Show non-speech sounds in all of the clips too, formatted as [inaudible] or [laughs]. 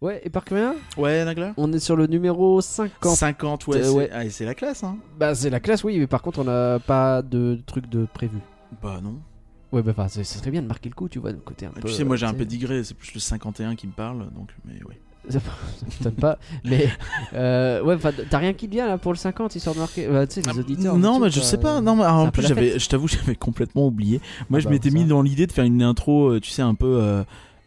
Ouais, et par rien Ouais, Nagla On est sur le numéro 50. 50, ouais, Euh, c'est ouais. ah, et c'est la classe, hein. Bah, c'est la classe, oui, mais par contre, on n'a pas de truc de prévu. Bah non. Ouais, bah, c'est très bien de marquer le coup, tu vois, de côté un Et peu. tu sais, moi j'ai un euh, peu digré, c'est plus le 51 qui me parle, donc, mais oui. Ça m'étonne [laughs] pas, mais euh, ouais, t'as rien qui te vient là pour le 50 histoire de marquer. bah, tu sais, les auditeurs. Ah, non, tout, mais je sais pas. Non, mais alors, c'est en un plus, j'avais, je t'avoue, [laughs] j'avais complètement oublié. Moi, Ah je bah, m'étais ça. mis dans l'idée de faire une intro, euh, tu sais, un peu. euh,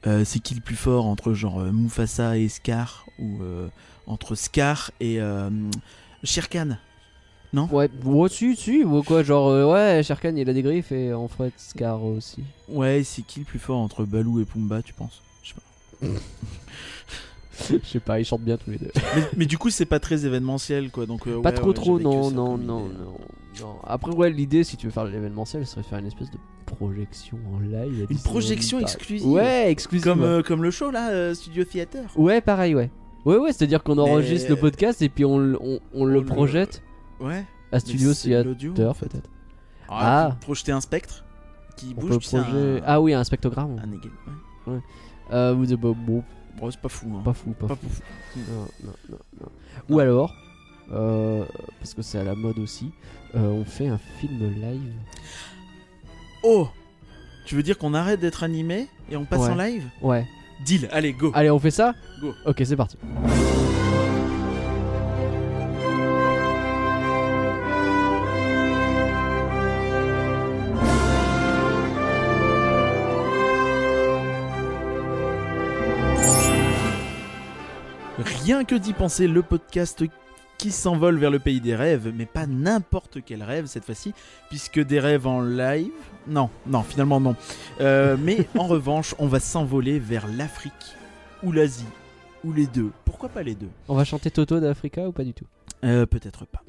euh, c'est qui le plus fort entre genre euh, Mufasa et Scar ou euh, entre Scar et euh, Shere Khan? Ouais, ouais, si, si, ou quoi, genre, euh, ouais, Sherkan il a des griffes et en fait Scar aussi. Ouais, c'est qui le plus fort entre Baloo et Pumba, tu penses? Je sais pas. [laughs] Je sais pas, ils chantent bien tous les deux. mais, mais du coup, c'est pas très événementiel, quoi. Donc, euh, pas ouais, trop, ouais, trop, j'avais que non, ça non, comme non, idée. non, non. Après, ouais, l'idée, si tu veux faire l'événementiel, serait de faire une espèce de projection en live. Une projection exclusive Ouais, exclusive. Comme, ouais. euh, comme le show là, euh, Studio Theater. Ouais, pareil, ouais. Ouais, ouais, c'est-à-dire qu'on enregistre le podcast et puis on, on, on le le- projette Ouais. à Studio Theater, peut-être. Ah. Ah. Projeter un spectre qui On bouge, peut un- Ah oui, un spectrogramme. un égal- ouais. Euh, vous êtes pas- bon, Bon, c'est pas fou. Hein. pas fou, pas, Pas fou. fou. Non, non, non, non. Ou alors, euh, parce que c'est à la mode aussi, euh, on fait un film live. Oh Tu veux dire qu'on arrête d'être animé et on passe Ouais. en live? Ouais. Deal, allez, go Allez, on fait ça? Go. Ok, c'est parti. Rien que d'y penser, le podcast qui s'envole vers le pays des rêves, mais pas n'importe quel rêve cette fois-ci, puisque des rêves en live. Non, non, finalement non. Euh, mais [laughs] en revanche, on va s'envoler vers l'Afrique ou l'Asie ou les deux. Pourquoi pas les deux? On va chanter Toto d'Africa ou pas du tout? Euh, Peut-être pas.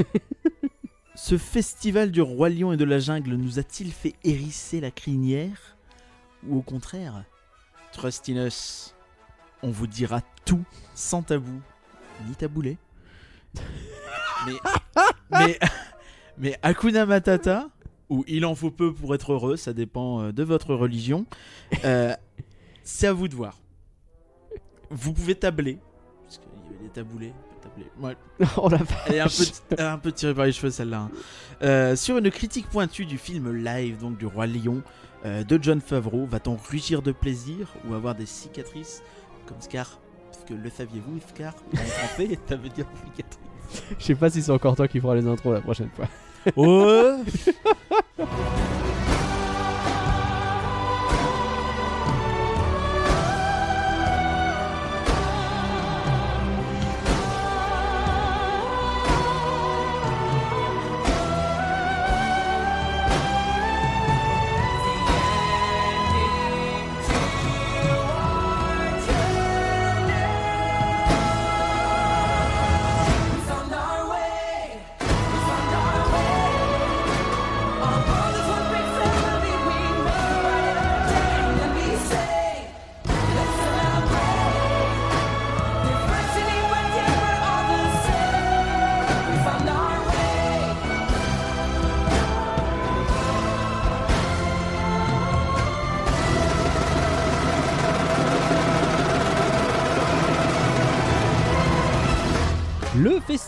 [laughs] Ce festival du roi lion et de la jungle nous a-t-il fait hérisser la crinière? Ou au contraire, trust in us, on vous dira tout sans tabou ni taboulé. Mais, mais, mais Hakuna Matata, ou il en faut peu pour être heureux, ça dépend euh, de votre religion, euh, c'est à vous de voir. Vous pouvez tabler, parce qu'il y avait des taboulés. Moi, Oh [laughs] la elle est un peu, un peu tirée par les cheveux celle-là. hein. Euh, sur une critique pointue du film live donc du roi lion euh, de John Favreau, va-t-on rugir de plaisir ou avoir des cicatrices comme Scar? Parce que le saviez-vous, Scar? En français, ça veut dire cicatrice. Je sais pas si c'est encore toi qui fera les intros la prochaine fois. Oh [laughs]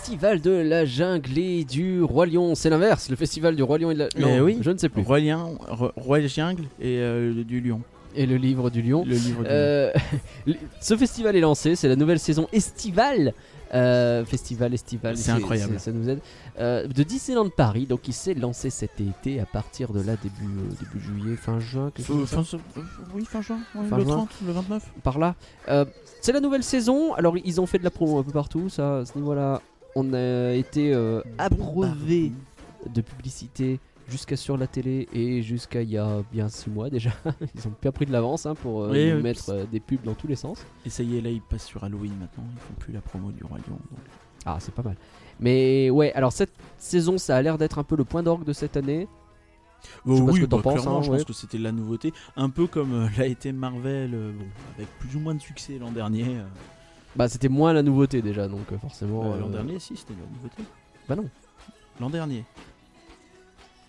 festival de la jungle et du roi lion, c'est l'inverse. Le festival du roi lion et de la. Non, oui. je ne sais plus. Roi lion, Ro- roi jungle et euh, du lion. Et le livre du lion. Le livre du lion. Euh, [laughs] ce festival est lancé, c'est la nouvelle saison estivale. Euh, festival estival, C'est incroyable. Ça nous aide. De Disneyland Paris, donc il s'est lancé cet été à partir de là début début juillet, fin juin, Fin- fin- oui, fin juin, ouais, Fin le juin. 30, le 29. par là. C'est la nouvelle saison. Alors ils ont fait de la promo un peu partout. Ça, à ce niveau-là, on a été euh, abreuvé de publicité jusqu'à sur la télé et jusqu'à il y a bien 6 mois déjà. [laughs] Ils ont bien pris de l'avance hein, pour euh, Oui, nous oui. mettre euh, des pubs dans tous les sens. Et ça y est, là, ils passent sur Halloween maintenant. Ils font plus la promo du roi lion. donc. Ah, c'est pas mal. Mais ouais, alors cette saison, ça a l'air d'être un peu le point d'orgue de cette année. Je sais pas ce que bah, penses, clairement, hein, je ouais. pense que c'était la nouveauté. Un peu comme euh, l'a été Marvel, euh, bon, avec plus ou moins de succès l'an dernier. Bah, c'était moins la nouveauté déjà, donc euh, forcément. Euh, l'an dernier, si, c'était la nouveauté. Bah non. L'an dernier.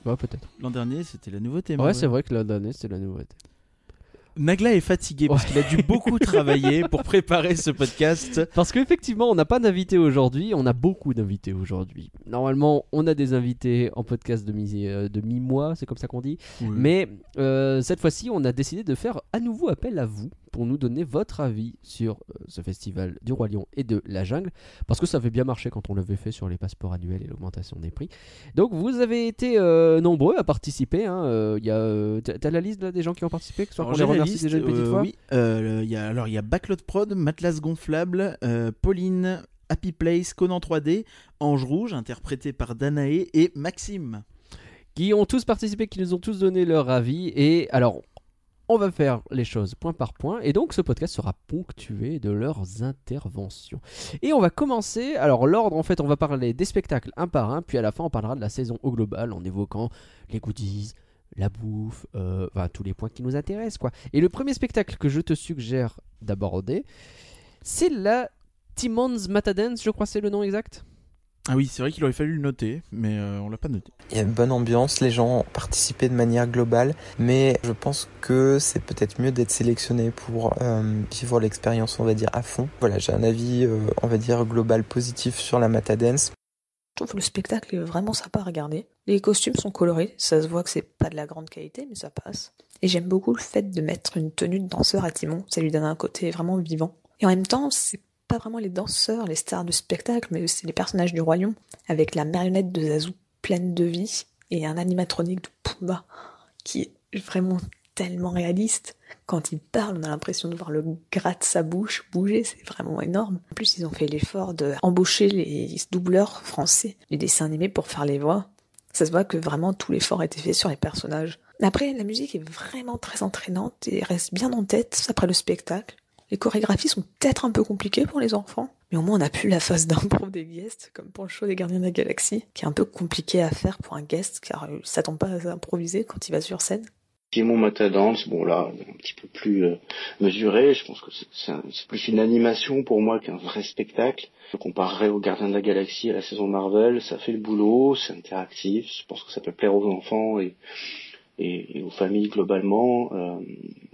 Ouais, peut-être. L'an dernier, c'était la nouveauté. Ouais, c'est vrai que l'année, c'était la nouveauté. Nagla est fatigué parce qu'il a dû beaucoup [laughs] travailler pour préparer ce podcast. Parce qu'effectivement, on n'a pas d'invité aujourd'hui, on a beaucoup d'invités aujourd'hui. Normalement, on a des invités en podcast de mi- euh, de mi-mois, c'est comme ça qu'on dit. Mais euh, cette fois-ci, on a décidé de faire à nouveau appel à vous pour nous donner votre avis sur euh, ce festival du Roi Lion et de la jungle. Parce que ça avait bien marché quand on l'avait fait sur les passeports annuels et l'augmentation des prix. Donc vous avez été euh, nombreux à participer. hein. Euh, il y a, euh, t'as la liste là, des gens qui ont participé que soit qu'on les remercie liste, déjà une petite fois Oui, le- y a, alors il y a Backlot Prod, Matelas Gonflable, Pauline, Happy Place, Conan 3D, Ange Rouge, interprété par Danae et Maxime. qui ont tous participé, qui nous ont tous donné leur avis. Et alors, on va faire les choses point par point. Et donc, ce podcast sera ponctué de leurs interventions. Et on va commencer. Alors, l'ordre, en fait, on va parler des spectacles un par un. Puis à la fin, on parlera de la saison au global en évoquant les goodies. La bouffe, euh, enfin tous les points qui nous intéressent quoi. Et le premier spectacle que je te suggère d'aborder, c'est la Timon's Matadance, je crois c'est le nom exact. Ah oui, c'est vrai qu'il aurait fallu le noter, mais euh, on l'a pas noté. Il y a une bonne ambiance, les gens ont participé de manière globale, mais je pense que c'est peut-être mieux d'être sélectionné pour euh, vivre l'expérience, on va dire, à fond. Voilà, j'ai un avis, euh, on va dire, global positif sur la Matadance. Je trouve le spectacle est vraiment sympa à regarder. Les costumes sont colorés, ça se voit que c'est pas de la grande qualité, mais ça passe. Et j'aime beaucoup le fait de mettre une tenue de danseur à Timon, ça lui donne un côté vraiment vivant. Et en même temps, c'est pas vraiment les danseurs, les stars du spectacle, mais c'est les personnages du Lion, avec la marionnette de Zazu pleine de vie, et un animatronique de Pumba, qui est vraiment tellement réaliste. Quand il parle, on a l'impression de voir le gras de sa bouche bouger, c'est vraiment énorme. En plus, ils ont fait l'effort de embaucher les doubleurs français du dessin animé pour faire les voix. Ça se voit que vraiment tout l'effort a été fait sur les personnages. Après, la musique est vraiment très entraînante et reste bien en tête après le spectacle. Les chorégraphies sont peut-être un peu compliquées pour les enfants, mais au moins on a plus la phase d'impro des guests, comme pour le show des Gardiens de la Galaxie, qui est un peu compliqué à faire pour un guest, car il s'attend pas à improviser quand il va sur scène. Timon Matadance, bon là, un petit peu plus euh, mesuré. Je pense que c'est- plus une animation pour moi qu'un vrai spectacle. Je comparerais aux Gardiens de la Galaxie à la saison Marvel. Ça fait le boulot, c'est interactif. Je pense que ça peut plaire aux enfants et, et, aux familles globalement. Euh,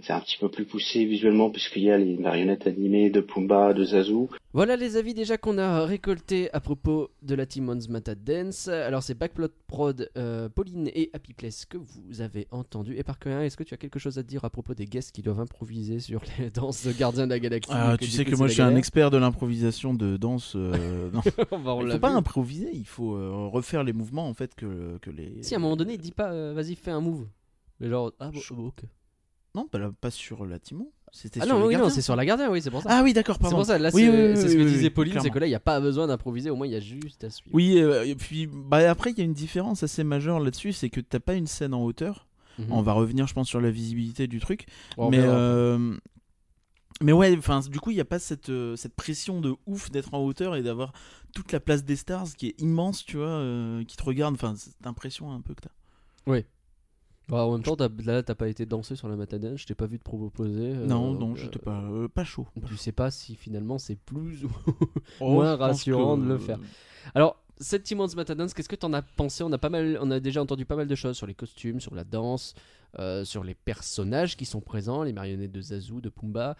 c'est un petit peu plus poussé visuellement puisqu'il y a les marionnettes animées de Pumba, de Zazu. Voilà les avis déjà qu'on a récoltés à propos de la Timon's Matad Dance. Alors c'est Backplot Prod, euh, Pauline et Happy Place que vous avez entendu. Et par cœur, est-ce que tu as quelque chose à dire à propos des guests qui doivent improviser sur les [laughs] danses de Gardiens de la Galaxie Ah, tu sais que moi je suis un expert de l'improvisation de danse. euh, [laughs] non. Bah, on Il faut pas vu. improviser, il faut euh, refaire les mouvements en fait que, que les. Si à un moment donné il dit pas euh, vas-y fais un move. Mais genre ah bon, Je- ok. Non, pas, la- pas sur la Timon. C'était Ah sur non oui non c'est sur la Gardien oui c'est pour ça. Ah oui, d'accord, c'est pardon. pour ça là Oui, c'est oui, oui, c'est ce que oui, oui, disait Pauline c'est clairement. que là il n'y a pas besoin d'improviser au moins il y a juste à suivre. Oui, euh, et puis bah, après il y a une différence assez majeure là-dessus, c'est que t'as pas une scène en hauteur. Mhm. On va revenir, je pense, sur la visibilité du truc. On mais euh, mais ouais, enfin du coup il n'y a pas cette euh, cette pression de ouf d'être en hauteur et d'avoir toute la place des stars qui est immense, tu vois, euh, qui te regarde. Enfin cette impression un peu que t'as. Bah, en même temps, t'as- là, t'as pas été danser sur la matadelle, je t'ai pas vu te proposer. euh, non, non, euh, j'étais pas euh, pas chaud. Tu sais pas si finalement c'est plus ou. [laughs] Oh, moins rassurant que- de le faire. Alors, cette Timon's Matadance, qu'est-ce que t'en as pensé? On a pas mal, on a déjà entendu pas mal de choses sur les costumes, sur la danse, euh, sur les personnages qui sont présents, les marionnettes de Zazu, de Pumba.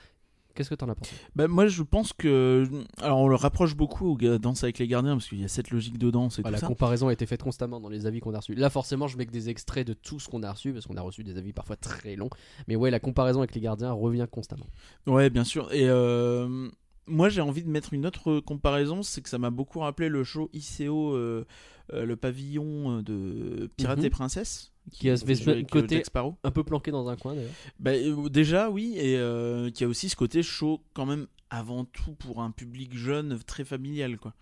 Qu'est-ce que t'en as pensé? Bah, moi je pense que alors on le rapproche beaucoup au gars- Danse avec les gardiens parce qu'il y a cette logique de danse et La ça. comparaison a été faite constamment dans les avis qu'on a reçus. Là, forcément, je mets que des extraits de tout ce qu'on a reçu parce qu'on a reçu des avis parfois très longs. Mais ouais, la comparaison avec les gardiens revient constamment. Ouais, bien sûr. Et euh, moi, j'ai envie de mettre une autre comparaison, c'est que ça m'a beaucoup rappelé le show ICO, euh, euh, le pavillon de Pirates Mhm. et Princesses, Qui a ce euh, côté-. Un peu planqué dans un coin d'ailleurs. Bah, euh, déjà, oui, et euh, qui a aussi ce côté show quand même avant tout pour un public jeune, très familial, quoi.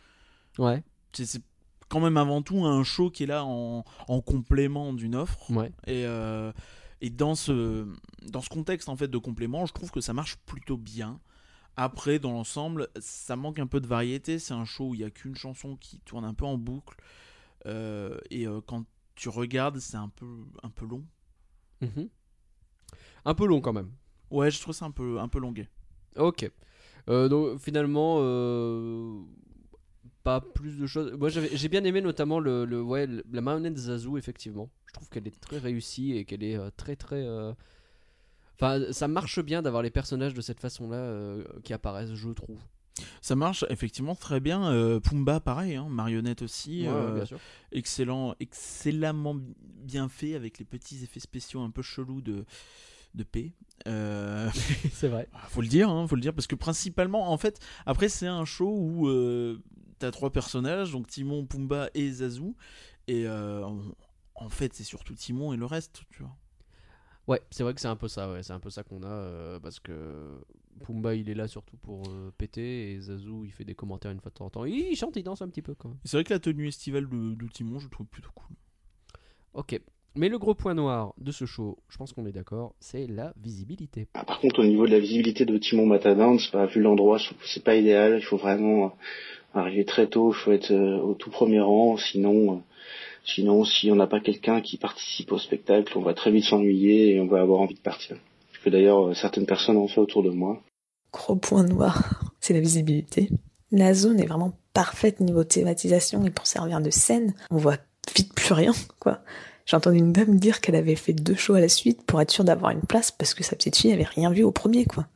Ouais, C'est c'est quand même avant tout un show qui est là en, en complément d'une offre. ouais. Et, euh, et dans, ce, dans ce contexte en fait de complément, je trouve que ça marche plutôt bien. Après, dans l'ensemble, ça manque un peu de variété. C'est un show où il n'y a qu'une chanson qui tourne un peu en boucle. Euh, et euh, quand tu regardes, c'est un peu, un peu long. Mhm. Un peu long quand même. Ouais, je trouve ça un peu, un peu longuet. Ok. Euh, donc finalement, euh, pas plus de choses. Moi j'ai bien aimé notamment le, le- ouais, le- la marionnette Zazu, effectivement. Je trouve qu'elle est très réussie et qu'elle est euh, très très. Enfin, ça marche bien d'avoir les personnages de cette façon-là qui apparaissent, je trouve. Ça marche effectivement très bien. Euh, Pumba, pareil, hein, marionnette aussi. Ouais, euh, bien sûr. excellent, excellemment bien fait avec les petits effets spéciaux un peu chelous de, de paix. Euh, [laughs] C'est vrai. [laughs] faut le dire, hein, faut le dire, parce que principalement, en fait, après c'est un show où euh, t'as trois personnages, donc Timon, Pumba et Zazu, et en, en fait c'est surtout Timon et le reste, tu vois. Ouais, c'est vrai que c'est un peu ça, ouais. C'est un peu ça qu'on a, euh, parce que Pumba, il est là surtout pour euh, péter, et Zazu, il fait des commentaires une fois de temps en temps. Il chante, il danse un petit peu, quand même. C'est vrai que la tenue estivale de, de Timon, je trouve plutôt cool. Ok. Mais le gros point noir de ce show, je pense qu'on est d'accord, c'est la visibilité. Ah, par contre, au niveau de la visibilité de Timon Matadance, bah, vu l'endroit, c'est pas idéal. Il faut vraiment euh, arriver très tôt. Il faut être euh, au tout premier rang. Sinon, euh, sinon, si on n'a pas quelqu'un qui participe au spectacle, on va très vite s'ennuyer et on va avoir envie de partir. Que d'ailleurs euh, certaines personnes ont fait autour de moi. Gros point noir, [laughs] c'est la visibilité. La zone est vraiment parfaite niveau thématisation et pour servir de scène, on voit vite plus rien, [laughs] quoi. J'ai entendu une dame dire qu'elle avait fait deux shows à la suite pour être sûre d'avoir une place parce que sa petite fille avait rien vu au premier, quoi.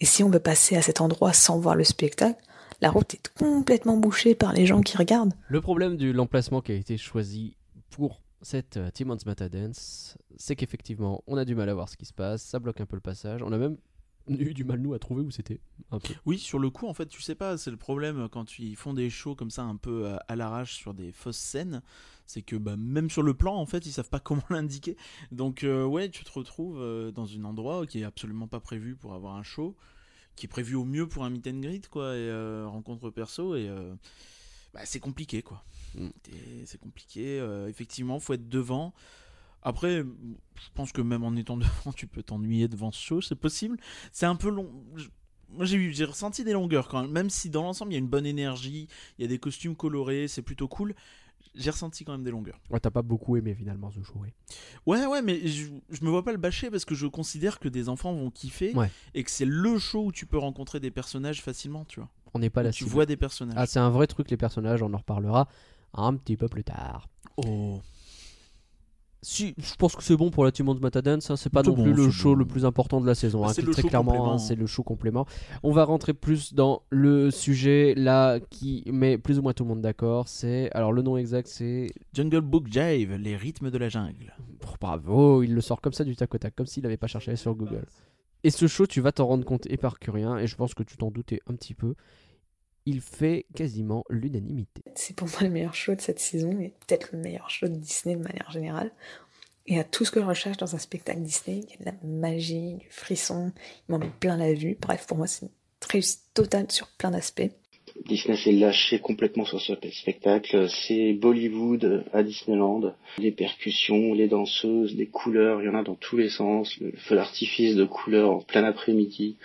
Et si on veut passer à cet endroit sans voir le spectacle, la route est complètement bouchée par les gens qui regardent. Le problème de l'emplacement qui a été choisi pour cette euh, Timon's Mata Dance, c'est qu'effectivement, on a du mal à voir ce qui se passe, ça bloque un peu le passage. On a même eu du mal, nous, à trouver où c'était. Oui, sur le coup, en fait, tu sais pas, c'est le problème quand ils font des shows comme ça un peu à, à l'arrache sur des fausses scènes, c'est que bah, même sur le plan, en fait, ils savent pas [laughs] comment l'indiquer. Donc, euh, ouais, tu te retrouves euh, dans un endroit qui est absolument pas prévu pour avoir un show, qui est prévu au mieux pour un meet and greet, quoi, et euh, rencontre perso, et euh, bah, c'est compliqué, quoi. Mm. C'est compliqué, euh, effectivement, faut être devant. Après, je pense que même en étant [laughs] devant, tu peux t'ennuyer devant ce show, c'est possible. C'est un peu long. Moi, j'ai ressenti des longueurs quand même, même si dans l'ensemble, il y a une bonne énergie, il y a des costumes colorés, c'est plutôt cool. J'ai ressenti quand même des longueurs. Ouais, t'as pas beaucoup aimé finalement ce show, oui. Ouais, ouais, mais je, je me vois pas le bâcher parce que je considère que des enfants vont kiffer Ouais. et que c'est le show où tu peux rencontrer des personnages facilement, tu vois. On n'est pas là. tu vois des personnages. Ah, c'est un vrai truc, les personnages, on en reparlera un petit peu plus tard. oh. Si, je pense que c'est bon pour la Timon's Mata Dance. hein, C'est pas non bon, plus le show bon. le plus important de la saison. Bah, hein, le très clairement, hein, c'est le show complément. On va rentrer plus dans le sujet là qui met plus ou moins tout le monde d'accord. C'est alors le nom exact, c'est Jungle Book Jive, les rythmes de la jungle. Oh, bravo, il le sort comme ça du tac au tac, comme s'il n'avait pas cherché sur Google. Et ce show, tu vas t'en rendre compte éparcurien, et je pense que tu t'en doutais un petit peu. Il fait quasiment l'unanimité. C'est pour moi le meilleur show de cette saison et peut-être le meilleur show de Disney de manière générale. Et à tout ce que je recherche dans un spectacle Disney, il y a de la magie, du frisson, il m'en met plein la vue. Bref, pour moi, c'est une réussite totale sur plein d'aspects. Disney s'est lâché complètement sur ce spectacle. C'est Bollywood à Disneyland. Les percussions, les danseuses, les couleurs, il y en a dans tous les sens. Le feu d'artifice de couleurs en plein après-midi.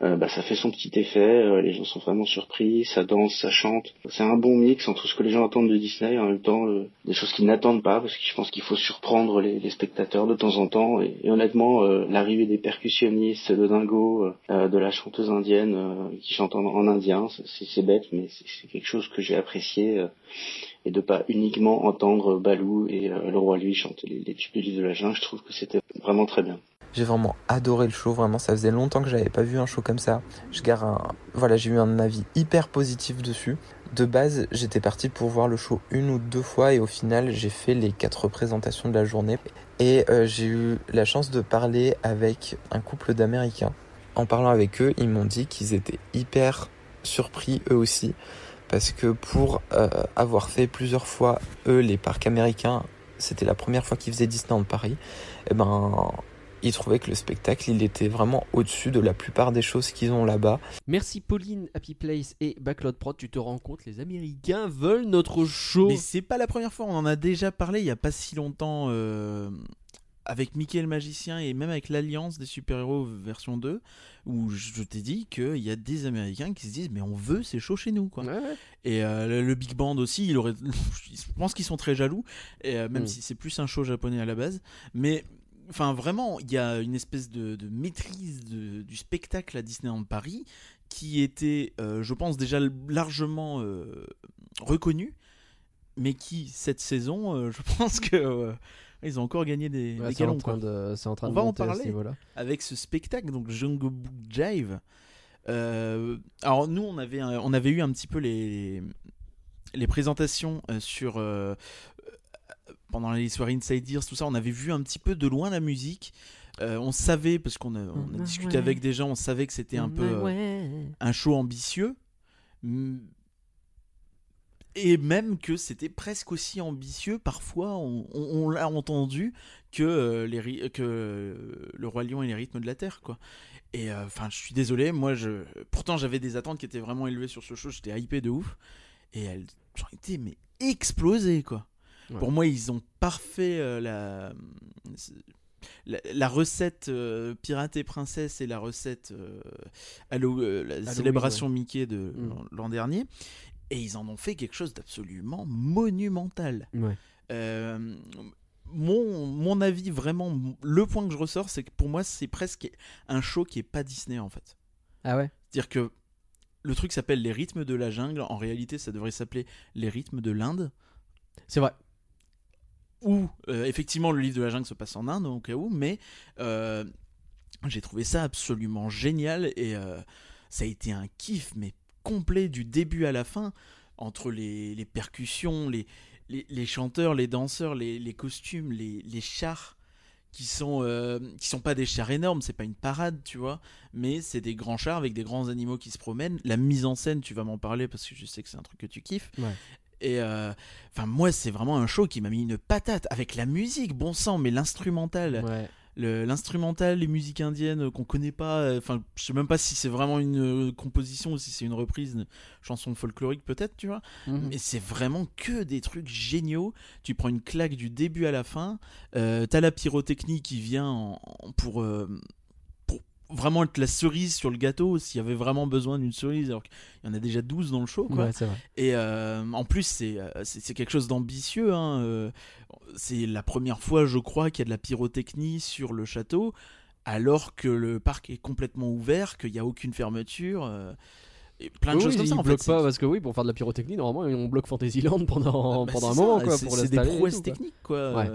Euh, bah, ça fait son petit effet. Euh, les gens sont vraiment surpris. Ça danse, ça chante. C'est un bon mix entre ce que les gens attendent de Disney et en même temps euh, des choses qu'ils n'attendent pas parce que je pense qu'il faut surprendre les, les spectateurs de temps en temps. Et, et honnêtement, euh, l'arrivée des percussionnistes, de Dingo, de la chanteuse indienne qui chante en, en indien, c'est bête, mais c'est quelque chose que j'ai apprécié. et de pas uniquement entendre Balou et le roi lui chanter les, les tubes de la jungle, je trouve que c'était vraiment très bien. J'ai vraiment adoré le show, vraiment ça faisait longtemps que j'avais pas vu un show comme ça. Je garde un... Voilà, j'ai eu un avis hyper positif dessus. De base, j'étais parti pour voir le show une ou deux fois et au final, j'ai fait les quatre représentations de la journée. Et euh, j'ai eu la chance de parler avec un couple d'Américains. En parlant avec eux, ils m'ont dit qu'ils étaient hyper surpris eux aussi parce que pour euh, avoir fait plusieurs fois eux les parcs américains, c'était la première fois qu'ils faisaient Disneyland Paris. Et ben ils trouvaient que le spectacle, il était vraiment au-dessus de la plupart des choses qu'ils ont là-bas. Merci Pauline, Happy Place et Backlot Prod. Tu te rends compte, les Américains veulent notre show. Mais c'est pas la première fois, on en a déjà parlé il y a pas si longtemps euh, avec Mickey le magicien et même avec l'Alliance des super-héros version 2 où je t'ai dit qu'il y a des Américains qui se disent mais on veut ces shows chez nous quoi. Ouais, ouais. Et euh, le, le Big Band aussi, il aurait, [laughs] je pense qu'ils sont très jaloux, et, euh, même Mm. si c'est plus un show japonais à la base. Mais enfin vraiment, il y a une espèce de, de maîtrise de- du spectacle à Disneyland Paris qui était, euh, je pense, déjà largement euh, reconnu, mais qui cette saison, euh, [laughs] je pense que euh, Ils ont encore gagné des, Ouais, des galons, train quoi. de, c'est en train On de va en ce parler. avec ce spectacle, donc Jungle Book Jive. Euh, alors nous, on avait, un- on avait eu un petit peu les, les présentations sur euh, pendant les soirées Inside Ears, tout ça. On avait vu un petit peu de loin la musique. Euh, on savait parce qu'on a, on a Ouais. discuté avec des gens, on savait que c'était un peu euh, un show ambitieux. Mm. Et même que c'était presque aussi ambitieux, parfois on, on- on l'a entendu, que, euh, les, que le Roi Lion et les rythmes de la Terre. quoi. Et enfin, je suis désolé, moi, je... pourtant j'avais des attentes qui étaient vraiment élevées sur ce show, j'étais hypé de ouf. Et elles ont été mais explosées, quoi. Ouais. Pour moi, ils ont parfait euh, la... La, la recette euh, pirate et princesse et la recette euh, euh, la célébration Mickey de Mm. l'an- dernier et ils en ont fait quelque chose d'absolument monumental. Ouais. Euh, mon, mon avis vraiment, le point que je ressors, c'est que pour moi c'est presque un show qui est pas Disney en fait. Ah ouais? C'est-à-dire que le truc s'appelle les rythmes de la jungle, en réalité ça devrait s'appeler les rythmes de l'Inde. C'est vrai. Ou euh, effectivement le livre de la jungle se passe en Inde au cas où, mais euh, j'ai trouvé ça absolument génial et euh, ça a été un kiff mais complet du début à la fin entre les, percussions, les, les, chanteurs, les danseurs, les, costumes, les, chars qui sont qui sont pas des chars énormes, c'est pas une parade, tu vois, mais c'est des grands chars avec des grands animaux qui se promènent. La mise en scène, tu vas m'en parler parce que je sais que c'est un truc que tu kiffes. Et euh, enfin moi c'est vraiment un show qui m'a mis une patate avec la musique, bon sang, mais l'instrumental, Ouais. le- l'instrumental, les musiques indiennes euh, qu'on connaît pas. euh, Enfin, je sais même pas si c'est vraiment une euh, composition ou si c'est une reprise de chanson folklorique peut-être, tu vois. Mhm. Mais c'est vraiment que des trucs géniaux. Tu prends une claque du début à la fin. Euh, T'as la pyrotechnie qui vient en- en- pour, euh, pour vraiment être la cerise sur le gâteau s'il y avait vraiment besoin d'une cerise alors qu'il y en a déjà 12 dans le show quoi. Ouais. Et euh, en plus, c'est euh, c'est c'est quelque chose d'ambitieux. hein, euh, C'est la première fois, je crois, qu'il y a de la pyrotechnie sur le château, alors que le parc est complètement ouvert, qu'il n'y a aucune fermeture. euh, et plein de Oui, choses comme ça. En bloquent fait, pas parce que oui, pour faire de la pyrotechnie, normalement, on bloque Fantasyland pendant, bah, pendant un moment quoi, c'est- pour C'est des prouesses techniques, quoi. Ouais.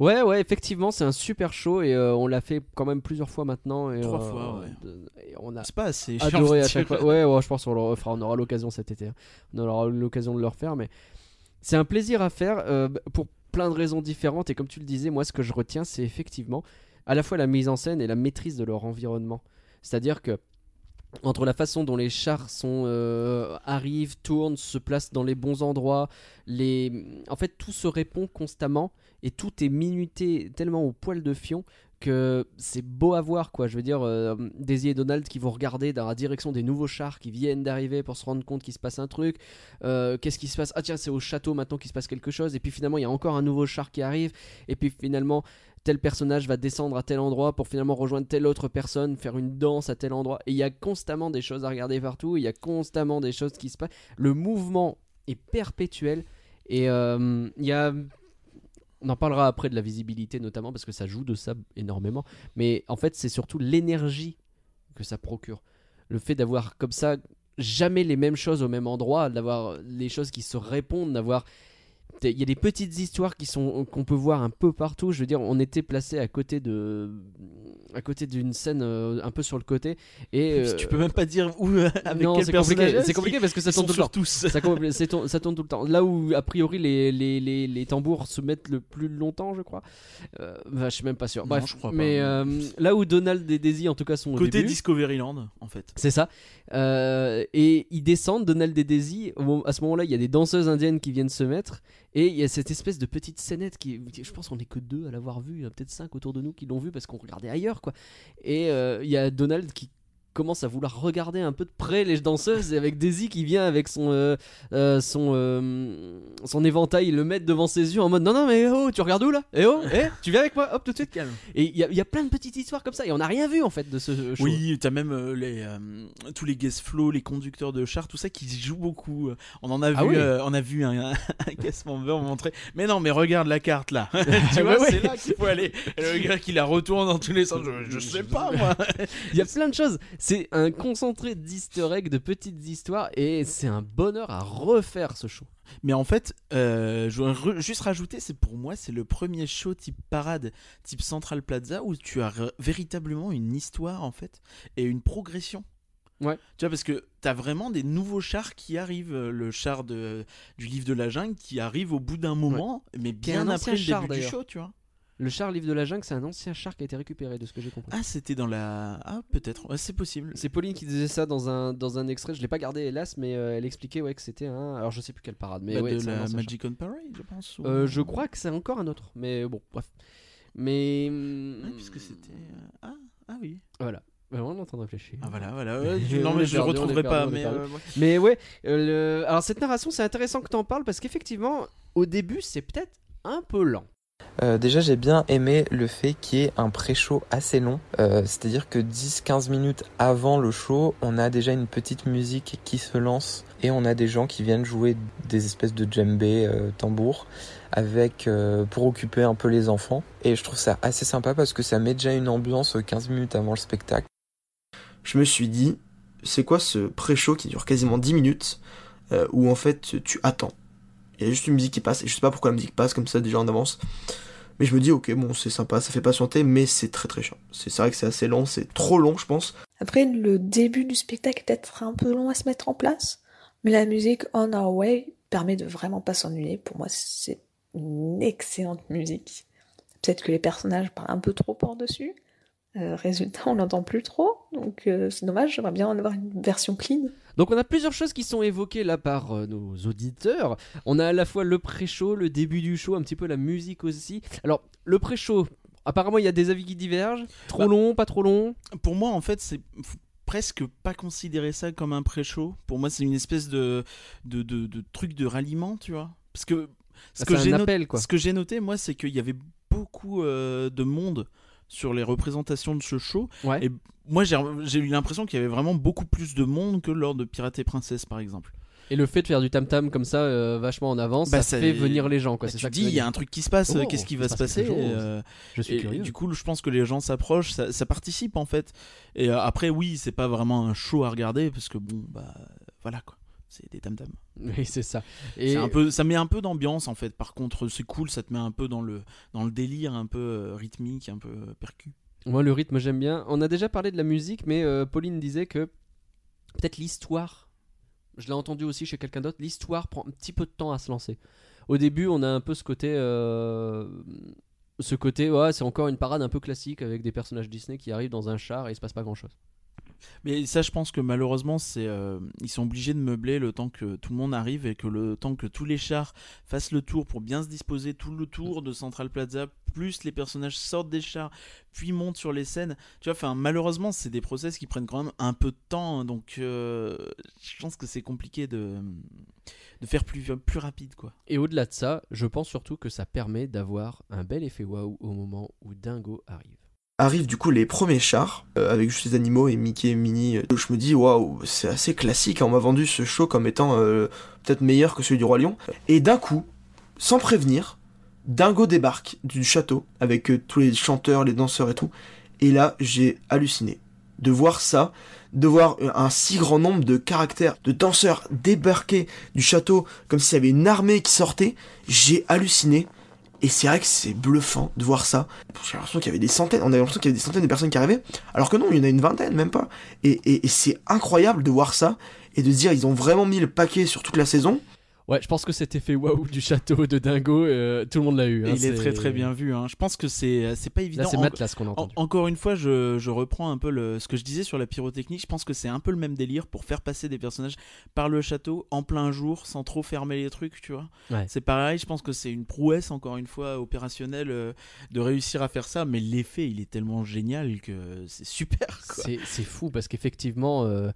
Ouais, ouais, effectivement, c'est un super show et euh, on l'a fait quand même plusieurs fois maintenant. Et, Trois euh, fois, ouais. de- et on a C'est pas assez. adoré à chaque fois. Ouais, ouais, je pense qu'on le refera, on aura l'occasion cet été. hein. On aura l'occasion de le refaire, mais c'est un plaisir à faire euh, pour plein de raisons différentes. Et comme tu le disais, moi, ce que je retiens, c'est effectivement à la fois la mise en scène et la maîtrise de leur environnement. C'est-à-dire que entre la façon dont les chars sont, euh, arrivent, tournent, se placent dans les bons endroits, les... en fait tout se répond constamment et tout est minuté tellement au poil de fion que c'est beau à voir quoi. Je veux dire, euh, Daisy et Donald qui vont regarder dans la direction des nouveaux chars qui viennent d'arriver pour se rendre compte qu'il se passe un truc. Euh, Qu'est-ce qui se passe? Ah tiens, c'est au château maintenant qu'il se passe quelque chose. Et puis finalement, il y a encore un nouveau char qui arrive. Et puis finalement, tel personnage va descendre à tel endroit pour finalement rejoindre telle autre personne, faire une danse à tel endroit. Et il y a constamment des choses à regarder partout. Il y a constamment des choses qui se passent. Le mouvement est perpétuel. Et euh, il y a on en parlera après de la visibilité notamment parce que ça joue de ça énormément. Mais en fait, c'est surtout l'énergie que ça procure. Le fait d'avoir comme ça jamais les mêmes choses au même endroit, d'avoir les choses qui se répondent, d'avoir il y a des petites histoires qui sont qu'on peut voir un peu partout. Je veux dire, on était placé à côté de à côté d'une scène euh, un peu sur le côté et euh, [laughs] Tu peux même pas dire où, euh, [laughs] avec non, quel c'est personnage. compliqué, c'est compliqué parce que ça tourne tout le temps. tous. Ça, [laughs] ça tourne tout le temps. Là où, a priori, les, les, les, les tambours se mettent le plus longtemps, je crois. Euh, bah, je suis même pas sûr. Non, Bref, je crois mais euh, là où Donald et Daisy, en tout cas, sont au Côté début, Discoveryland, en fait. c'est ça. Euh, et ils descendent, Donald et Daisy. Au moment- À ce moment-là, il y a des danseuses indiennes qui viennent se mettre. Et il y a cette espèce de petite scénette qui. Je pense qu'on est que deux à l'avoir vu. Il y peut-être cinq autour de nous qui l'ont vu parce qu'on regardait ailleurs, quoi. Et euh, il y a Donald qui commence à vouloir regarder un peu de près les danseuses et avec Daisy qui vient avec son euh, euh, son euh, son éventail le mettre devant ses yeux en mode non non mais oh tu regardes où là? Eh oh eh tu viens avec moi hop tout de suite Calme. et il y, a- il y a plein de petites histoires comme ça et on n'a rien vu en fait de ce show Oui, t'as même euh, les, euh, tous les guest flow, les conducteurs de chars, tout ça qui jouent beaucoup. On en a Ah vu, oui. euh, on a vu un, [laughs] un guest member montrer. Mais non, mais regarde la carte là. [laughs] tu vois, ouais. c'est là qu'il faut aller. Et le gars qui la retourne dans tous les sens. Je, je sais pas moi. Il y a plein de choses. C'est un concentré d'easter eggs, de petites histoires, et c'est un bonheur à refaire ce show. Mais en fait, euh, je voudrais juste rajouter, c'est pour moi, c'est le premier show type parade, type Central Plaza, où tu as véritablement une histoire en fait et une progression. Ouais. Tu vois, parce que t'as vraiment des nouveaux chars qui arrivent. euh, Le char de, du livre de la jungle qui arrive au bout d'un moment, mais bien après le char, début du show, tu vois. Le char Livre de la Jungle, c'est un ancien char qui a été récupéré, de ce que j'ai compris. Ah, c'était dans la. Ah, peut-être. Ouais, c'est possible. C'est Pauline qui disait ça dans un, dans un extrait, je l'ai pas gardé hélas, mais euh, elle expliquait ouais, que c'était un. Alors je sais plus quelle parade, mais Bah, ouais, de un la. Magic on Parade, je pense. ou- Euh, je crois que c'est encore un autre, mais bon, bref. Mais. Ah, puisque c'était. euh, Ah, ah oui. Voilà. Bah, on est en train de réfléchir. Ah voilà, voilà. ouais, [laughs] On non, mais je est retrouverai perdu, pas. Mais euh, ouais. Mais ouais, euh, le- alors cette narration, c'est intéressant que tu en parles parce qu'effectivement, au début, c'est peut-être un peu lent. Euh, déjà, j'ai bien aimé le fait qu'il y ait un pré-show assez long. Euh, C'est-à-dire que 10-15 minutes avant le show, on a déjà une petite musique qui se lance et on a des gens qui viennent jouer des espèces de djembé, euh, tambour, avec pour occuper un peu les enfants. Et je trouve ça assez sympa parce que ça met déjà une ambiance 15 minutes avant le spectacle. je me suis dit, c'est quoi ce pré-show qui dure quasiment 10 minutes, où en fait tu attends? Il y a juste une musique qui passe, et je sais pas pourquoi la musique passe comme ça déjà en avance. Mais je me dis, ok, bon, c'est sympa, ça fait patienter, mais c'est très très chiant. C'est vrai que c'est assez long, c'est trop long, je pense. Après, le début du spectacle est peut-être un peu long à se mettre en place, mais la musique On Our Way permet de vraiment pas s'ennuyer. Pour moi, c'est une excellente musique. Peut-être que les personnages parlent un peu trop par-dessus. Euh, résultat, on l'entend plus trop, donc euh, c'est dommage, j'aimerais bien en avoir une version clean. Donc on a plusieurs choses qui sont évoquées là par euh, nos auditeurs. On a à la fois le pré-show, le début du show, un petit peu la musique aussi. Alors le pré-show, apparemment il y a des avis qui divergent. Trop Bah. long, pas trop long? Pour moi, en fait, c'est faut presque pas considérer ça comme un pré-show. Pour moi, c'est une espèce de, de, de, de truc de ralliement, tu vois. Parce que ce Ah, que j'ai noté- ce que j'ai noté, moi, c'est qu'il y avait beaucoup euh, de monde sur les représentations de ce show. Ouais. Et moi, j'ai eu l'impression qu'il y avait vraiment beaucoup plus de monde que lors de Pirates et Princesse, par exemple. Et le fait de faire du tam tam comme ça, euh, vachement en avance, Bah, ça ça- fait venir les gens quoi. Bah, C'est tu ça dis, il y a un truc qui se passe, Oh, qu'est-ce qui va se se passe passer chose. euh, Je suis et, curieux. et du coup, je pense que les gens s'approchent, ça, ça participe en fait. Et euh, après, oui, c'est pas vraiment un show à regarder parce que bon, bah voilà quoi, c'est des tam tam. Oui, c'est ça. Et un peu, ça met un peu d'ambiance en fait. Par contre, c'est cool, ça te met un peu dans le dans le délire, un peu euh, rythmique, un peu euh, percu. moi le rythme j'aime bien. On a déjà parlé de la musique, mais euh, Pauline disait que peut-être l'histoire. Je l'ai entendu aussi chez quelqu'un d'autre. L'histoire prend un petit peu de temps à se lancer. Au début, on a un peu ce côté, euh, ce côté, ouais, c'est encore une parade un peu classique avec des personnages Disney qui arrivent dans un char et il se passe pas grand-chose. Mais ça, je pense que malheureusement, euh, ils sont obligés de meubler le temps que tout le monde arrive et que le temps que tous les chars fassent le tour pour bien se disposer tout le tour de Central Plaza, plus les personnages sortent des chars, puis montent sur les scènes. Tu vois, malheureusement, c'est des process qui prennent quand même un peu de temps, donc euh, je pense que c'est compliqué de de faire plus plus rapide, quoi. Et au-delà de ça, je pense surtout que ça permet d'avoir un bel effet waouh au moment où Dingo arrive. Arrivent du coup les premiers chars, euh, avec juste les animaux et Mickey et Minnie. Euh, Je me dis, waouh, c'est assez classique, hein, on m'a vendu ce show comme étant euh, peut-être meilleur que celui du Roi Lion. Et d'un coup, sans prévenir, Dingo débarque du château avec tous les chanteurs, les danseurs et tout. Et là, j'ai halluciné de voir ça, de voir un si grand nombre de caractères, de danseurs débarquer du château comme s'il y avait une armée qui sortait. J'ai halluciné. Et c'est vrai que c'est bluffant de voir ça. J'ai l'impression qu'il y avait des centaines, on avait l'impression qu'il y avait des centaines de personnes qui arrivaient, alors que non, il y en a une vingtaine, même pas. Et, et- et c'est incroyable de voir ça et de se dire ils ont vraiment mis le paquet sur toute la saison. Ouais, je pense que cet effet waouh du château de Dingo, euh, tout le monde l'a eu. hein, il est très très bien vu. hein. Je pense que c'est c'est pas évident. Là, c'est En- Matlas qu'on a En- entendu. encore une fois, je, je reprends un peu le, ce que je disais sur la pyrotechnie. Je pense que c'est un peu le même délire pour faire passer des personnages par le château en plein jour sans trop fermer les trucs, tu vois. Ouais. C'est pareil, je pense que c'est une prouesse, encore une fois, opérationnelle euh, de réussir à faire ça. Mais l'effet, il est tellement génial que c'est super. C'est c'est fou parce qu'effectivement, euh,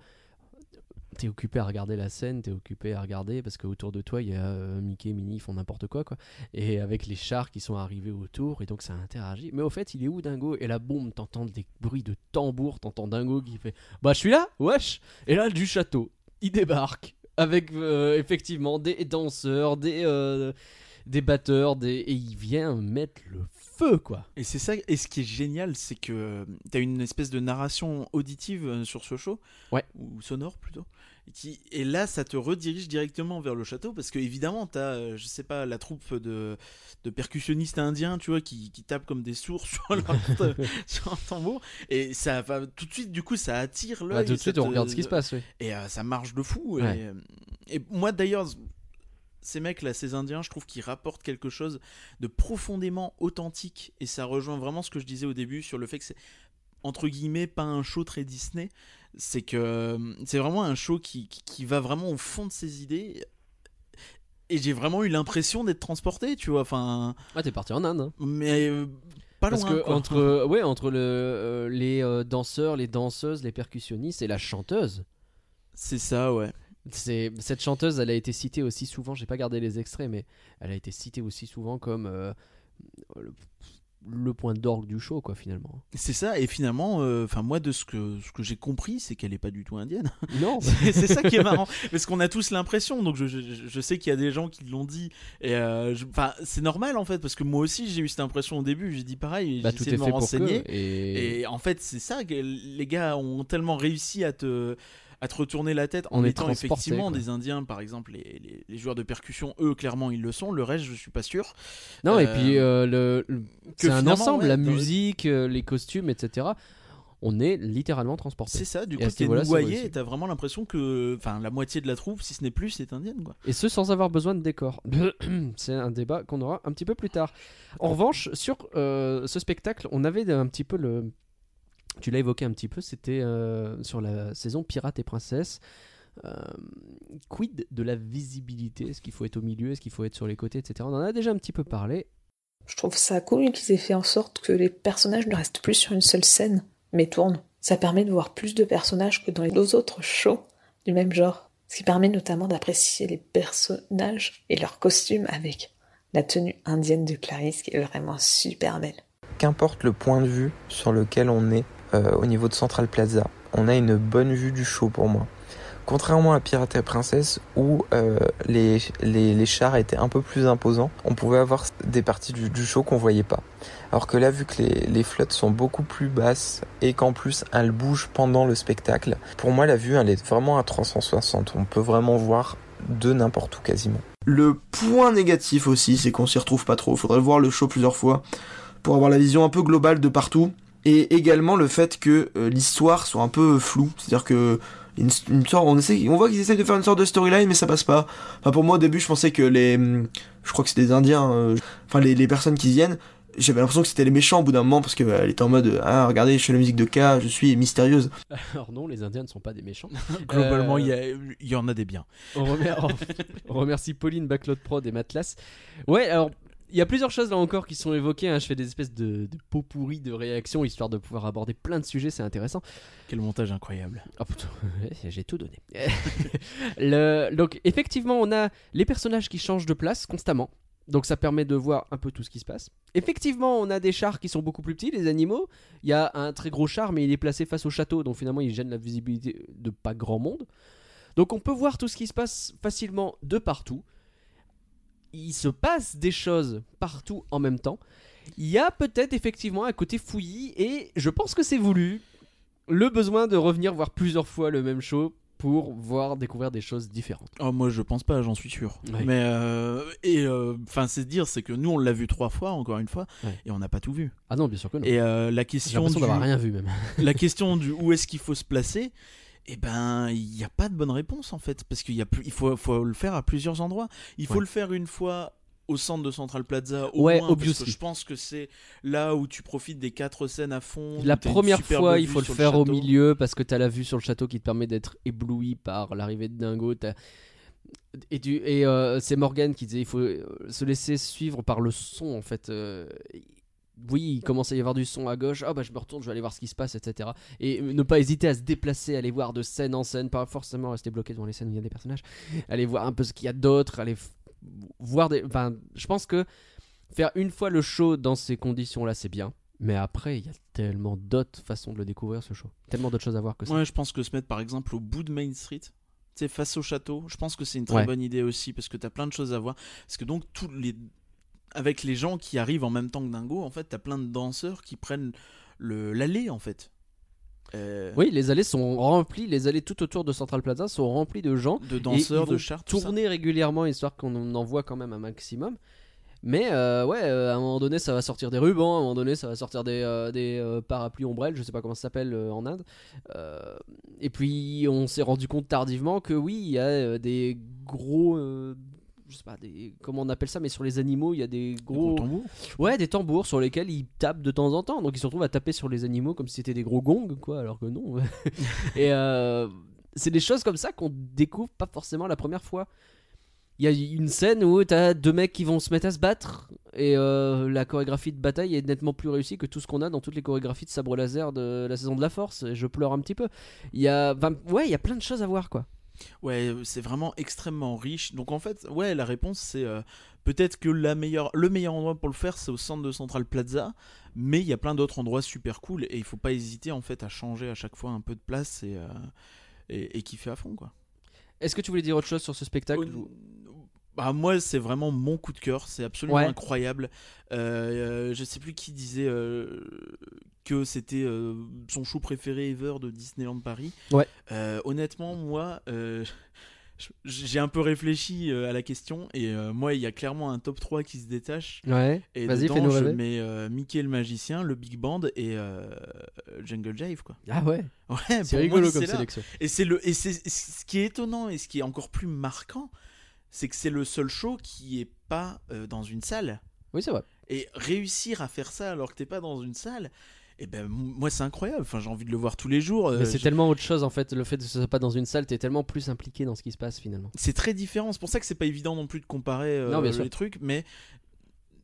t'es occupé à regarder la scène, t'es occupé à regarder parce qu'autour de toi, il y a euh, Mickey, Minnie, ils font n'importe quoi, quoi. Et avec les chars qui sont arrivés autour, et donc ça interagit. Mais au fait, il est où Dingo? Et là, boum, t'entends des bruits de tambour, t'entends Dingo qui fait Bah, je suis là, wesh Et là, du château, il débarque avec euh, effectivement des danseurs, des. euh, des batteurs, des... et il vient mettre le feu, quoi. Et c'est ça, et ce qui est génial, c'est que tu as une espèce de narration auditive sur ce show, Ouais. ou sonore plutôt, qui, et là ça te redirige directement vers le château, parce que évidemment tu as, je sais pas, la troupe de, de percussionnistes indiens, tu vois, qui, qui tapent comme des sourds [laughs] sur, leur, [laughs] sur un tambour, et ça va tout de suite, du coup ça attire l'œil. Ah, tout de suite, te- on regarde ce qui se passe, oui. Et euh, ça marche de fou. Ouais. Et, euh, et moi d'ailleurs, ces mecs là, ces Indiens, je trouve qu'ils rapportent quelque chose de profondément authentique. Et ça rejoint vraiment ce que je disais au début sur le fait que c'est entre guillemets pas un show très Disney. C'est que euh, c'est vraiment un show qui, qui, qui va vraiment au fond de ses idées. Et j'ai vraiment eu l'impression d'être transporté, tu vois. Enfin, Ah, t'es parti en Inde, hein. mais euh, pas Parce loin. que quoi. entre, euh, ouais, entre le, euh, les danseurs, les danseuses, les percussionnistes et la chanteuse, C'est ça, ouais. c'est cette chanteuse, elle a été citée aussi souvent. J'ai pas gardé les extraits, mais elle a été citée aussi souvent comme le, le point d'orgue du show, quoi, finalement. C'est ça. Et finalement, euh, enfin moi de ce que ce que j'ai compris, c'est qu'elle est pas du tout indienne. [laughs] Non, [laughs] C'est ça qui est marrant, parce qu'on a tous l'impression. Donc je, je, je sais qu'il y a des gens qui l'ont dit. Et euh, enfin, c'est normal en fait, parce que moi aussi j'ai eu cette impression au début. J'ai dit pareil, bah, j'ai essayé de me renseigner. Et, Et en fait, c'est ça que les gars ont tellement réussi à te à te retourner la tête en On est étant effectivement quoi. des Indiens, par exemple, les, les, les joueurs de percussion, eux, clairement, ils le sont. Le reste, je suis pas sûr. non, et euh, puis euh, le, le- que c'est un ensemble, ouais, la musique, euh, les costumes, etc. On est littéralement transporté. C'est ça, du Et coup, t'es noyé et t'as vraiment l'impression que enfin, la moitié de la troupe, si ce n'est plus, c'est indienne. Quoi. Et ce sans avoir besoin de décor. [coughs] C'est un débat qu'on aura un petit peu plus tard. En revanche, sur euh, ce spectacle, on avait un petit peu le. Tu l'as évoqué un petit peu, c'était euh, sur la saison Pirates et Princesses. Euh, quid de la visibilité? Est-ce qu'il faut être au milieu? Est-ce qu'il faut être sur les côtés, etc. On en a déjà un petit peu parlé. Je trouve ça cool qu'ils aient fait en sorte que les personnages ne restent plus sur une seule scène, mais tournent. Ça permet de voir plus de personnages que dans les deux autres shows du même genre. Ce qui permet notamment d'apprécier les personnages et leurs costumes avec la tenue indienne de Clarisse qui est vraiment super belle. Qu'importe le point de vue sur lequel on est euh, au niveau de Central Plaza, on a une bonne vue du show pour moi. Contrairement à Pirate et Princesse où euh, les, les, les chars étaient un peu plus imposants, on pouvait avoir des parties du, du show qu'on voyait pas. Alors que là, vu que les, les flottes sont beaucoup plus basses et qu'en plus elles bougent pendant le spectacle, pour moi la vue elle est vraiment à 360. On peut vraiment voir de n'importe où quasiment. Le point négatif aussi, c'est qu'on s'y retrouve pas trop. Faudrait voir le show plusieurs fois pour avoir la vision un peu globale de partout. Et également le fait que euh, l'histoire soit un peu floue. C'est-à-dire que une, une sorte, on, essaie, on voit qu'ils essayent de faire une sorte de storyline, mais ça passe pas. Enfin, pour moi, au début, je pensais que les. hum, Je crois que c'était des Indiens. euh, Enfin, les, les personnes qui viennent. J'avais l'impression que c'était les méchants au bout d'un moment parce qu'elle était en mode Ah, regardez, je fais la musique de K, je suis mystérieuse. [laughs] Alors non, les Indiens ne sont pas des méchants. [laughs] Globalement, Euh, il y, en a des biens. On, remer- on remercie Pauline, Backlot Prod et Matlas. Ouais, alors il y a plusieurs choses là encore qui sont évoquées. hein. Je fais des espèces de, de pots pourris de réactions histoire de pouvoir aborder plein de sujets, c'est intéressant. Quel montage incroyable. [laughs] Ouais, j'ai tout donné. [laughs] Le- donc effectivement, on a les personnages qui changent de place constamment. Donc ça permet de voir un peu tout ce qui se passe. Effectivement, on a des chars qui sont beaucoup plus petits, les animaux. Il y a un très gros char, mais il est placé face au château, donc finalement il gêne la visibilité de pas grand monde. Donc on peut voir tout ce qui se passe facilement de partout. Il se passe des choses partout en même temps. Il y a peut-être effectivement un côté fouillis, et je pense que c'est voulu le besoin de revenir voir plusieurs fois le même show pour voir découvrir des choses différentes. Oh, moi, je pense pas, j'en suis sûr. Ouais. Mais euh, et enfin, c'est dire, c'est que nous, on l'a vu trois fois, encore une fois, Ouais. et on n'a pas tout vu. Ah non, bien sûr que non. Et euh, la question du, d'avoir rien vu même. [laughs] la question du où est-ce qu'il faut se placer, eh ben, il n'y a pas de bonne réponse en fait, parce qu'il y a plus, il faut, faut le faire à plusieurs endroits. Il faut Ouais. le faire une fois au centre de Central Plaza, au Ouais, moins, parce que je pense que c'est là où tu profites des quatre scènes à fond. La première fois, il faut le faire au milieu parce que t'as la vue sur le château qui te permet d'être ébloui par l'arrivée de Dingo. t'as- Et, du... et euh, c'est Morgan qui disait il faut euh, se laisser suivre par le son en fait. euh, Oui, il commence à y avoir du son à gauche. Ah bah je me retourne, je vais aller voir ce qui se passe, etc. Et ne pas hésiter à se déplacer, aller voir de scène en scène, pas forcément rester bloqué devant les scènes où il y a des personnages. Aller voir un peu ce qu'il y a d'autre, aller voir des. Enfin, je pense que faire une fois le show dans ces conditions-là, c'est bien. Mais après, il y a tellement d'autres façons de le découvrir ce show. Tellement d'autres choses à voir que ça. Ouais, je pense que se mettre par exemple au bout de Main Street, face au château. Je pense que c'est une très Ouais. bonne idée aussi parce que tu as plein de choses à voir. Parce que donc, tous les... avec les gens qui arrivent en même temps que Dingo, en fait, tu as plein de danseurs qui prennent l'allée en fait. Euh, Oui, les allées sont remplies, les allées tout autour de Central Plaza sont remplies de gens. De danseurs, de chars, tourner régulièrement histoire qu'on en voit quand même un maximum. Mais euh, ouais, euh, à un moment donné, ça va sortir des rubans, à un moment donné, ça va sortir des, euh, des parapluies ombrelles, je sais pas comment ça s'appelle en Inde. Et puis, on s'est rendu compte tardivement que oui, il y a des gros. Je sais pas, des, comment on appelle ça, mais sur les animaux, il y a des gros. tambours. Ouais, des tambours sur lesquels ils tapent de temps en temps. Donc ils se retrouvent à taper sur les animaux comme si c'était des gros gongs, quoi, alors que non. [laughs] et euh, c'est des choses comme ça qu'on découvre pas forcément la première fois. Il y a une scène où t'as deux mecs qui vont se mettre à se battre et euh, la chorégraphie de bataille est nettement plus réussie que tout ce qu'on a dans toutes les chorégraphies de sabre laser de la saison de la force. Et je pleure un petit peu. Il y a, ouais, il y a plein de choses à voir, quoi. Ouais, c'est vraiment extrêmement riche. Donc en fait, ouais, la réponse c'est euh, peut-être que la meilleure, le meilleur endroit pour le faire c'est au centre de Central Plaza, mais il y a plein d'autres endroits super cool et il faut pas hésiter en fait à changer à chaque fois un peu de place et, euh, et, et kiffer à fond quoi. Est-ce que tu voulais dire autre chose sur ce spectacle Bah, moi, c'est vraiment mon coup de cœur. C'est absolument Ouais. incroyable. Euh, euh, je sais plus qui disait euh, que c'était euh, son show préféré ever de Disneyland Paris. Ouais. Euh, honnêtement, moi, euh, j'ai un peu réfléchi à la question et moi, il y a clairement un top 3 qui se détache. Ouais, Et vas-y, dedans, je rêver. mets Mickey le magicien, le Big Band et Jungle Jive, quoi. Ah ouais, Ouais, c'est rigolo moi, comme sélection. Et c'est le et c'est ce qui est étonnant et ce qui est encore plus marquant, c'est que c'est le seul show qui est pas dans une salle. Oui, c'est vrai. Et réussir à faire ça alors que t'es pas dans une salle, et ben moi c'est incroyable. Enfin j'ai envie de le voir tous les jours. Euh, Mais c'est je- tellement autre chose en fait, le fait de ce soit pas dans une salle, t'es tellement plus impliqué dans ce qui se passe finalement. c'est très différent. C'est pour ça que c'est pas évident non plus de comparer euh, Non, bien sûr. les trucs, mais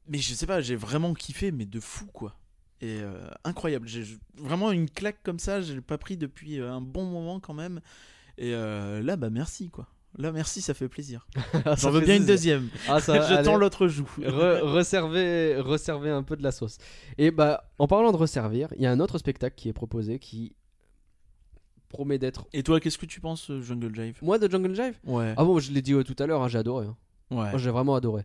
mais je sais pas, j'ai vraiment kiffé, mais de fou quoi. Et euh, incroyable. J'ai vraiment une claque comme ça. J'ai pas pris depuis un bon moment quand même. Et là bah merci quoi. Là merci, ça fait plaisir. [laughs] J'en veux bien une deuxième. Ah, ça, [laughs] je allez, tends l'autre joue. [laughs] re- resservez, resservez un peu de la sauce. Et bah, en parlant de resservir, il y a un autre spectacle qui est proposé qui promet d'être. Et toi, qu'est-ce que tu penses, euh, Jungle Jive? Moi de Jungle Jive? Ouais. Ah bon, je l'ai dit euh, tout à l'heure, hein, j'ai adoré. hein. ouais. Moi j'ai vraiment adoré.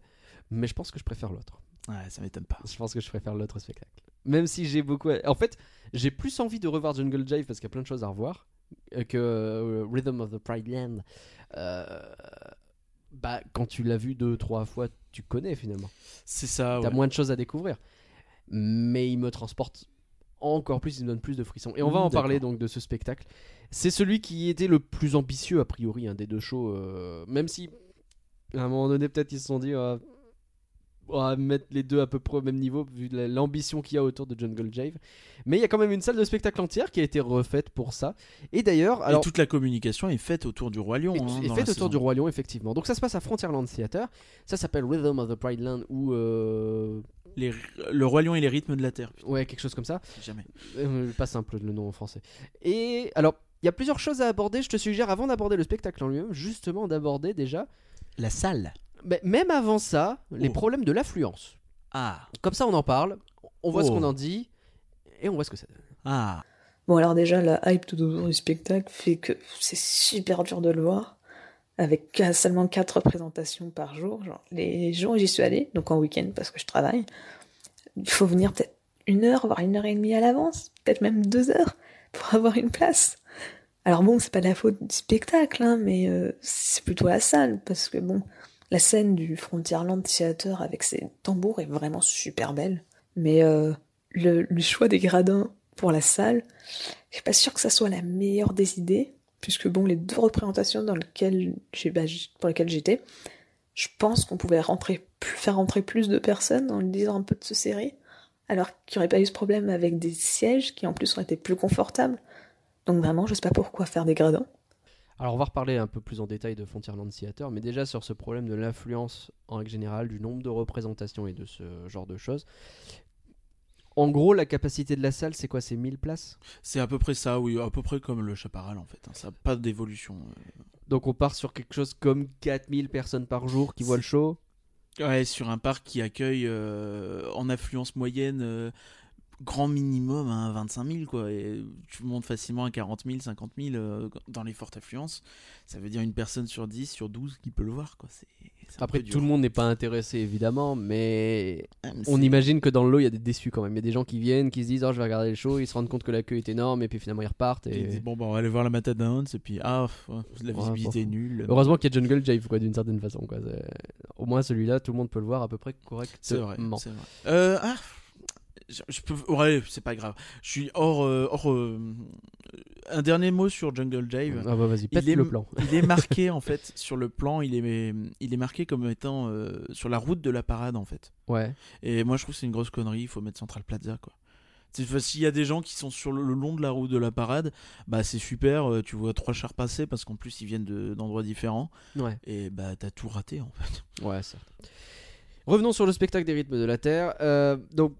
Mais je pense que je préfère l'autre. Ouais, ça m'étonne pas. Je pense que je préfère l'autre spectacle. Même si j'ai beaucoup. En fait, j'ai plus envie de revoir Jungle Jive parce qu'il y a plein de choses à revoir que euh, Rhythm of the Pride Land. Euh, Bah, quand tu l'as vu deux, trois fois, tu connais finalement. C'est ça. T'as ouais. moins de choses à découvrir. Mais il me transporte encore plus, il me donne plus de frissons. Et on va en parler donc de ce spectacle. C'est celui qui était le plus ambitieux a priori un des deux shows. euh, même si à un moment donné peut-être ils se sont dit on va mettre les deux à peu près au même niveau vu la- l'ambition qu'il y a autour de Jungle Jive. Mais il y a quand même une salle de spectacle entière qui a été refaite pour ça. Et d'ailleurs, alors Et toute la communication est faite autour du Roi Lion. hein, et dans fait la autour saison. du Roi Lion, effectivement. Donc ça se passe à Frontierland Theater. Ça s'appelle Rhythm of the Pride Land ou euh, Les- Le Roi Lion et les rythmes de la Terre. Putain, ouais quelque chose comme ça. jamais. Euh, pas simple le nom en français. Et alors il y a plusieurs choses à aborder. Je te suggère avant d'aborder le spectacle en lui-même, justement d'aborder déjà, La salle. Mais même avant ça, les Oh. problèmes de l'affluence. Ah. Comme ça, on en parle, on voit ce Oh. qu'on en dit et on voit ce que ça donne. Ah. Bon, alors déjà, la hype tout autour du spectacle fait que c'est super dur de le voir, avec qu'à- seulement quatre représentations par jour. Genre, les jours où j'y suis allée, donc en week-end parce que je travaille, il faut venir peut-être une heure, voire une heure et demie à l'avance, peut-être même deux heures, pour avoir une place. Alors bon, c'est pas de la faute du spectacle, hein, mais euh, c'est plutôt la salle, parce que bon, la scène du Frontierland Theater avec ses tambours est vraiment super belle. Mais euh, le, choix des gradins pour la salle, je suis pas sûre que ça soit la meilleure des idées, puisque bon, les deux représentations dans lesquelles bah, pour lesquelles j'étais, je pense qu'on pouvait faire rentrer plus de personnes en le disant un peu de se serrer, alors qu'il n'y aurait pas eu ce problème avec des sièges qui en plus ont été plus confortables. Donc vraiment, je sais pas pourquoi faire des gradins. Alors on va reparler un peu plus en détail de Frontierland Theater, mais déjà sur ce problème de l'influence en règle générale, du nombre de représentations et de ce genre de choses. En gros, la capacité de la salle, c'est quoi? C'est 1000 places? C'est à peu près ça, oui. À peu près comme le Chaparral, en fait. hein. Ça n'a pas d'évolution. euh. Donc on part sur quelque chose comme 4000 personnes par jour qui voient le show? Ouais, sur un parc qui accueille euh, en affluence moyenne euh, grand minimum à 25 000 quoi. Et tu montes facilement à 40 000, 50 000 euh, dans les fortes affluences. Ça veut dire une personne sur 10, sur 12 qui peut le voir quoi. C'est Après, tout le monde n'est pas intéressé évidemment, mais Ah, mais on imagine que dans le lot il y a des déçus quand même. Il y a des gens qui viennent, qui se disent oh je vais regarder le show, ils se rendent compte que la queue est énorme et puis finalement ils repartent. Ils Et... disent, bon bah on va aller voir la Matadance et puis ah ouais, la Ouais, visibilité est nulle. Heureusement qu'il y a Jungle Jive quoi d'une certaine façon quoi. Au moins celui-là tout le monde peut le voir à peu près correctement. C'est vrai. c'est vrai. Euh, ah, je, je peux. Ouais, c'est pas grave. Je suis hors. euh, hors euh, un dernier mot sur Jungle Jive. Ah bah vas-y, pète il est, le plan. il est [laughs] marqué en fait sur le plan. Il est, il est marqué comme étant euh, sur la route de la parade en fait. Ouais. Et moi je trouve que c'est une grosse connerie. Il faut mettre Central Plaza quoi. S'il y a des gens qui sont sur le, le long de la route de la parade, bah c'est super. Tu vois trois chars passer parce qu'en plus ils viennent de- d'endroits différents. Ouais. Et bah t'as tout raté en fait. Ouais, certes. Revenons sur le spectacle des rythmes de la Terre. Euh, donc,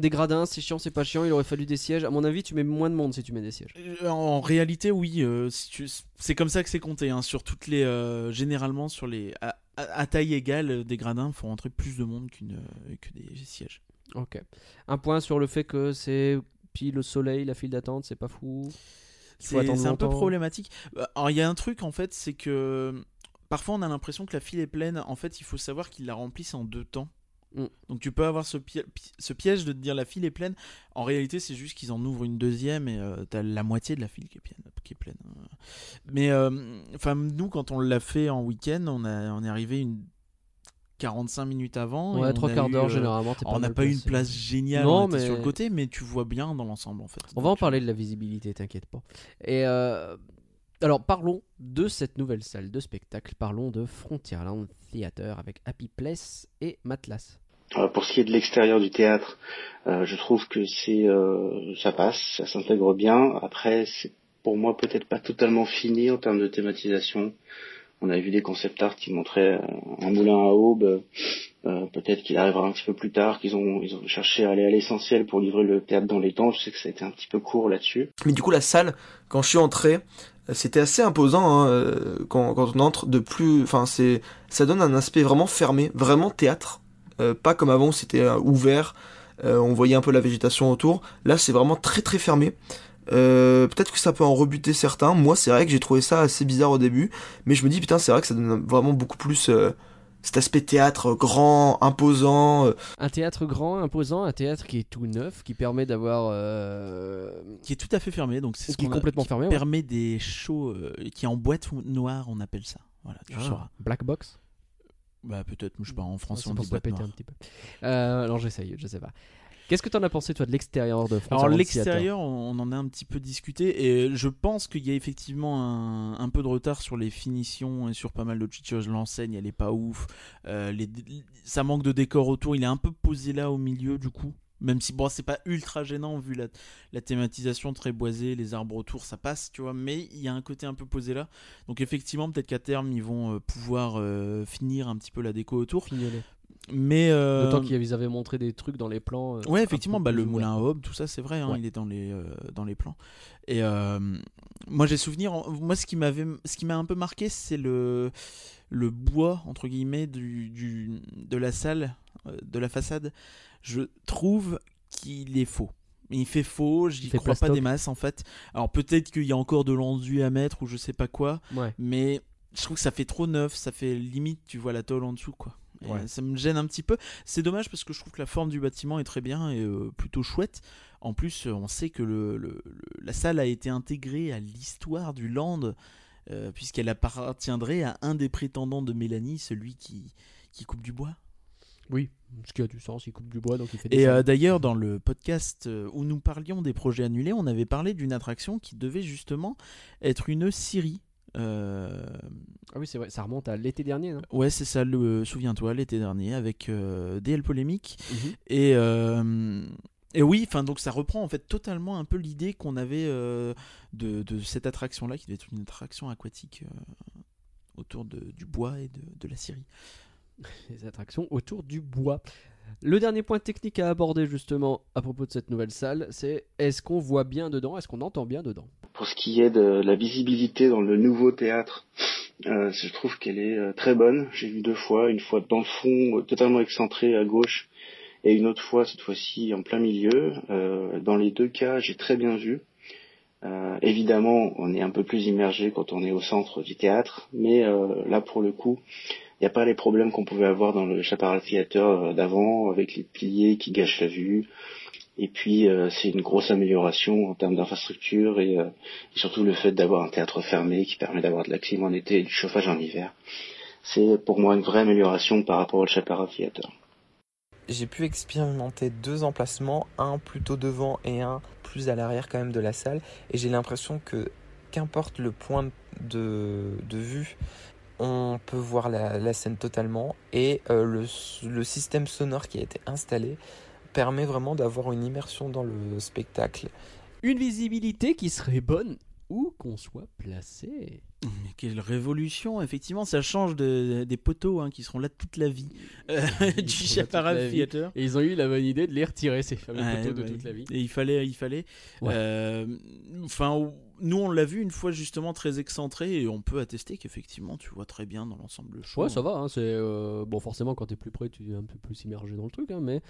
des gradins, c'est chiant, c'est pas chiant, il aurait fallu des sièges. À mon avis, tu mets moins de monde si tu mets des sièges. Euh, En réalité, oui, euh, si tu- c'est comme ça que c'est compté. hein, sur toutes les, euh, généralement, sur les à, taille égale, des gradins font rentrer plus de monde qu'une euh, que des sièges. Ok. Un point sur le fait que c'est pile le soleil, la file d'attente, c'est pas fou. C'est un peu problématique. Alors il y a un truc en fait, c'est que parfois on a l'impression que la file est pleine. En fait, il faut savoir qu'ils la remplissent en deux temps. Mm. Donc tu peux avoir ce, pi- pi- ce piège de te dire la file est pleine. En réalité, c'est juste qu'ils en ouvrent une deuxième et euh, t'as la moitié de la file qui est pleine. Qui est pleine. Mais euh, nous, quand on l'a fait en week-end, on, a, on est arrivé une 45 minutes avant. Ouais, trois quarts eu, d'heure euh, généralement. on n'a pas eu une place géniale Non, on était sur le côté, mais tu vois bien dans l'ensemble en fait. On va en parler de la visibilité, t'inquiète pas. Et euh, alors parlons de cette nouvelle salle de spectacle. Parlons de Frontierland Theater avec Happy Place et Matlas. Euh, pour ce qui est de l'extérieur du théâtre, euh, je trouve que c'est euh, ça passe, ça s'intègre bien. Après, c'est pour moi peut-être pas totalement fini en termes de thématisation. On a vu des concept art qui montraient euh, un moulin à aube. Euh, peut-être qu'il arrivera un petit peu plus tard, qu'ils ont ils ont cherché à aller à l'essentiel pour livrer le théâtre dans les temps. Je sais que ça a été un petit peu court là-dessus. Mais du coup, la salle, quand je suis entré, c'était assez imposant hein, euh, quand, quand on entre de plus. Enfin, c'est, ça donne un aspect vraiment fermé, vraiment théâtre. Euh, pas comme avant c'était euh, ouvert, euh, on voyait un peu la végétation autour. Là, c'est vraiment très très fermé. Euh, peut-être que ça peut en rebuter certains. Moi, c'est vrai que j'ai trouvé ça assez bizarre au début, mais je me dis putain, c'est vrai que ça donne vraiment beaucoup plus euh, cet aspect théâtre grand, imposant. euh, Un théâtre grand, imposant, un théâtre qui est tout neuf, qui permet d'avoir. euh, qui est tout à fait fermé, donc c'est ce Qui est a- complètement qui fermé, ouais. permet des shows euh, qui est en boîte noire, on appelle ça. Voilà, tu ah, sauras. Black Box? Bah peut-être, je sais pas, en français on pour dit boîte péter noire. un petit peu. Euh, non, j'essaye, je sais pas. Qu'est-ce que t'en as pensé toi de l'extérieur de Alors Frontierland l'extérieur, on en a un petit peu discuté et je pense qu'il y a effectivement un, un peu de retard sur les finitions et sur pas mal d'autres choses. L'enseigne, elle est pas ouf. Euh, les, ça manque de décor autour. Il est un peu posé là au milieu du coup. Même si bon, c'est pas ultra gênant vu la, la thématisation très boisée, les arbres autour, ça passe, tu vois. Mais il y a un côté un peu posé là. Donc effectivement, peut-être qu'à terme, ils vont euh, pouvoir euh, finir un petit peu la déco autour. Mais euh, D'autant qu'ils avaient montré des trucs dans les plans. euh, Ouais, effectivement, bah, le moulin à tout ça, c'est vrai, hein, Ouais. il est dans les, euh, dans les plans. Et euh, moi, j'ai souvenir, en- moi, ce qui m'avait, ce qui m'a un peu marqué, c'est le, le bois, entre guillemets, du, du, de la salle, de la façade. Je trouve qu'il est faux. Il fait faux, j'y crois pas des masses en fait. Alors peut-être qu'il y a encore de l'enduit à mettre ou je sais pas quoi, Ouais. mais je trouve que ça fait trop neuf, ça fait limite, tu vois la tôle en dessous quoi. Ouais. Ça me gêne un petit peu. C'est dommage parce que je trouve que la forme du bâtiment est très bien et euh, plutôt chouette. En plus, euh, on sait que le, le- le- la salle a été intégrée à l'histoire du land euh, puisqu'elle appartiendrait à un des prétendants de Mélanie, celui qui, qui coupe du bois. Oui, ce qui a du sens, il coupe du bois donc il fait des Et euh, d'ailleurs, dans le podcast où nous parlions des projets annulés, on avait parlé d'une attraction qui devait justement être une Syrie. Euh, Ah oui, c'est vrai, ça remonte à l'été dernier, non? Ouais, c'est ça, le souviens-toi, l'été dernier, avec euh, DL Polémique. Mhm. Et, euh, et oui, enfin donc ça reprend en fait totalement un peu l'idée qu'on avait euh, de, de cette attraction-là, qui devait être une attraction aquatique euh, autour de- du bois et de, de la Syrie. Les attractions autour du bois. Le dernier point technique à aborder justement à propos de cette nouvelle salle, c'est est-ce qu'on voit bien dedans, est-ce qu'on entend bien dedans? Pour ce qui est de la visibilité dans le nouveau théâtre, euh, je trouve qu'elle est euh, très bonne. J'ai vu deux fois, une fois dans le fond, euh, totalement excentré à gauche, et une autre fois, cette fois-ci en plein milieu. Dans les deux cas, j'ai très bien vu. Évidemment, on est un peu plus immergé quand on est au centre du théâtre, mais là, pour le coup, il n'y a pas les problèmes qu'on pouvait avoir dans le Chaparral Theater euh, d'avant, avec les piliers qui gâchent la vue. Et puis, euh, c'est une grosse amélioration en termes d'infrastructure et, euh, et surtout le fait d'avoir un théâtre fermé qui permet d'avoir de la clim en été et du chauffage en hiver. C'est pour moi une vraie amélioration par rapport au Chaparral Theater. J'ai pu expérimenter deux emplacements, un plutôt devant et un plus à l'arrière quand même de la salle. Et j'ai l'impression que qu'importe le point de vue, on peut voir la, scène totalement. Et euh, le, le système sonore qui a été installé permet vraiment d'avoir une immersion dans le spectacle. Une visibilité qui serait bonne où qu'on soit placé. Mais quelle révolution, effectivement, ça change de- des poteaux hein, qui seront là toute la vie euh, [laughs] du Chaparral. Theater. Et ils ont eu la bonne idée de les retirer, ces fameux Ouais, photos de toute la vie. Et il fallait, il fallait. Ouais. Euh, Enfin, nous on l'a vu une fois justement très excentré et on peut attester qu'effectivement tu vois très bien dans l'ensemble. Ouais, ça va. hein, c'est euh, bon, forcément, quand t'es plus près, tu es un peu plus immergé dans le truc. hein, mais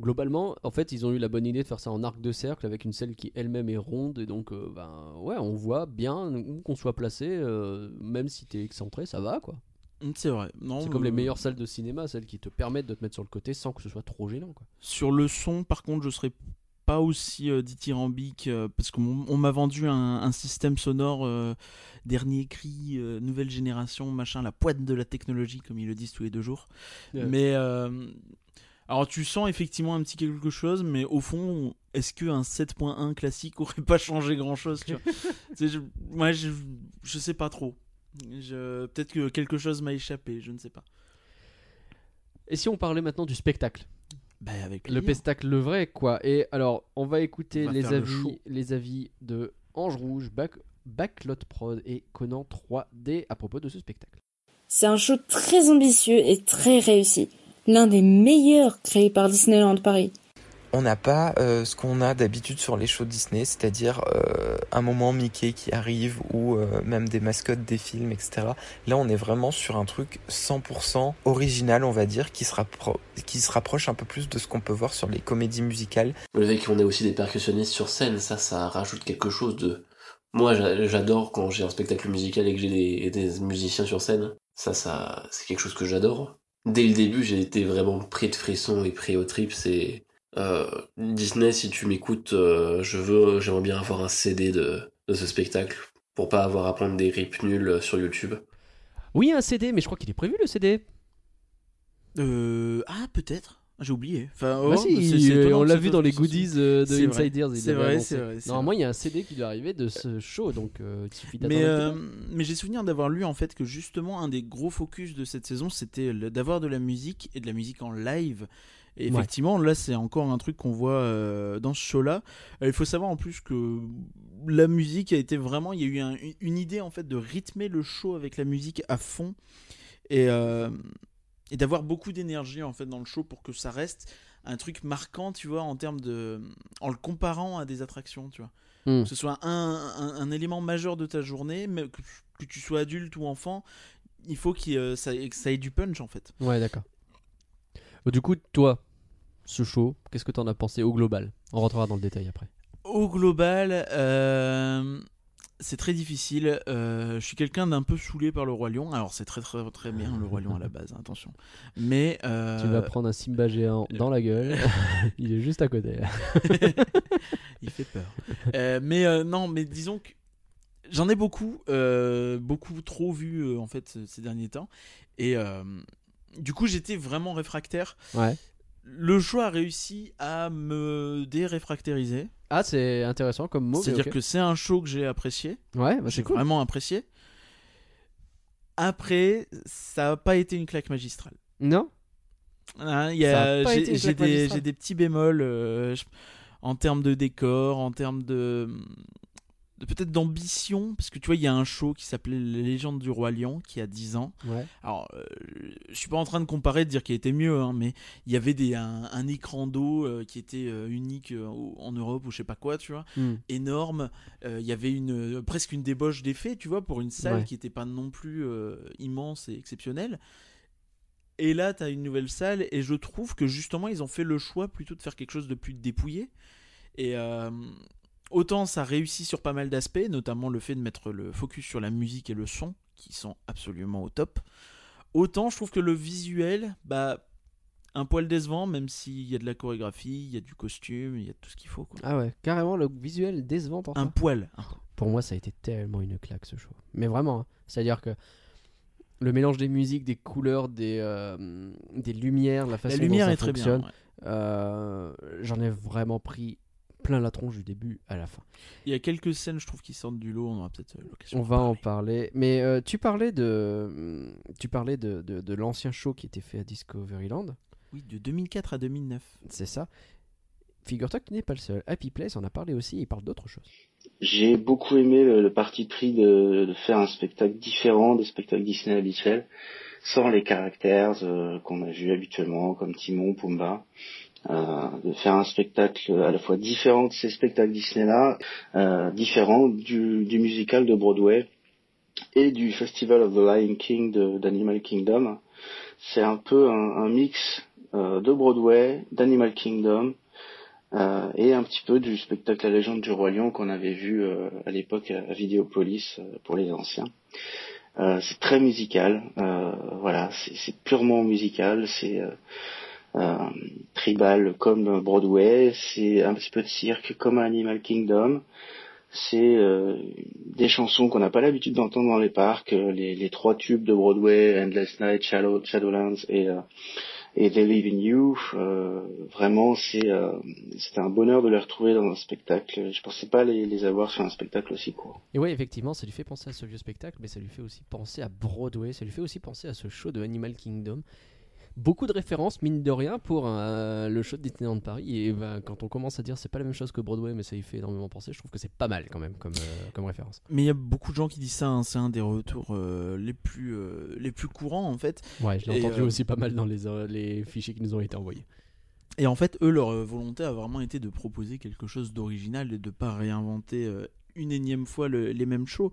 globalement, en fait, ils ont eu la bonne idée de faire ça en arc de cercle avec une selle qui elle-même est ronde. Et donc, ben ouais, on voit bien où qu'on soit placé, euh, même si t'es excentré, ça va quoi. Mm, C'est vrai. Non, C'est comme les euh, meilleures salles de cinéma, celles qui te permettent de te mettre sur le côté sans que ce soit trop gênant quoi. Sur le son, par contre, je serais pas aussi euh, dithyrambique euh, parce qu'on on m'a vendu un, un système sonore euh, dernier cri, nouvelle génération, machin, la pointe de la technologie, comme ils le disent tous les deux jours. Mais alors tu sens effectivement un petit quelque chose, mais au fond, est-ce qu'un 7.1 classique aurait pas changé grand chose tu vois? [laughs] C'est- je, Moi, je, je sais pas trop. Je- Peut-être que quelque chose m'a échappé, je ne sais pas. Et si on parlait maintenant du spectacle? Bah, avec Le plaisir. pestacle le vrai, quoi. Et alors, on va écouter On va les, le avis, les avis de Ange Rouge, Back, Backlot Prod et Conan 3D à propos de ce spectacle. C'est un show très ambitieux et très réussi. L'un des meilleurs créés par Disneyland Paris. On n'a pas euh, ce qu'on a d'habitude sur les shows Disney, c'est-à-dire euh, un moment Mickey qui arrive ou euh, même des mascottes des films, etc. Là, on est vraiment sur un truc 100% original, on va dire, qui se, rapproche un peu plus de ce qu'on peut voir sur les comédies musicales. Le fait qu'on ait aussi des percussionnistes sur scène, ça, ça rajoute quelque chose de. Moi, j'a- j'adore quand j'ai un spectacle musical et que j'ai des, des musiciens sur scène. Ça, ça, c'est quelque chose que j'adore. Dès le début, j'ai été vraiment pris de frissons et pris au trip. C'est euh, Disney. Si tu m'écoutes, euh, je veux, j'aimerais bien avoir un CD de, de ce spectacle pour pas avoir à prendre des rips nuls sur YouTube. Oui, un CD, mais je crois qu'il est prévu le CD. Euh, ah, peut-être. J'ai oublié. Enfin, bah oh, si, c'est- c'est euh, étonnant on l'a vu dans les goodies de C'est vrai, Insiders. il c'est vrai, c'est vrai, c'est Normalement, il y a un CD qui doit arriver de ce show, donc euh, il suffit d'attendre. Mais, euh, mais j'ai souvenir d'avoir lu en fait que justement un des gros focus de cette saison c'était d'avoir de la musique et de la musique en live. Et Ouais. effectivement, là c'est encore un truc qu'on voit euh, dans ce show-là. Euh, il faut savoir en plus que la musique a été vraiment, il y a eu un- une idée en fait de rythmer le show avec la musique à fond et, euh, et d'avoir beaucoup d'énergie en fait dans le show pour que ça reste un truc marquant, tu vois, en termes de, en le comparant à des attractions, tu vois Hmm. que ce soit un, un- un élément majeur de ta journée, mais que, que tu sois adulte ou enfant, il faut euh, ça, que ça ait du punch en fait. Ouais, d'accord. Du coup, toi, ce show, qu'est-ce que t'en as pensé au global? On rentrera dans le détail après. Au global, euh, c'est très difficile. Euh, je suis quelqu'un d'un peu saoulé par le Roi Lion. Alors c'est très très très bien le Roi Lion à la base, hein, attention. Mais euh, Tu vas prendre un Simba géant dans la gueule. [laughs] il est juste à côté. [laughs] il fait peur. Mais non, mais disons que j'en ai beaucoup, beaucoup trop vu en fait ces derniers temps. Et euh, du coup, j'étais vraiment réfractaire. Ouais. Le choix a réussi à me déréfractériser. Ah, c'est intéressant comme mot. C'est-à-dire que c'est un show que j'ai apprécié. Ouais, bah, j'ai c'est cool. vraiment apprécié. Après, ça n'a pas été une claque magistrale. Non Hein, j'ai des, des petits bémols euh, en termes de décor, en termes de peut-être d'ambition, parce que tu vois, il y a un show qui s'appelait Les légendes du roi lion qui a 10 ans. Ouais. Alors, euh, je suis pas en train de comparer, de dire qu'il était mieux, hein, mais il y avait des, un, un écran d'eau euh, qui était euh, unique en Europe ou je sais pas quoi, tu vois, Hmm. énorme. Il y avait une, presque une débauche d'effets, tu vois, pour une salle Ouais. qui était pas non plus immense et exceptionnelle. Et là, tu as une nouvelle salle, et je trouve que justement, ils ont fait le choix plutôt de faire quelque chose de plus dépouillé. Et euh, autant ça réussit sur pas mal d'aspects, notamment le fait de mettre le focus sur la musique et le son, qui sont absolument au top. Autant je trouve que le visuel, bah, un poil décevant, même s'il y a de la chorégraphie, il y a du costume, il y a tout ce qu'il faut. Quoi. Ah ouais, carrément le visuel décevant pour Un toi. poil. Pour moi, ça a été tellement une claque ce show. Mais vraiment, hein. c'est-à-dire que le mélange des musiques, des couleurs, des, euh, des lumières, la façon La lumière dont ça est très bien. fonctionne, ouais. euh, j'en ai vraiment pris plein la tronche du début à la fin. Il y a quelques scènes, je trouve, qui sortent du lot. On aura peut-être euh, l'occasion. On va en parler. Mais euh, tu parlais de, tu parlais de, de, de l'ancien show qui était fait à Discoveryland. Oui, de 2004 à 2009. C'est ça. Figure-toi que tu n'es pas le seul. Happy Place en a parlé aussi. Il parle d'autre chose. J'ai beaucoup aimé le, le parti pris de, de faire un spectacle différent des spectacles Disney habituels, sans les caractères euh, qu'on a vus habituellement, comme Timon, Pumba. Euh, de faire un spectacle à la fois différent de ces spectacles Disney-là, euh, différent du, musical de Broadway et du Festival of the Lion King d'Animal Kingdom. C'est un peu un, mix euh, de Broadway, d'Animal Kingdom, et un petit peu du spectacle La légende du roi lion qu'on avait vu à l'époque à, à Vidéopolis euh, pour les anciens. C'est très musical, voilà, c'est purement musical, c'est tribal comme Broadway, c'est un petit peu de cirque comme Animal Kingdom, c'est euh, des chansons qu'on n'a pas l'habitude d'entendre dans les parcs, euh, les, trois tubes de Broadway, Endless Night, Shadow, Shadowlands et euh, et They Live in You. euh, vraiment, c'est euh, c'était un bonheur de les retrouver dans un spectacle. Je pensais pas les, les avoir sur un spectacle aussi court. Et ouais, effectivement, ça lui fait penser à ce vieux spectacle, mais ça lui fait aussi penser à Broadway, ça lui fait aussi penser à ce show de Animal Kingdom. Beaucoup de références, mine de rien, pour euh, le show de Disneyland Paris. Et ben, quand on commence à dire c'est pas la même chose que Broadway, mais ça y fait énormément penser, je trouve que c'est pas mal quand même comme, euh, comme référence. Mais il y a beaucoup de gens qui disent ça, hein, c'est un des retours euh, les, plus, les plus courants en fait. Ouais, je l'ai entendu aussi pas mal dans les, les fichiers qui nous ont été envoyés. Et en fait, eux, leur volonté a vraiment été de proposer quelque chose d'original et de pas réinventer une énième fois le- les mêmes shows.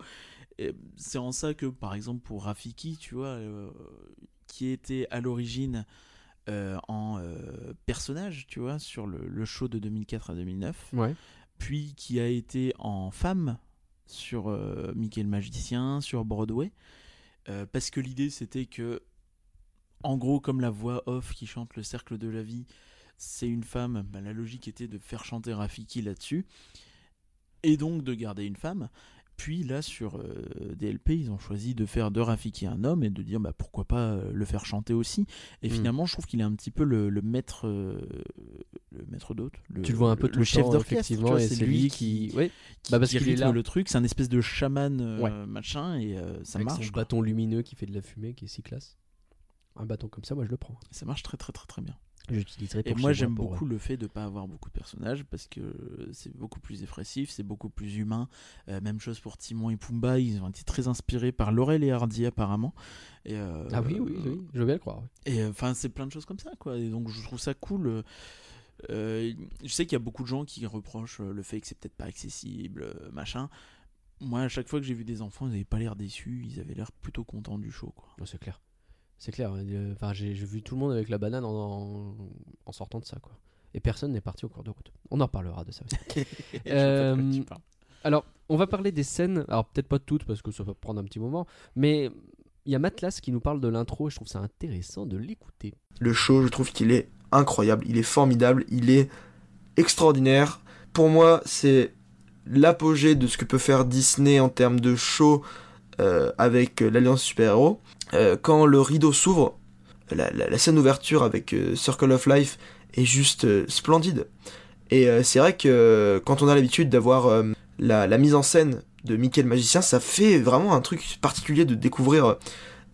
C'est en ça que, par exemple, pour Rafiki, tu vois, qui était à l'origine euh, en euh, personnage, tu vois, sur le, le show de 2004 à 2009, Ouais. puis qui a été en femme sur euh, Mickey le magicien, sur Broadway, euh, parce que l'idée c'était que, en gros, comme la voix off qui chante le cercle de la vie, c'est une femme, bah, la logique était de faire chanter Rafiki là-dessus, et donc de garder une femme. Puis là, sur euh, DLP, ils ont choisi de faire de Rafiki un homme et de dire bah, pourquoi pas euh, le faire chanter aussi. Et Mm. finalement, je trouve qu'il est un petit peu le, le maître, euh, le maître d'hôte, Tu le vois un peu le, le chef d'orchestre. c'est lui qui. Ouais, qui, Bah, parce qui qu'il est là. le truc. C'est un espèce de chaman euh, Ouais. machin et ça avec marche. son quoi. bâton lumineux qui fait de la fumée, qui est si classe. Un bâton comme ça, moi je le prends. Ça marche très très très très bien. J'utiliserai Et moi j'aime beaucoup le fait de pas avoir beaucoup de personnages parce que c'est beaucoup plus expressif, c'est beaucoup plus humain. Euh, même chose pour Timon et Pumba, ils ont été très inspirés par Laurel et Hardy apparemment. Et, euh, Ah oui, oui, oui, je veux bien le croire. Et euh, enfin, c'est plein de choses comme ça, quoi. Et donc, je trouve ça cool. euh, je sais qu'il y a beaucoup de gens qui reprochent le fait que c'est peut-être pas accessible, machin. Moi, à chaque fois que j'ai vu des enfants, ils avaient pas l'air déçus, ils avaient l'air plutôt contents du show, quoi. C'est clair. C'est clair. euh, Enfin, j'ai vu tout le monde avec la banane en, en, en sortant de ça, quoi. Et personne n'est parti au cours de route. On en parlera de ça aussi. [laughs] Euh. Alors, on va parler des scènes. Alors, peut-être pas toutes parce que ça va prendre un petit moment. Mais il y a Matlas qui nous parle de l'intro et je trouve ça intéressant de l'écouter. Le show, je trouve qu'il est incroyable, il est formidable, il est extraordinaire. Pour moi, c'est l'apogée de ce que peut faire Disney en termes de show euh, avec euh, l'Alliance Super-Héros. Euh, quand le rideau s'ouvre, la, la- la scène d'ouverture avec euh, Circle of Life est juste splendide. Et c'est vrai que quand on a l'habitude d'avoir la, la mise en scène de Mickey le magicien, ça fait vraiment un truc particulier de découvrir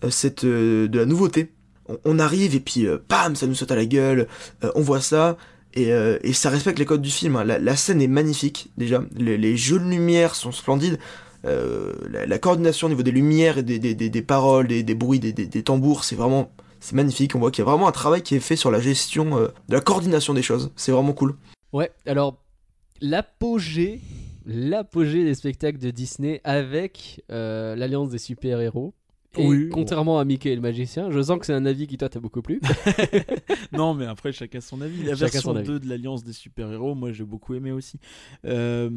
cette, de la nouveauté on, on arrive et puis euh, bam, ça nous saute à la gueule, euh, on voit ça, et, euh, et ça respecte les codes du film. hein. La, la scène est magnifique déjà, les, les jeux de lumière sont splendides, euh, la, la coordination au niveau des lumières et des, des, des, des paroles, des, des bruits, des, des, des tambours, c'est vraiment c'est magnifique. On voit qu'il y a vraiment un travail qui est fait sur la gestion euh, de la coordination des choses. C'est vraiment cool. Ouais, alors, l'apogée. L'apogée des spectacles de Disney avec euh, l'Alliance des super-héros. Et Oui, contrairement à Mickey et le magicien, je sens que c'est un avis qui toi t'a beaucoup plu. [laughs] [laughs] non, mais après, chacun son avis. La Chacun version son avis. 2 de l'Alliance des super-héros, moi, j'ai beaucoup aimé aussi. Euh,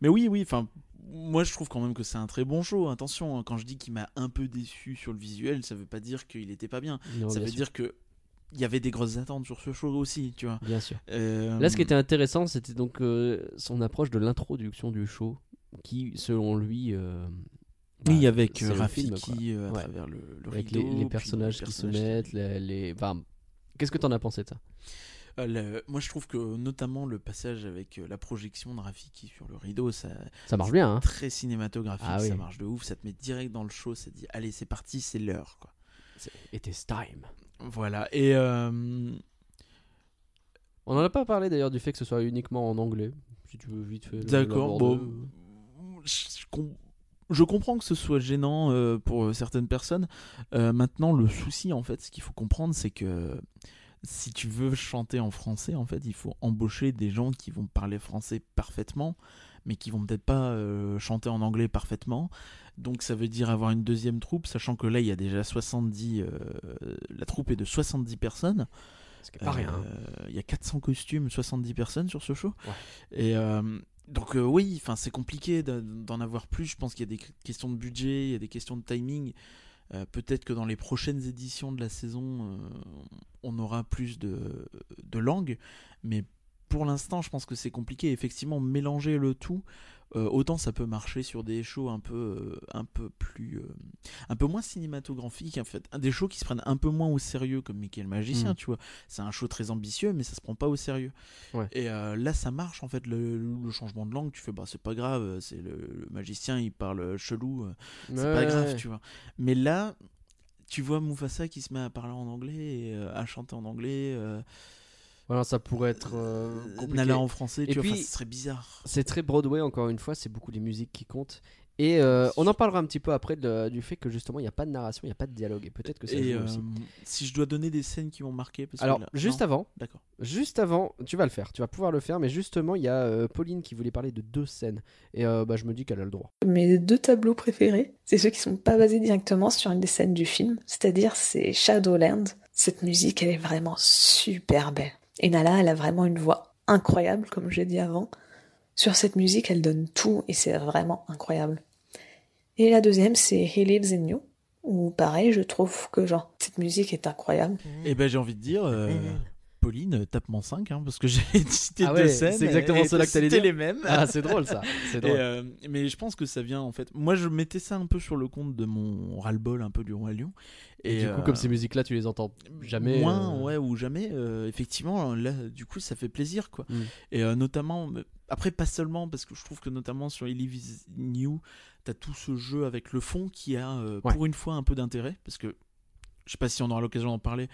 Mais oui, oui, enfin. Moi, je trouve quand même que c'est un très bon show. Attention, hein, quand je dis qu'il m'a un peu déçu sur le visuel, ça veut pas dire qu'il était pas bien. Non, ça bien veut sûr. dire que il y avait des grosses attentes sur ce show aussi, tu vois. Bien sûr. Euh, Là, ce qui était intéressant, c'était donc euh, son approche de l'introduction du show, qui, selon lui, euh, Oui, avec c'est le film, Rafiki quoi. euh, à Ouais. travers le, le avec rideau, les, personnages les qui se mettent, les, les- enfin, qu'est-ce que t'en as pensé de ça? Le- moi, je trouve que notamment le passage avec euh, la projection de Rafiki sur le rideau, ça, Ça marche bien, hein très cinématographique, Ah oui. ça marche de ouf, ça te met direct dans le show, ça te dit allez, c'est parti, c'est l'heure, quoi. It is time. Voilà. Et euh, On n'en a pas parlé d'ailleurs du fait que ce soit uniquement en anglais, si tu veux vite fait. d'accord, bon, je, je com- je comprends que ce soit gênant euh, pour certaines personnes. Euh, maintenant, le souci, en fait, ce qu'il faut comprendre, c'est que si tu veux chanter en français, en fait, il faut embaucher des gens qui vont parler français parfaitement, mais qui vont peut-être pas euh, chanter en anglais parfaitement. Donc ça veut dire avoir une deuxième troupe, sachant que là, il y a déjà 70... euh, la troupe est de 70 personnes. Ce qui est pas rien. hein. Euh, Il y a 400 costumes, 70 personnes sur ce show. Ouais. Et donc euh, oui, enfin c'est compliqué d'en d'en avoir plus. Je pense qu'il y a des questions de budget, il y a des questions de timing. Euh, Peut-être que dans les prochaines éditions de la saison, euh, on aura plus de, de langues, mais pour l'instant, je pense que c'est compliqué. Effectivement, mélanger le tout, euh, autant ça peut marcher sur des shows un peu, euh, un peu plus, euh, un peu moins cinématographiques en fait, des shows qui se prennent un peu moins au sérieux, comme Mickey le magicien, Mm. tu vois. C'est un show très ambitieux, mais ça se prend pas au sérieux. Ouais. Et là, ça marche en fait. Le, le changement de langue, tu fais bah c'est pas grave. C'est le, le magicien, il parle chelou, c'est pas grave, ouais. tu vois. Mais là, tu vois Mufasa qui se met à parler en anglais et à chanter en anglais. Euh, Voilà, ça pourrait être euh, compliqué. Nala en français, Et tu vois, enfin, puis- ce serait bizarre. C'est très Broadway, encore une fois, c'est beaucoup les musiques qui comptent. Et euh, on en parlera un petit peu après de- du fait que justement il n'y a pas de narration, il n'y a pas de dialogue. Et peut-être que ça Et joue euh, aussi. si je dois donner des scènes qui m'ont marqué, parce que Alors, là- juste non avant, D'accord. juste avant, tu vas le faire, tu vas pouvoir le faire, mais justement, il y a euh, Pauline qui voulait parler de deux scènes. Et euh, bah, je me dis qu'elle a le droit. Mes deux tableaux préférés, c'est ceux qui sont pas basés directement sur une des scènes du film, c'est-à-dire c'est Shadowland. Cette musique, elle est vraiment super belle. Et Nala, elle a vraiment une voix incroyable, comme j'ai dit avant. Sur cette musique, elle donne tout et c'est vraiment incroyable. Et la deuxième, c'est He Lives in You, où pareil, je trouve que genre cette musique est incroyable. Et ben j'ai envie de dire, euh, Pauline, tape mon 5, hein, parce que [laughs] j'ai cité Ah deux scènes. c'est exactement cela que t'allais c'était dire. les mêmes. Ah, c'est drôle ça, Et, drôle. euh, mais je pense que ça vient en fait. Moi, je mettais ça un peu sur le compte de mon ras-le-bol un peu du Roi Lion. Et, du coup, euh, comme ces musiques-là, tu les entends jamais. Moins, euh, ouais, ou jamais. effectivement, là, du coup, ça fait plaisir, quoi. Mm. Et notamment, après, pas seulement, parce que je trouve que notamment sur Lives in You, t'as tout ce jeu avec le fond qui a, Ouais. pour une fois, un peu d'intérêt, parce que je sais pas si on aura l'occasion d'en parler,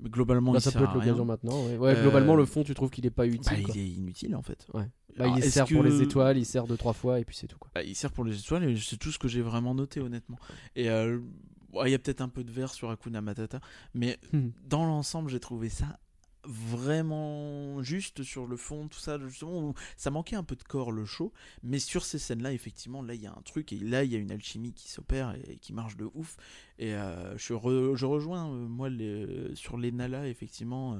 mais globalement, Bah, il ça sert peut être l'occasion maintenant. Ouais, Ouais, Euh, globalement, le fond, tu trouves qu'il est pas utile. Bah, quoi. il est inutile en fait. Ouais. Bah, Alors, il sert pour les étoiles, il sert deux trois fois et puis c'est tout quoi. Bah, il sert pour les étoiles et c'est tout ce que j'ai vraiment noté honnêtement. Et euh, ouais, il y a peut-être un peu de verre sur Hakuna Matata, mais [laughs] dans l'ensemble j'ai trouvé ça vraiment juste sur le fond, tout ça, justement, ça manquait un peu de corps le show, mais sur ces scènes-là, effectivement, là il y a un truc, et là il y a une alchimie qui s'opère et, qui marche de ouf, et euh, je, re- je rejoins, euh, moi, sur les Nala, effectivement,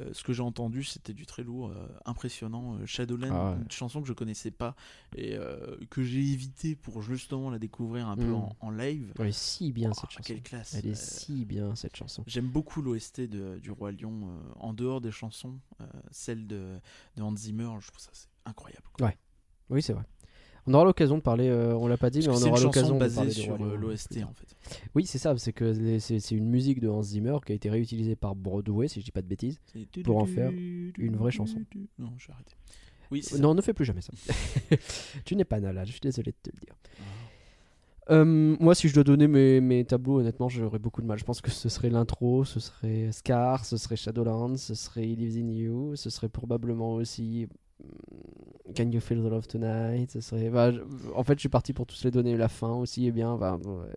euh, ce que j'ai entendu, c'était du très lourd, euh, impressionnant. Euh, Shadowland, Ah ouais. une chanson que je connaissais pas et que j'ai évité pour justement la découvrir un peu Mm. en, en live. Elle est si bien Oh, cette chanson. quelle classe! Elle est si bien cette chanson. J'aime beaucoup l'OST de- du Roi Lion en dehors des chansons, celle de, de Hans Zimmer, je trouve ça c'est incroyable. quoi. Ouais. Oui, c'est vrai. On aura l'occasion de parler, euh, on l'a pas dit, Parce mais on aura l'occasion de parler sur euh, l'OST en fait. Oui, c'est ça, c'est que c'est une musique de Hans Zimmer qui a été réutilisée par Broadway, si je dis pas de bêtises. Pour en faire une vraie chanson. Non, je vais arrêter. Oui, c'est ça. Non, ne fais plus jamais ça. [laughs] tu n'es pas Nala, je suis désolé de te le dire. Ah. Euh, moi, si je dois donner mes, mes tableaux, honnêtement, j'aurais beaucoup de mal. Je pense que ce serait l'intro, ce serait Scar, ce serait Shadowlands, ce serait He Lives in You, ce serait probablement aussi Can You Feel the Love Tonight? Ce serait, bah, je- en fait, je suis parti pour tous les donner. La fin aussi est bien. bah, ouais.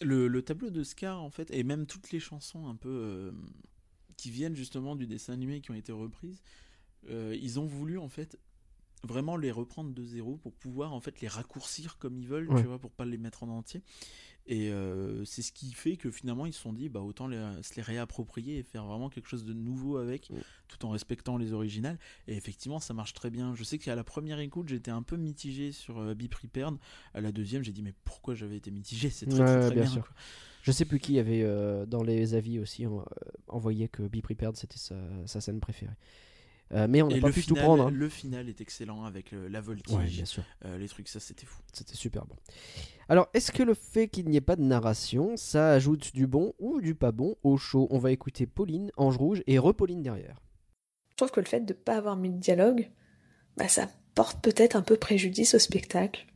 Le, le tableau de Scar, en fait, et même toutes les chansons un peu euh, qui viennent justement du dessin animé qui ont été reprises, euh, ils ont voulu en fait vraiment les reprendre de zéro pour pouvoir en fait les raccourcir comme ils veulent, Ouais. tu vois, pour pas les mettre en entier. Et euh, c'est ce qui fait que finalement ils se sont dit bah autant les, se les réapproprier et faire vraiment quelque chose de nouveau avec, Mm. tout en respectant les originales. Et effectivement ça marche très bien. Je sais qu'à la première écoute j'étais un peu mitigé sur euh, Be Prepared. À la deuxième j'ai dit mais pourquoi j'avais été mitigé? C'est très, très, Ouais, très bien bien. quoi. Je sais plus qui avait euh, dans les avis aussi euh, envoyé que Be Prepared c'était sa, sa scène préférée. Euh, mais on n'a pas le pu final, tout prendre. hein. le final est excellent avec le- la voltige, Ouais, bien sûr. euh, les trucs, ça c'était fou. C'était super bon. Alors, est-ce que le fait qu'il n'y ait pas de narration, ça ajoute du bon ou du pas bon au show? On va écouter Pauline, Ange Rouge et Repauline derrière. Je trouve que le fait de ne pas avoir mis de dialogue, bah, ça porte peut-être un peu préjudice au spectacle.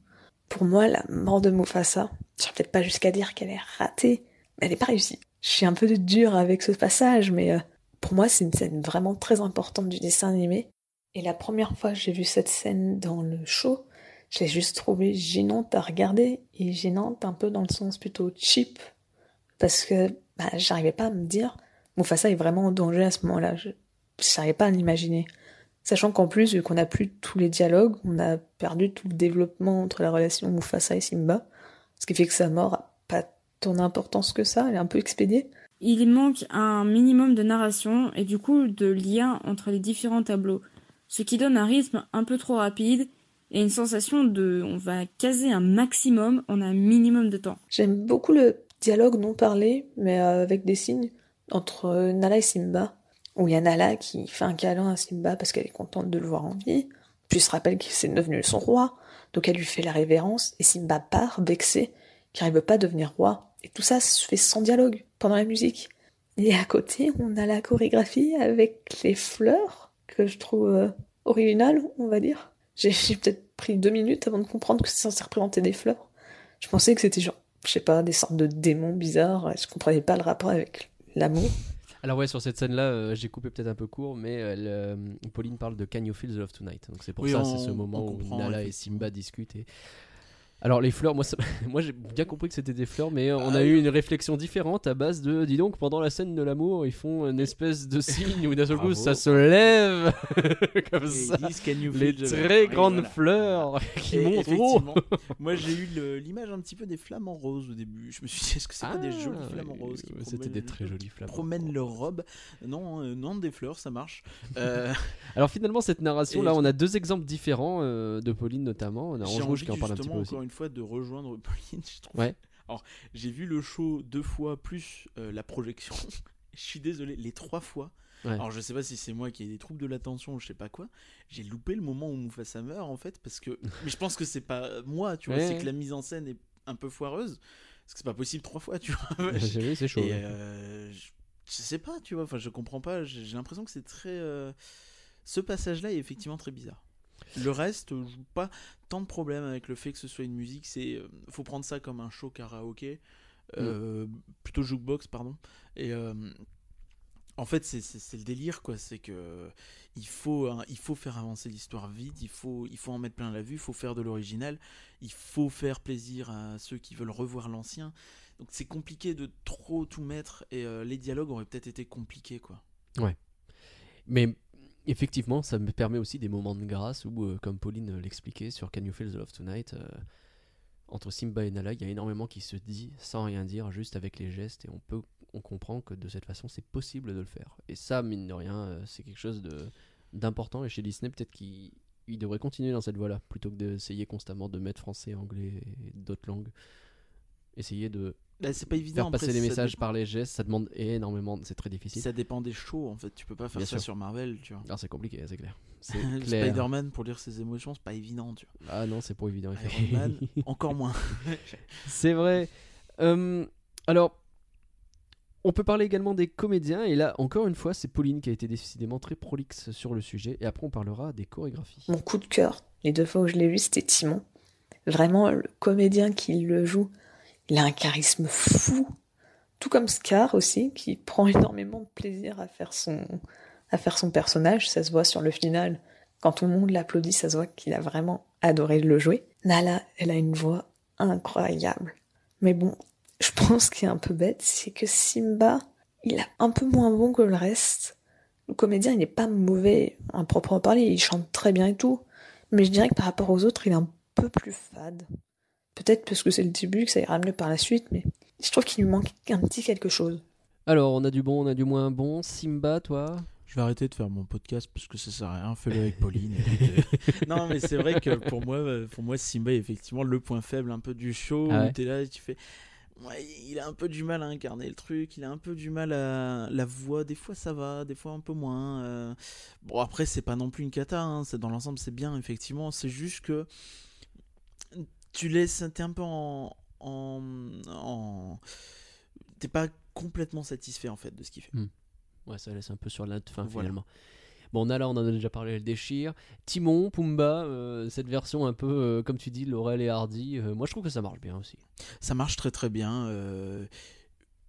Pour moi, la mort de Mufasa, je vais peut-être pas jusqu'à dire qu'elle est ratée, mais elle n'est pas réussie. Je suis un peu dur avec ce passage, mais euh, pour moi, c'est une scène vraiment très importante du dessin animé. Et la première fois que j'ai vu cette scène dans le show, je l'ai juste trouvée gênante à regarder, et gênante un peu dans le sens plutôt cheap, parce que bah, j'arrivais pas à me dire, Mufasa est vraiment en danger à ce moment-là. Je, n'arrivais pas à l'imaginer. Sachant qu'en plus, vu qu'on n'a plus tous les dialogues, on a perdu tout le développement entre la relation Mufasa et Simba, ce qui fait que sa mort a pas tant d'importance que ça, elle est un peu expédiée. Il manque un minimum de narration et du coup de lien entre les différents tableaux, ce qui donne un rythme un peu trop rapide et une sensation de on va caser un maximum en un minimum de temps. J'aime beaucoup le dialogue non parlé, mais euh, avec des signes, entre euh, Nala et Simba, où il y a Nala qui fait un câlin à Simba parce qu'elle est contente de le voir en vie, puis se rappelle que c'est devenu son roi, donc elle lui fait la révérence, et Simba part, vexé, car il veut pas devenir roi. Et tout ça se fait sans dialogue, pendant la musique. Et à côté, on a la chorégraphie avec les fleurs, que je trouve euh, originale, on va dire. J'ai peut-être pris deux minutes avant de comprendre que c'est censé représenter des fleurs. Je pensais que c'était genre, je sais pas, des sortes de démons bizarres, je comprenais pas le rapport avec l'amour? Alors ouais, sur cette scène-là, euh, j'ai coupé peut-être un peu court, mais elle, euh, Pauline parle de Can You Feel the Love Tonight? Donc c'est pour Oui, ça, c'est ce moment où Nala et. Simba discutent. Et... Alors les fleurs, moi, ça- [laughs] moi j'ai bien compris que c'était des fleurs, mais on Ah a oui. eu une réflexion différente à base de, dis donc, pendant la scène de l'amour, ils font une espèce de signe où d'un seul coup ça se lève [laughs] comme Et ça. ils disent Can you Les très grandes voilà. fleurs [laughs] qui Et montrent. effectivement, moi j'ai eu l'image un petit peu des flamants roses au début. Je me suis dit, est-ce que c'est pas des Ah, jolis flamants roses C'était des très jolis flamants. promènent leur robe? Non, euh, non, des fleurs, ça marche. Euh, Alors finalement, cette narration, Et là, on a deux exemples différents euh, de Pauline notamment. On a Ange Rouge qui en parle un petit peu aussi. une fois de rejoindre [laughs] Pauline, je trouve. Ouais. Alors, j'ai vu le show deux fois plus euh, la projection. [laughs] je suis désolé, les trois fois. Ouais. Alors, je sais pas si c'est moi qui ai des troubles de l'attention ou je sais pas quoi. J'ai loupé le moment où Mufasa meurt en fait parce que. [laughs] Mais je pense que c'est pas moi, tu vois. Ouais. C'est que la mise en scène est un peu foireuse. Parce que c'est pas possible trois fois, tu vois. C'est chaud. Et euh, je, je sais pas, tu vois, enfin je comprends pas, j'ai j'ai l'impression que c'est très... euh, Ce passage-là est effectivement très bizarre. Le reste, euh, je pas tant de problème avec le fait que ce soit une musique, c'est... euh, faut prendre ça comme un show karaoké, euh, plutôt jukebox, pardon. Et... euh, en fait, c'est- le délire, quoi. C'est que il faut, hein, il faut faire avancer l'histoire vite. Il faut, il faut en mettre plein la vue. Il faut faire de l'original. Il faut faire plaisir à ceux qui veulent revoir l'ancien. Donc c'est compliqué de trop tout mettre et euh, les dialogues auraient peut-être été compliqués quoi. Mais effectivement, ça me permet aussi des moments de grâce où, euh, comme Pauline l'expliquait sur Can You Feel the Love Tonight, euh, entre Simba et Nala, il y a énormément qui se dit sans rien dire, juste avec les gestes, et on peut, on comprend que de cette façon, c'est possible de le faire. Et ça, mine de rien, euh, c'est quelque chose de d'important. Et chez Disney, peut-être qu'il il devrait continuer dans cette voie-là, plutôt que d'essayer constamment de mettre français, anglais et d'autres langues. Essayer de Bah, c'est pas évident. faire après, passer les messages dépend- par les gestes, ça demande énormément, c'est très difficile. Ça dépend des shows en fait. Tu peux pas faire Bien ça sûr. sur Marvel, tu vois. Alors c'est compliqué, c'est clair. [laughs] Clair. Spider-Man pour lire ses émotions, c'est pas évident, tu vois. Ah non, c'est pas évident. Iron. Man, [laughs] encore moins. c'est vrai. Euh, alors, on peut parler également des comédiens. Et là, encore une fois, c'est Pauline qui a été décidément très prolixe sur le sujet. Et après, on parlera des chorégraphies. Mon coup de cœur, les deux fois où je l'ai vu, c'était Timon. Vraiment, le comédien qui le joue, il a un charisme fou. Tout comme Scar aussi, qui prend énormément de plaisir à faire son, à faire son personnage. Ça se voit sur le final. Quand tout le monde l'applaudit, ça se voit qu'il a vraiment adoré le jouer. Nala, elle a une voix incroyable. Mais bon, je pense qu'il est un peu bête, c'est que Simba, il est un peu moins bon que le reste. Le comédien, il n'est pas mauvais à proprement parler, il chante très bien et tout. Mais je dirais que par rapport aux autres, il est un peu plus fade. Peut-être parce que c'est le début, que ça ira mieux par la suite, mais je trouve qu'il lui manque un petit quelque chose. Alors, on a du bon, on a du moins bon. Simba, toi Je vais arrêter de faire mon podcast parce que ça sert à rien. Fais-le avec [laughs] Pauline. et euh, non, mais c'est vrai que pour moi, pour moi, Simba est effectivement le point faible un peu du show. Ah ouais où t'es là et tu fais. Ouais, il a un peu du mal à incarner le truc, il a un peu du mal à la voix. Des fois ça va, des fois un peu moins. euh. Bon après c'est pas non plus une cata, hein, c'est dans l'ensemble c'est bien effectivement. C'est juste que tu laisses, t'es un peu en, en, en- t'es pas complètement satisfait en fait de ce qu'il fait. Ouais, ça laisse un peu sur la fin Voilà. finalement. Bon, Nala, on en a déjà parlé, elle déchire. Timon, Pumba, euh, cette version un peu, euh, comme tu dis, Laurel et Hardy, euh, moi je trouve que ça marche bien aussi. Ça marche très très bien.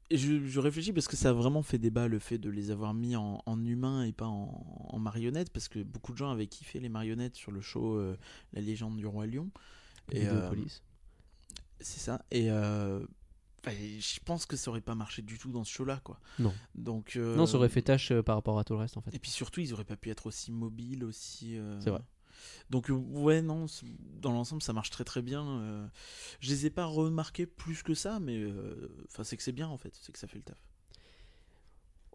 et je, je réfléchis parce que ça a vraiment fait débat le fait de les avoir mis en, en humain et pas en, en marionnette parce que beaucoup de gens avaient kiffé les marionnettes sur le show La légende du roi lion. Et, euh, c'est ça. Et euh, je pense que ça aurait pas marché du tout dans ce show-là, quoi. Non. Donc. euh, Non, ça aurait fait tâche par rapport à tout le reste en fait. Et puis surtout, ils auraient pas pu être aussi mobiles, aussi. euh, C'est vrai. Donc ouais, non, dans l'ensemble, ça marche très très bien. euh, Je les ai pas remarqués plus que ça, mais enfin, c'est que c'est bien en fait, c'est que ça fait le taf.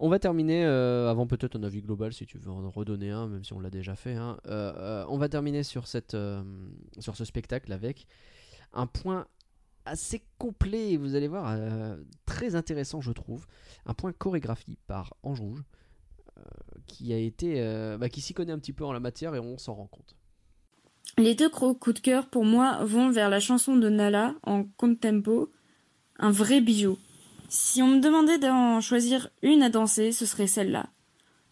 On va terminer, euh, avant peut-être un avis global si tu veux en redonner un, même si on l'a déjà fait. hein. Euh, euh, on va terminer sur, cette, ce spectacle avec un point assez complet, vous allez voir, très intéressant je trouve. Un point chorégraphie par Ange Rouge, qui a bah, qui s'y connaît un petit peu en la matière et on s'en rend compte. Les deux gros coups de cœur pour moi vont vers la chanson de Nala en contempo, un vrai bijou. Si on me demandait d'en choisir une à danser, ce serait celle-là.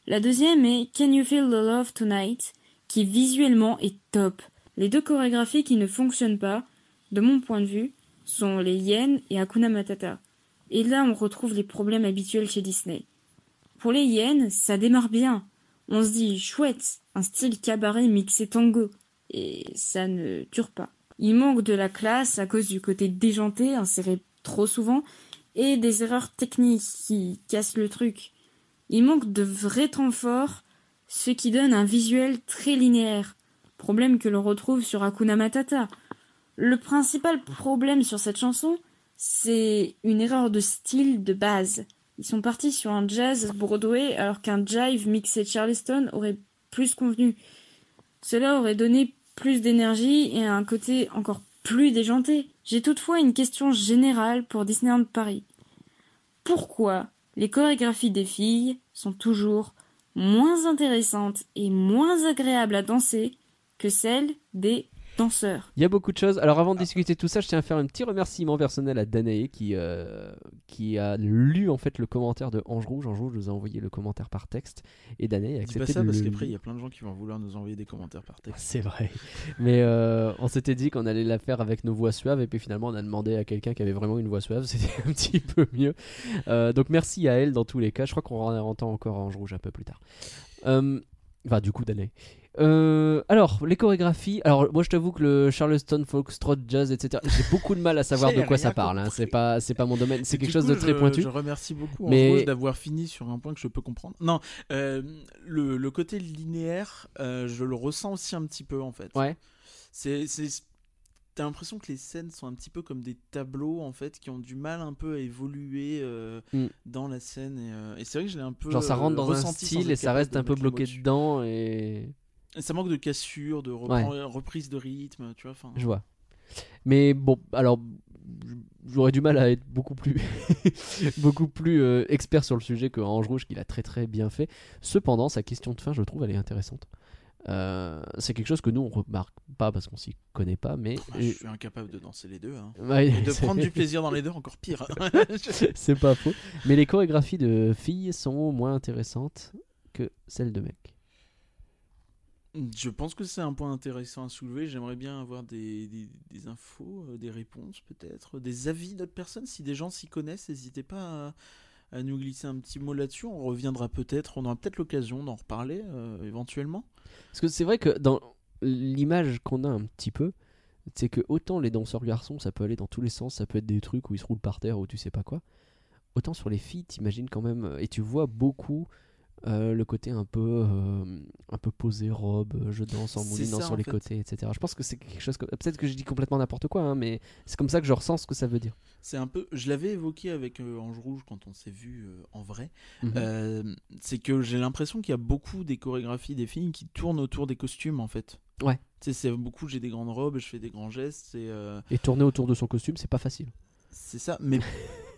La deuxième est Can You Feel the Love Tonight, qui visuellement est top. Les deux chorégraphies qui ne fonctionnent pas, de mon point de vue, sont les Yen et Hakuna Matata. Et là, on retrouve les problèmes habituels chez Disney. Pour les Yen, ça démarre bien. On se dit chouette, un style cabaret mixé tango et ça ne dure pas. Il manque de la classe à cause du côté déjanté inséré trop souvent et des erreurs techniques qui cassent le truc. Il manque de vrais temps forts, ce qui donne un visuel très linéaire, problème que l'on retrouve sur Hakuna Matata. Le principal problème sur cette chanson, c'est une erreur de style de base. Ils sont partis sur un jazz Broadway alors qu'un jive mixé Charleston aurait plus convenu. Cela aurait donné plus d'énergie et un côté encore plus déjanté. J'ai toutefois une question générale pour Disneyland Paris. Pourquoi les chorégraphies des filles sont toujours moins intéressantes et moins agréables à danser que celles des danseurs Il y a beaucoup de choses. Alors avant de discuter tout ça, je tiens à faire un petit remerciement personnel à Danae qui, euh, qui a lu en fait le commentaire de Ange Rouge. Ange Rouge nous a envoyé le commentaire par texte et Danae a Dis accepté pas ça de parce qu'après il y a plein de gens qui vont vouloir nous envoyer des commentaires par texte. C'est vrai. Mais euh, on s'était dit qu'on allait la faire avec nos voix suaves et puis finalement on a demandé à quelqu'un qui avait vraiment une voix suave. [laughs] C'était un petit peu mieux. Euh, donc merci à elle dans tous les cas. Je crois qu'on en entend encore Ange Rouge un peu plus tard. Euh, Enfin, du coup, Danae. Euh, alors, les chorégraphies. Alors, moi, je t'avoue que le Charleston, Foxtrot, Jazz, etc. J'ai beaucoup de mal à savoir [laughs] de quoi ça parle. hein. C'est pas, c'est pas mon domaine. C'est quelque chose de très je- pointu. Je remercie beaucoup Mais- en Rose d'avoir fini sur un point que je peux comprendre. Non, euh, le, le côté linéaire, euh, je le ressens aussi un petit peu en fait. Ouais. C'est, t'as l'impression que les scènes sont un petit peu comme des tableaux en fait qui ont du mal un peu à évoluer euh, Mm. dans la scène et, euh, et c'est vrai que je l'ai un peu Genre, ça rentre euh, dans un style et ça reste un peu bloqué dedans et. Et ça manque de cassure, de repren- reprise de rythme, tu vois. Je vois. Mais bon, alors j'aurais du mal à être beaucoup plus [laughs] beaucoup plus euh, expert sur le sujet que Ange Rouge, qu'il a très très bien fait. Cependant, sa question de fin, je trouve, elle est intéressante. Euh, c'est quelque chose que nous on remarque pas parce qu'on s'y connaît pas, mais Ah, je suis incapable de danser les deux. hein. Ouais, Et de prendre du [laughs] plaisir dans les deux, encore pire. [laughs] c'est pas faux. Mais les chorégraphies de filles sont moins intéressantes que celles de mecs. Je pense que c'est un point intéressant à soulever. J'aimerais bien avoir des, des, des infos, euh, des réponses peut-être, des avis d'autres personnes. Si des gens s'y connaissent, n'hésitez pas à, à nous glisser un petit mot là-dessus. On reviendra peut-être, on aura peut-être l'occasion d'en reparler euh, éventuellement. Parce que c'est vrai que dans l'image qu'on a un petit peu, c'est que autant les danseurs garçons, ça peut aller dans tous les sens, ça peut être des trucs où ils se roulent par terre ou tu sais pas quoi. Autant sur les filles, t'imagines quand même, et tu vois beaucoup Euh, le côté un peu, euh, un peu posé, robe, euh, je danse en moulinant ça, sur en les fait. côtés, etc. Je pense que c'est quelque chose. que- Peut-être que je dis complètement n'importe quoi, hein, mais c'est comme ça que je ressens ce que ça veut dire. C'est un peu. Je l'avais évoqué avec euh, Ange Rouge quand on s'est vu en vrai. Mhm. C'est que j'ai l'impression qu'il y a beaucoup des chorégraphies des films qui tournent autour des costumes en fait. Ouais. C'est beaucoup. J'ai des grandes robes, je fais des grands gestes. Et Et tourner autour de son costume, c'est pas facile. c'est ça. Mais [laughs]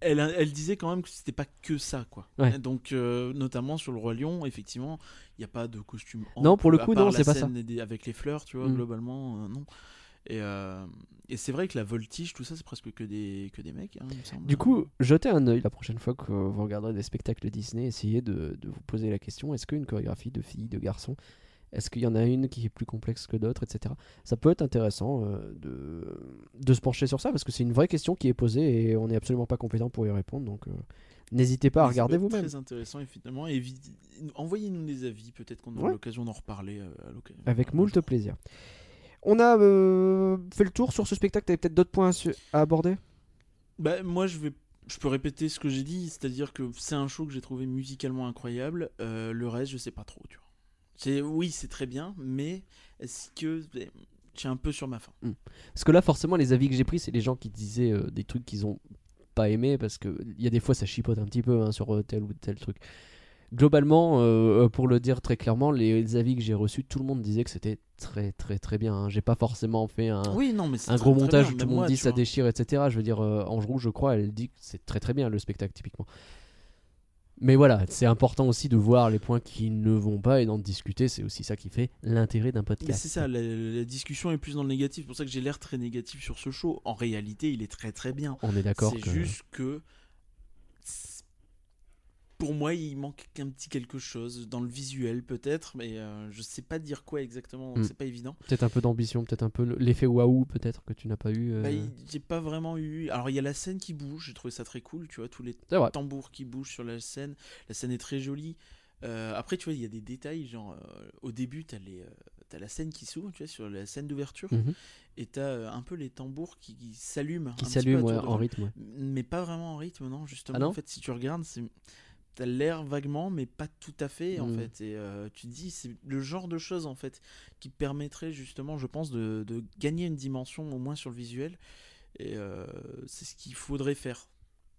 elle, elle disait quand même que c'était pas que ça quoi. Ouais. Donc euh, notamment sur le roi lion, effectivement, il n'y a pas de costume. Non, pour le coup, non, c'est pas ça. des- Avec les fleurs, tu vois, Mm. globalement, euh, non. Et, euh, et c'est vrai que la voltige, tout ça, c'est presque que des, que des mecs, hein, il me semble. Du coup, jetez un œil la prochaine fois que vous regarderez des spectacles Disney. Essayez de, de vous poser la question est-ce qu'une chorégraphie de filles, de garçons, est-ce qu'il y en a une qui est plus complexe que d'autres, etc. Ça peut être intéressant euh, de, de se pencher sur ça parce que c'est une vraie question qui est posée et on n'est absolument pas compétent pour y répondre. Donc euh, n'hésitez pas à regarder vous-même. Très intéressant, évidemment. Et envoyez-nous des avis, peut-être qu'on aura Ouais. l'occasion d'en reparler euh, à l'occasion. Avec moult jour. plaisir. On a euh, fait le tour sur ce spectacle. T'avais peut-être d'autres points à, aborder? Bah, moi, je vais. Je peux répéter ce que j'ai dit, c'est-à-dire que c'est un show que j'ai trouvé musicalement incroyable. euh, le reste, je sais pas trop, tu vois. Oui, c'est très bien, mais est-ce que je suis un peu sur ma faim Parce que là, forcément, les avis que j'ai pris, c'est les gens qui disaient euh, des trucs qu'ils ont pas aimé parce que il y a des fois ça chipote un petit peu hein, sur euh, tel ou tel truc. Globalement, euh, pour le dire très clairement, les, les avis que j'ai reçus, tout le monde disait que c'était très très très bien. hein. J'ai pas forcément fait un, Oui, non, mais un gros montage où tout le monde moi, dit ça vois. déchire, etc. Je veux dire, Ange Rouge, je crois, elle dit que c'est très très bien le spectacle typiquement. Mais voilà, c'est important aussi de voir les points qui ne vont pas et d'en discuter. C'est aussi ça qui fait l'intérêt d'un podcast. c'est ça, la, la discussion est plus dans le négatif. C'est pour ça que j'ai l'air très négatif sur ce show. En réalité, il est très très bien. On est d'accord. C'est que- juste que pour moi, il manque un petit quelque chose dans le visuel peut-être, mais euh, je sais pas dire quoi exactement, donc Mm. c'est pas évident. Peut-être un peu d'ambition, peut-être un peu le- l'effet waouh, peut-être que tu n'as pas eu. euh, Bah, j'ai pas vraiment eu. Alors il y a la scène qui bouge, j'ai trouvé ça très cool, tu vois, tous les tambours qui bougent sur la scène. La scène est très jolie. Euh, après, tu vois, il y a des détails, genre euh, au début, t'as les, euh, t'as la scène qui s'ouvre, tu vois, sur la scène d'ouverture, Mhm. et t'as un peu les tambours qui, s'allument, Qui un petit peu s'allume à ouais, tour de en rythme. ouais. mais pas vraiment en rythme, non, justement. Ah non en fait, si tu regardes, c'est t'as l'air vaguement, mais pas tout à fait, en Mm. fait. Et euh, tu te dis, c'est le genre de choses, en fait, qui permettrait justement, je pense, de, de gagner une dimension, au moins sur le visuel. Et euh, c'est ce qu'il faudrait faire.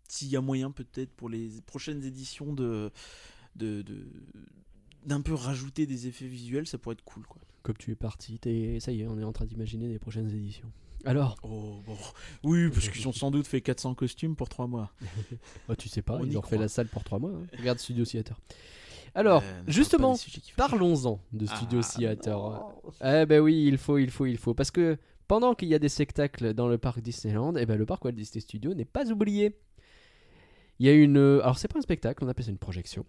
S'il y a moyen, peut-être, pour les prochaines éditions, de de- de- d'un peu rajouter des effets visuels, ça pourrait être cool, quoi. Comme tu es parti, t'es- ça y est, on est en train d'imaginer les prochaines éditions. Alors, Oh, bon. Oui, parce qu'ils ont [laughs] sans doute fait 400 costumes pour 3 mois. oh, [laughs] tu sais pas, On ils ont fait la salle pour trois mois. hein. Regarde Studio Theater. Alors, Euh, justement, parlons-en de Studio Ah, Theater. Eh ben oui, il faut, il faut, il faut. Parce que pendant qu'il y a des spectacles dans le parc Disneyland, eh ben le parc Walt Disney Studio n'est pas oublié. Il y a une. euh, Alors, c'est pas un spectacle, on appelle ça une projection.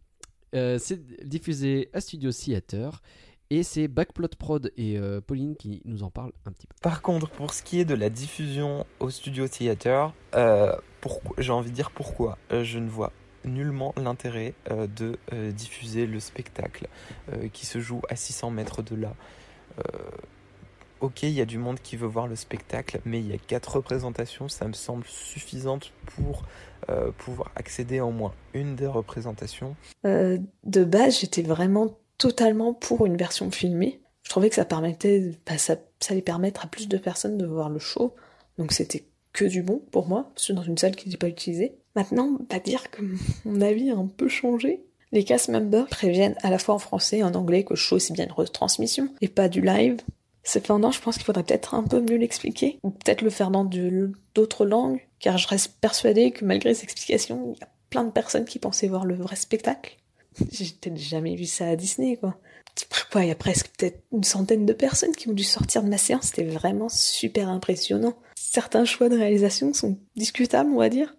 Euh, c'est diffusé à Studio Theater. Et c'est Backplot Prod et euh, Pauline qui nous en parlent un petit peu. Par contre, pour ce qui est de la diffusion au Studio Theater, euh, j'ai envie de dire pourquoi. Euh, je ne vois nullement l'intérêt euh, de euh, diffuser le spectacle euh, qui se joue à 600 mètres de là. Euh, ok, il y a du monde qui veut voir le spectacle, mais il y a quatre représentations, ça me semble suffisante pour euh, pouvoir accéder à au moins une des représentations. Euh, de base, j'étais vraiment totalement pour une version filmée. Je trouvais que ça permettait, bah, ça, ça allait permettre à plus de personnes de voir le show. Donc c'était que du bon pour moi, parce que dans une salle qui n'était pas utilisée. Maintenant, pas dire que mon avis a un peu changé. Les cast members préviennent à la fois en français et en anglais que le show c'est bien une retransmission et pas du live. Cependant, je pense qu'il faudrait peut-être un peu mieux l'expliquer, ou peut-être le faire dans d'autres langues, car je reste persuadée que malgré ces explications, il y a plein de personnes qui pensaient voir le vrai spectacle. [laughs] J'ai peut-être jamais vu ça à Disney, quoi. Il y a presque peut-être une centaine de personnes qui ont dû sortir de ma séance. C'était vraiment super impressionnant. Certains choix de réalisation sont discutables, on va dire.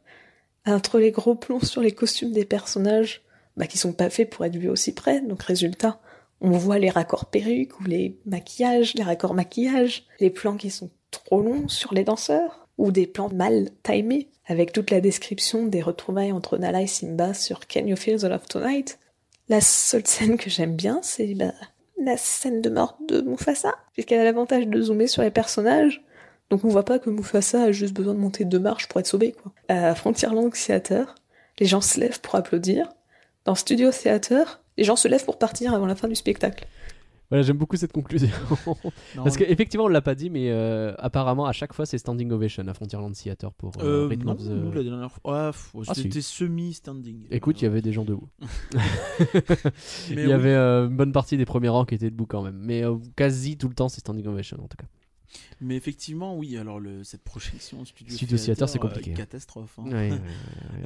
Entre les gros plans sur les costumes des personnages, bah, qui sont pas faits pour être vus aussi près. Donc, résultat, on voit les raccords perruques ou les maquillages, les raccords maquillage, les plans qui sont trop longs sur les danseurs, ou des plans mal timés, avec toute la description des retrouvailles entre Nala et Simba sur Can You Feel the Love Tonight. La seule scène que j'aime bien, c'est bah, la scène de mort de Mufasa, puisqu'elle a l'avantage de zoomer sur les personnages. Donc on voit pas que Mufasa a juste besoin de monter deux marches pour être sauvé, quoi. À Frontierland Theater, les gens se lèvent pour applaudir. dans Studio Theater, les gens se lèvent pour partir avant la fin du spectacle. Voilà, j'aime beaucoup cette conclusion. Non, Parce qu'effectivement, on l'a pas dit, mais euh, apparemment, à chaque fois, c'est standing ovation à Frontierland Theater pour euh, euh, Rhythm non, of the- nous, la dernière fois. Ah, Ah, si. c'était semi-standing. Écoute, il y avait des gens debout. [laughs] [laughs] Il y oui. avait euh, une bonne partie des premiers rangs qui étaient debout quand même. Mais quasi tout le temps, c'est standing ovation en tout cas. Mais effectivement, oui, alors le, cette projection Studio, Studio Theater, c'est compliqué, catastrophe. hein. Ouais, ouais, ouais, ouais.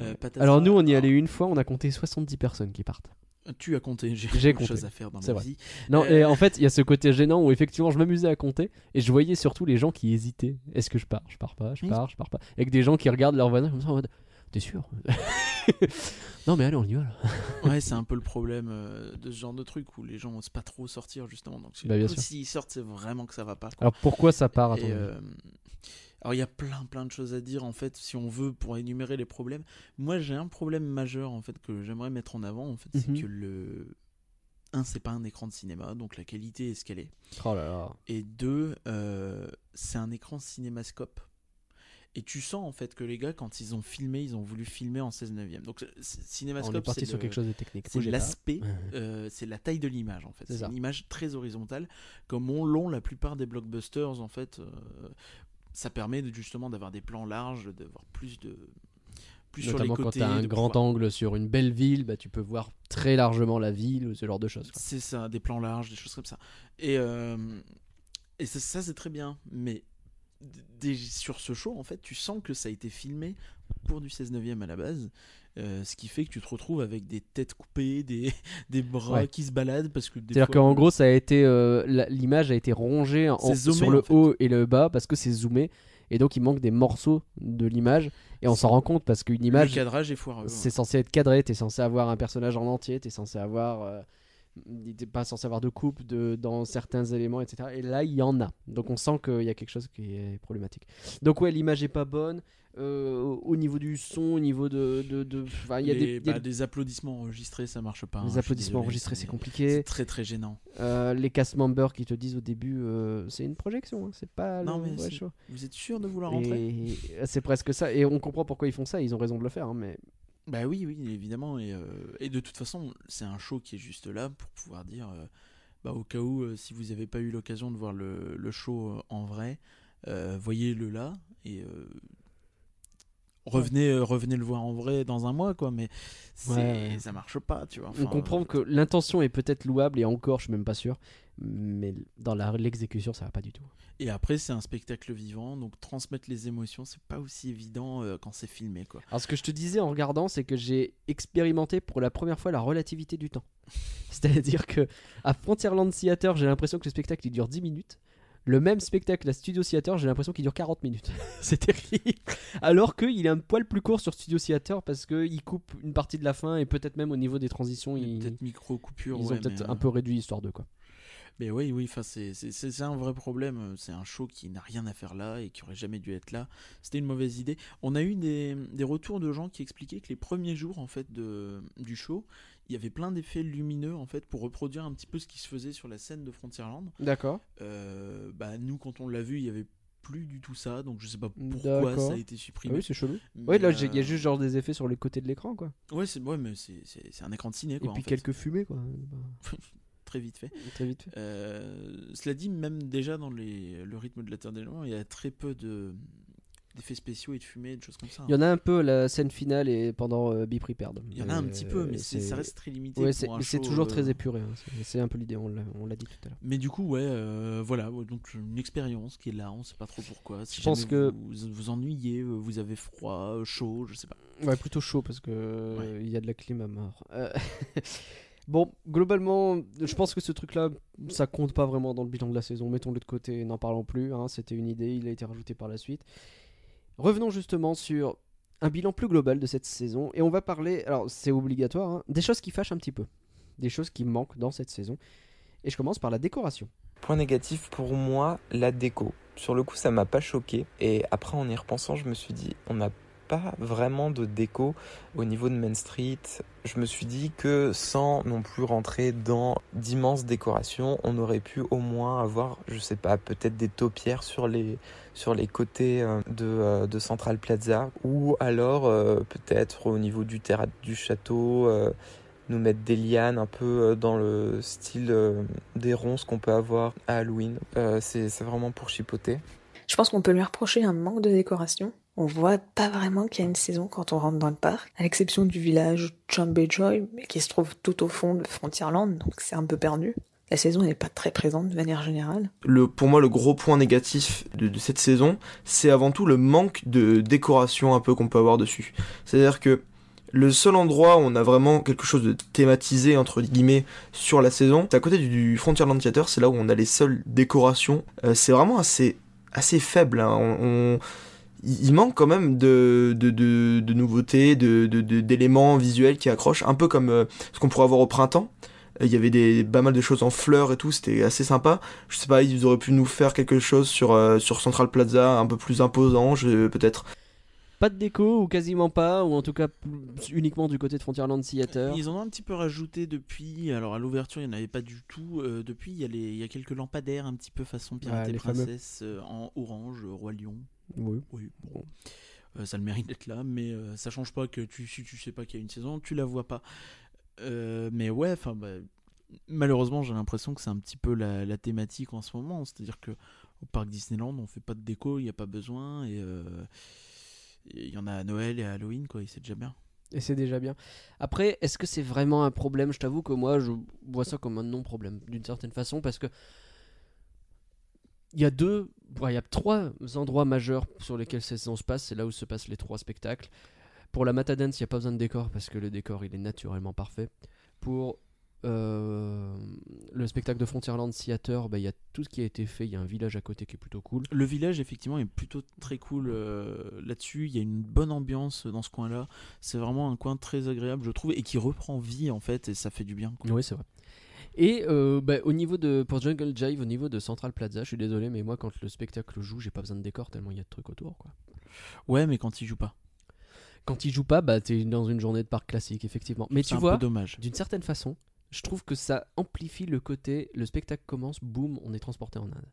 [laughs] Euh, patate- Alors nous, on y allait une fois, on a compté 70 personnes qui partent. Tu as compté, j'ai compté. choses à faire dans ma vrai. vie. Non, Euh, et en fait, il y a ce côté gênant où effectivement, je m'amusais à compter et je voyais surtout les gens qui hésitaient. Est-ce que je pars? Je pars pas? Je pars? Je pars pas? Avec des gens qui regardent leur voisin comme ça en mode T'es sûr? [laughs] Non, mais allez, on y va là. [laughs] Ouais, c'est un peu le problème euh, de ce genre de truc où les gens osent pas trop sortir justement. Donc Bah, s'ils sortent, c'est vraiment que ça va pas. quoi. Alors pourquoi ça part à ton euh, alors il y a plein plein de choses à dire en fait si on veut pour énumérer les problèmes. Moi j'ai un problème majeur en fait que j'aimerais mettre en avant en fait c'est Mhm. que le un c'est pas un écran de cinéma donc la qualité est ce qu'elle est Oh là là. et deux euh, c'est un écran cinémascope. Et tu sens en fait que les gars quand ils ont filmé ils ont voulu filmer en 16 neuvième. Donc c'est- On est cinémascope parti sur le- quelque chose de technique. c'est l'aspect, euh, c'est la taille de l'image en fait. C'est une image très horizontale, comme on l'ont la plupart des blockbusters en fait. euh, ça permet de- justement d'avoir des plans larges, d'avoir plus de plus sur les Notamment quand côtés. tu as un grand pouvoir- angle sur une belle ville, bah, tu peux voir très largement la ville ou ce genre de choses. C'est ça, des plans larges, des choses comme ça. Et euh, et ça, ça, c'est très bien, mais des- sur ce show en fait, tu sens que ça a été filmé pour du 16 neuvième à la base. euh, ce qui fait que tu te retrouves avec des têtes coupées, [laughs] des, des bras Ouais. qui se baladent parce que C'est-à-dire qu'en gros, ça a été euh, l'image a été rongée en- zoomé, sur le en fait. haut et le bas parce que c'est zoomé et donc il manque des morceaux de l'image et on s'en rend compte parce qu'une le image cadrage est foireux. c'est censé être cadré, t'es censé avoir un personnage en entier, t'es censé avoir euh, t'es pas censé avoir de coupe de, dans certains éléments, etc. Et là, il y en a. Donc on sent qu'il y a quelque chose qui est problématique. Donc ouais, l'image est pas bonne. euh, au niveau du son, au niveau de... de, il y a Les- des, il y a bah, des applaudissements enregistrés, ça marche pas. hein, les suis applaudissements désolé, enregistrés, c'est C'est compliqué. très très gênant. Euh, les cast members qui te disent au début, euh, c'est une projection, hein, c'est pas Non, le mais vrai c'est- show. Vous êtes sûr de vouloir rentrer? Et c'est presque ça. Et on comprend pourquoi ils font ça. Ils ont raison de le faire. hein, mais Bah oui, oui, évidemment. Et, euh, et de toute façon, c'est un show qui est juste là pour pouvoir dire, euh, bah, au cas où, euh, si vous n'avez pas eu l'occasion de voir le, le show en vrai, voyez-le là et revenez, revenez le voir en vrai dans un mois, quoi. Mais Ouais, ouais. ça marche pas, tu vois. on comprend que l'intention est peut-être louable et encore, je suis même pas sûr. Mais dans l'exécution, ça va pas du tout. Et après, c'est un spectacle vivant, donc transmettre les émotions, c'est pas aussi évident euh, quand c'est filmé, quoi. Alors, ce que je te disais en regardant, c'est que j'ai expérimenté pour la première fois la relativité du temps. [laughs] C'est-à-dire que à Frontierland Theater, j'ai l'impression que le spectacle il dure 10 minutes. Le même spectacle à Studio Theater, j'ai l'impression qu'il dure 40 minutes. [laughs] c'est terrible. Alors qu'il est un poil plus court sur Studio Theater parce qu'il coupe une partie de la fin et peut-être même au niveau des transitions, Il ils, Peut-être micro coupure. ils ont peut-être un peu réduit histoire de quoi. Mais oui, oui, c'est- un vrai problème. C'est un show qui n'a rien à faire là et qui aurait jamais dû être là. C'était une mauvaise idée. On a eu des, des retours de gens qui expliquaient que les premiers jours en fait de, du show, il y avait plein d'effets lumineux en fait pour reproduire un petit peu ce qui se faisait sur la scène de Frontierland. D'accord. Euh, bah, nous, quand on l'a vu, il y avait plus du tout ça, donc je sais pas pourquoi ça a été Ah supprimé. oui, c'est chelou. Ouais, là, il y a euh, juste genre des effets sur les côtés de l'écran quoi. Ouais, c'est ouais, mais c'est- un écran de ciné Et quoi. puis en fait. quelques fumées quoi. [laughs] Très vite fait. Très vite fait. Euh, cela dit, même déjà dans les, le rythme de la Terre des Géants, il y a très peu de d'effets spéciaux et de fumée, de choses comme ça. Il y en a un peu la scène finale et pendant euh, Be Prepared. Il y en a un petit peu, mais euh, c'est- ça reste très limité. Ouais, c'est toujours euh, très épuré. hein. C'est- C'est un peu l'idée, on l'a on l'a dit tout à l'heure. Mais du coup, ouais, euh, voilà, ouais, donc une expérience qui est là, on sait pas trop pourquoi. Si Je pense que- vous vous ennuyez, euh, vous avez froid, euh, chaud, je sais pas. Ouais, plutôt chaud parce que Ouais. euh, il y a de la clim à mort. Euh, [laughs] bon, globalement, je pense que ce truc-là, ça compte pas vraiment dans le bilan de la saison. Mettons-le de côté, n'en parlons plus. hein. C'était une idée, il a été rajouté par la suite. Revenons justement sur un bilan plus global de cette saison et on va parler, alors c'est obligatoire, hein, des choses qui fâchent un petit peu, des choses qui manquent dans cette saison. Et je commence par la décoration. Point négatif pour moi, la déco. Sur le coup, ça m'a pas choqué. Et après, en y repensant, je me suis dit, on n'a pas vraiment de déco au niveau de Main Street. Je me suis dit que sans non plus rentrer dans d'immenses décorations, on aurait pu au moins avoir, je sais pas, peut-être des taupières sur les, sur les côtés euh, de, euh, de Central Plaza ou alors euh, peut-être au niveau du théâtre du château. nous mettre des lianes un peu dans le style des ronces qu'on peut avoir à Halloween. C'est vraiment pour chipoter. Je pense qu'on peut lui reprocher un manque de décoration. On voit pas vraiment qu'il y a une saison quand on rentre dans le parc, à l'exception du village Jumbo Joy, mais qui se trouve tout au fond de Frontierland, donc c'est un peu perdu. La saison n'est pas très présente de manière générale. Le, pour moi, le gros point négatif de, cette saison, c'est avant tout le manque de décoration un peu qu'on peut avoir dessus. C'est-à-dire que le seul endroit où on a vraiment quelque chose de thématisé, entre guillemets, sur la saison, c'est à côté du, Frontierland Theater, c'est là où on a les seules décorations. Euh, c'est vraiment assez, assez faible. hein. Il manque quand même de, de, de, de nouveautés, de, de- de- d'éléments visuels qui accrochent, un peu comme euh, ce qu'on pourrait avoir au printemps. Euh, Il y avait des, pas mal de choses en fleurs et tout, c'était assez sympa. Je sais pas, ils auraient pu nous faire quelque chose sur, euh, sur Central Plaza, un peu plus imposant, peut-être. Pas de déco ou quasiment pas, ou en tout cas uniquement du côté de Frontierland Theater. Ils en ont un petit peu rajouté depuis. Alors à l'ouverture, il n'y en avait pas du tout. Euh, depuis, il y, a les- il y a quelques lampadaires un petit peu façon Pirate Ah, et. Princesse euh, en orange, Roi Lion. Oui. Oui, bon. Euh, ça a le mérite d'être là, mais euh, ça change pas que tu, si tu sais pas qu'il y a une saison, tu la vois pas. Euh, mais ouais, enfin, bah, malheureusement, j'ai l'impression que c'est un petit peu la, la thématique en ce moment. C'est-à-dire que au parc Disneyland, on fait pas de déco, il n'y a pas besoin, et il y en a à Noël et à Halloween, quoi, et c'est déjà bien. Et c'est déjà bien. Après, est-ce que c'est vraiment un problème? Je t'avoue que moi, je vois ça comme un non-problème, d'une certaine façon, parce que il y a deux, il y a trois endroits majeurs sur lesquels cette saison se passe. C'est là où se passent les trois spectacles. Pour la Matadance, il n'y a pas besoin de décor parce que le décor, il est naturellement parfait. Pour euh, le spectacle de Frontierland Theater, bah, il y a tout ce qui a été fait. Il y a un village à côté qui est plutôt cool. Le village, effectivement, est plutôt très cool euh, là-dessus. Il y a une bonne ambiance dans ce coin-là. C'est vraiment un coin très agréable, je trouve, et qui reprend vie, en fait, et ça fait du bien. quoi. Oui, c'est vrai. Et euh, bah, au niveau de pour Jungle Jive, au niveau de Central Plaza, je suis désolé, mais moi quand le spectacle joue, j'ai pas besoin de décor tellement il y a de trucs autour. Quoi. Ouais, mais quand il joue pas. Quand il joue pas, bah t'es dans une journée de parc classique, effectivement. Mais tu un vois, peu dommage. d'une certaine façon, je trouve que ça amplifie le côté, le spectacle commence, boum, on est transporté en Inde.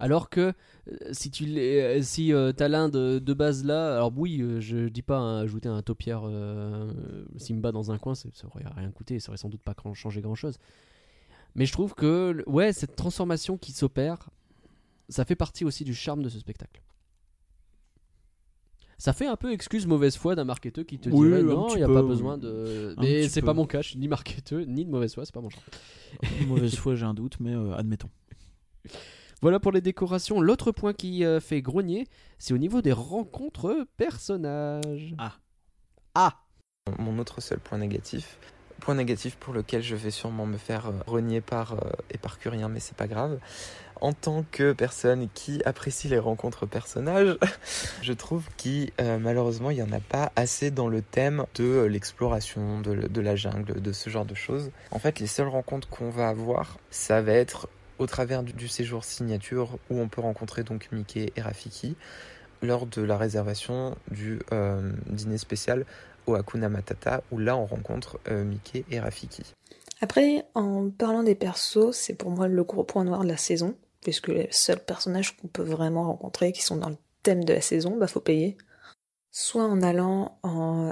Alors que euh, si tu l'es- euh, si euh, t'as l'Inde de, de base là, alors oui, euh, je dis pas hein, ajouter un taupière euh, Simba dans un coin, c'est- ça aurait rien coûté, ça aurait sans doute pas grand- changé grand chose. Mais je trouve que ouais, cette transformation qui s'opère, ça fait partie aussi du charme de ce spectacle. Ça fait un peu excuse mauvaise foi d'un marketeur qui te Oui, dirait non, il n'y a peu, pas besoin de. Mais c'est pas mon cas, je suis ni marketeur ni de mauvaise foi, c'est pas mon genre. Mauvaise foi, j'ai un doute, mais euh, admettons. Voilà pour les décorations. L'autre point qui euh, fait grogner, c'est au niveau des rencontres personnages. Ah. Ah Mon autre seul point négatif, point négatif pour lequel je vais sûrement me faire euh, renier par euh, éparcurien, mais c'est pas grave. En tant que personne qui apprécie les rencontres personnages, [laughs] je trouve qu'il euh, malheureusement il n'y en a pas assez dans le thème de l'exploration, de, la jungle, de ce genre de choses. En fait, les seules rencontres qu'on va avoir, ça va être au travers du, séjour signature où on peut rencontrer donc Mickey et Rafiki lors de la réservation du dîner spécial au Hakuna Matata, où là on rencontre euh, Mickey et Rafiki. Après, en parlant des persos, c'est pour moi le gros point noir de la saison, puisque les seuls personnages qu'on peut vraiment rencontrer qui sont dans le thème de la saison, bah faut payer. Soit en allant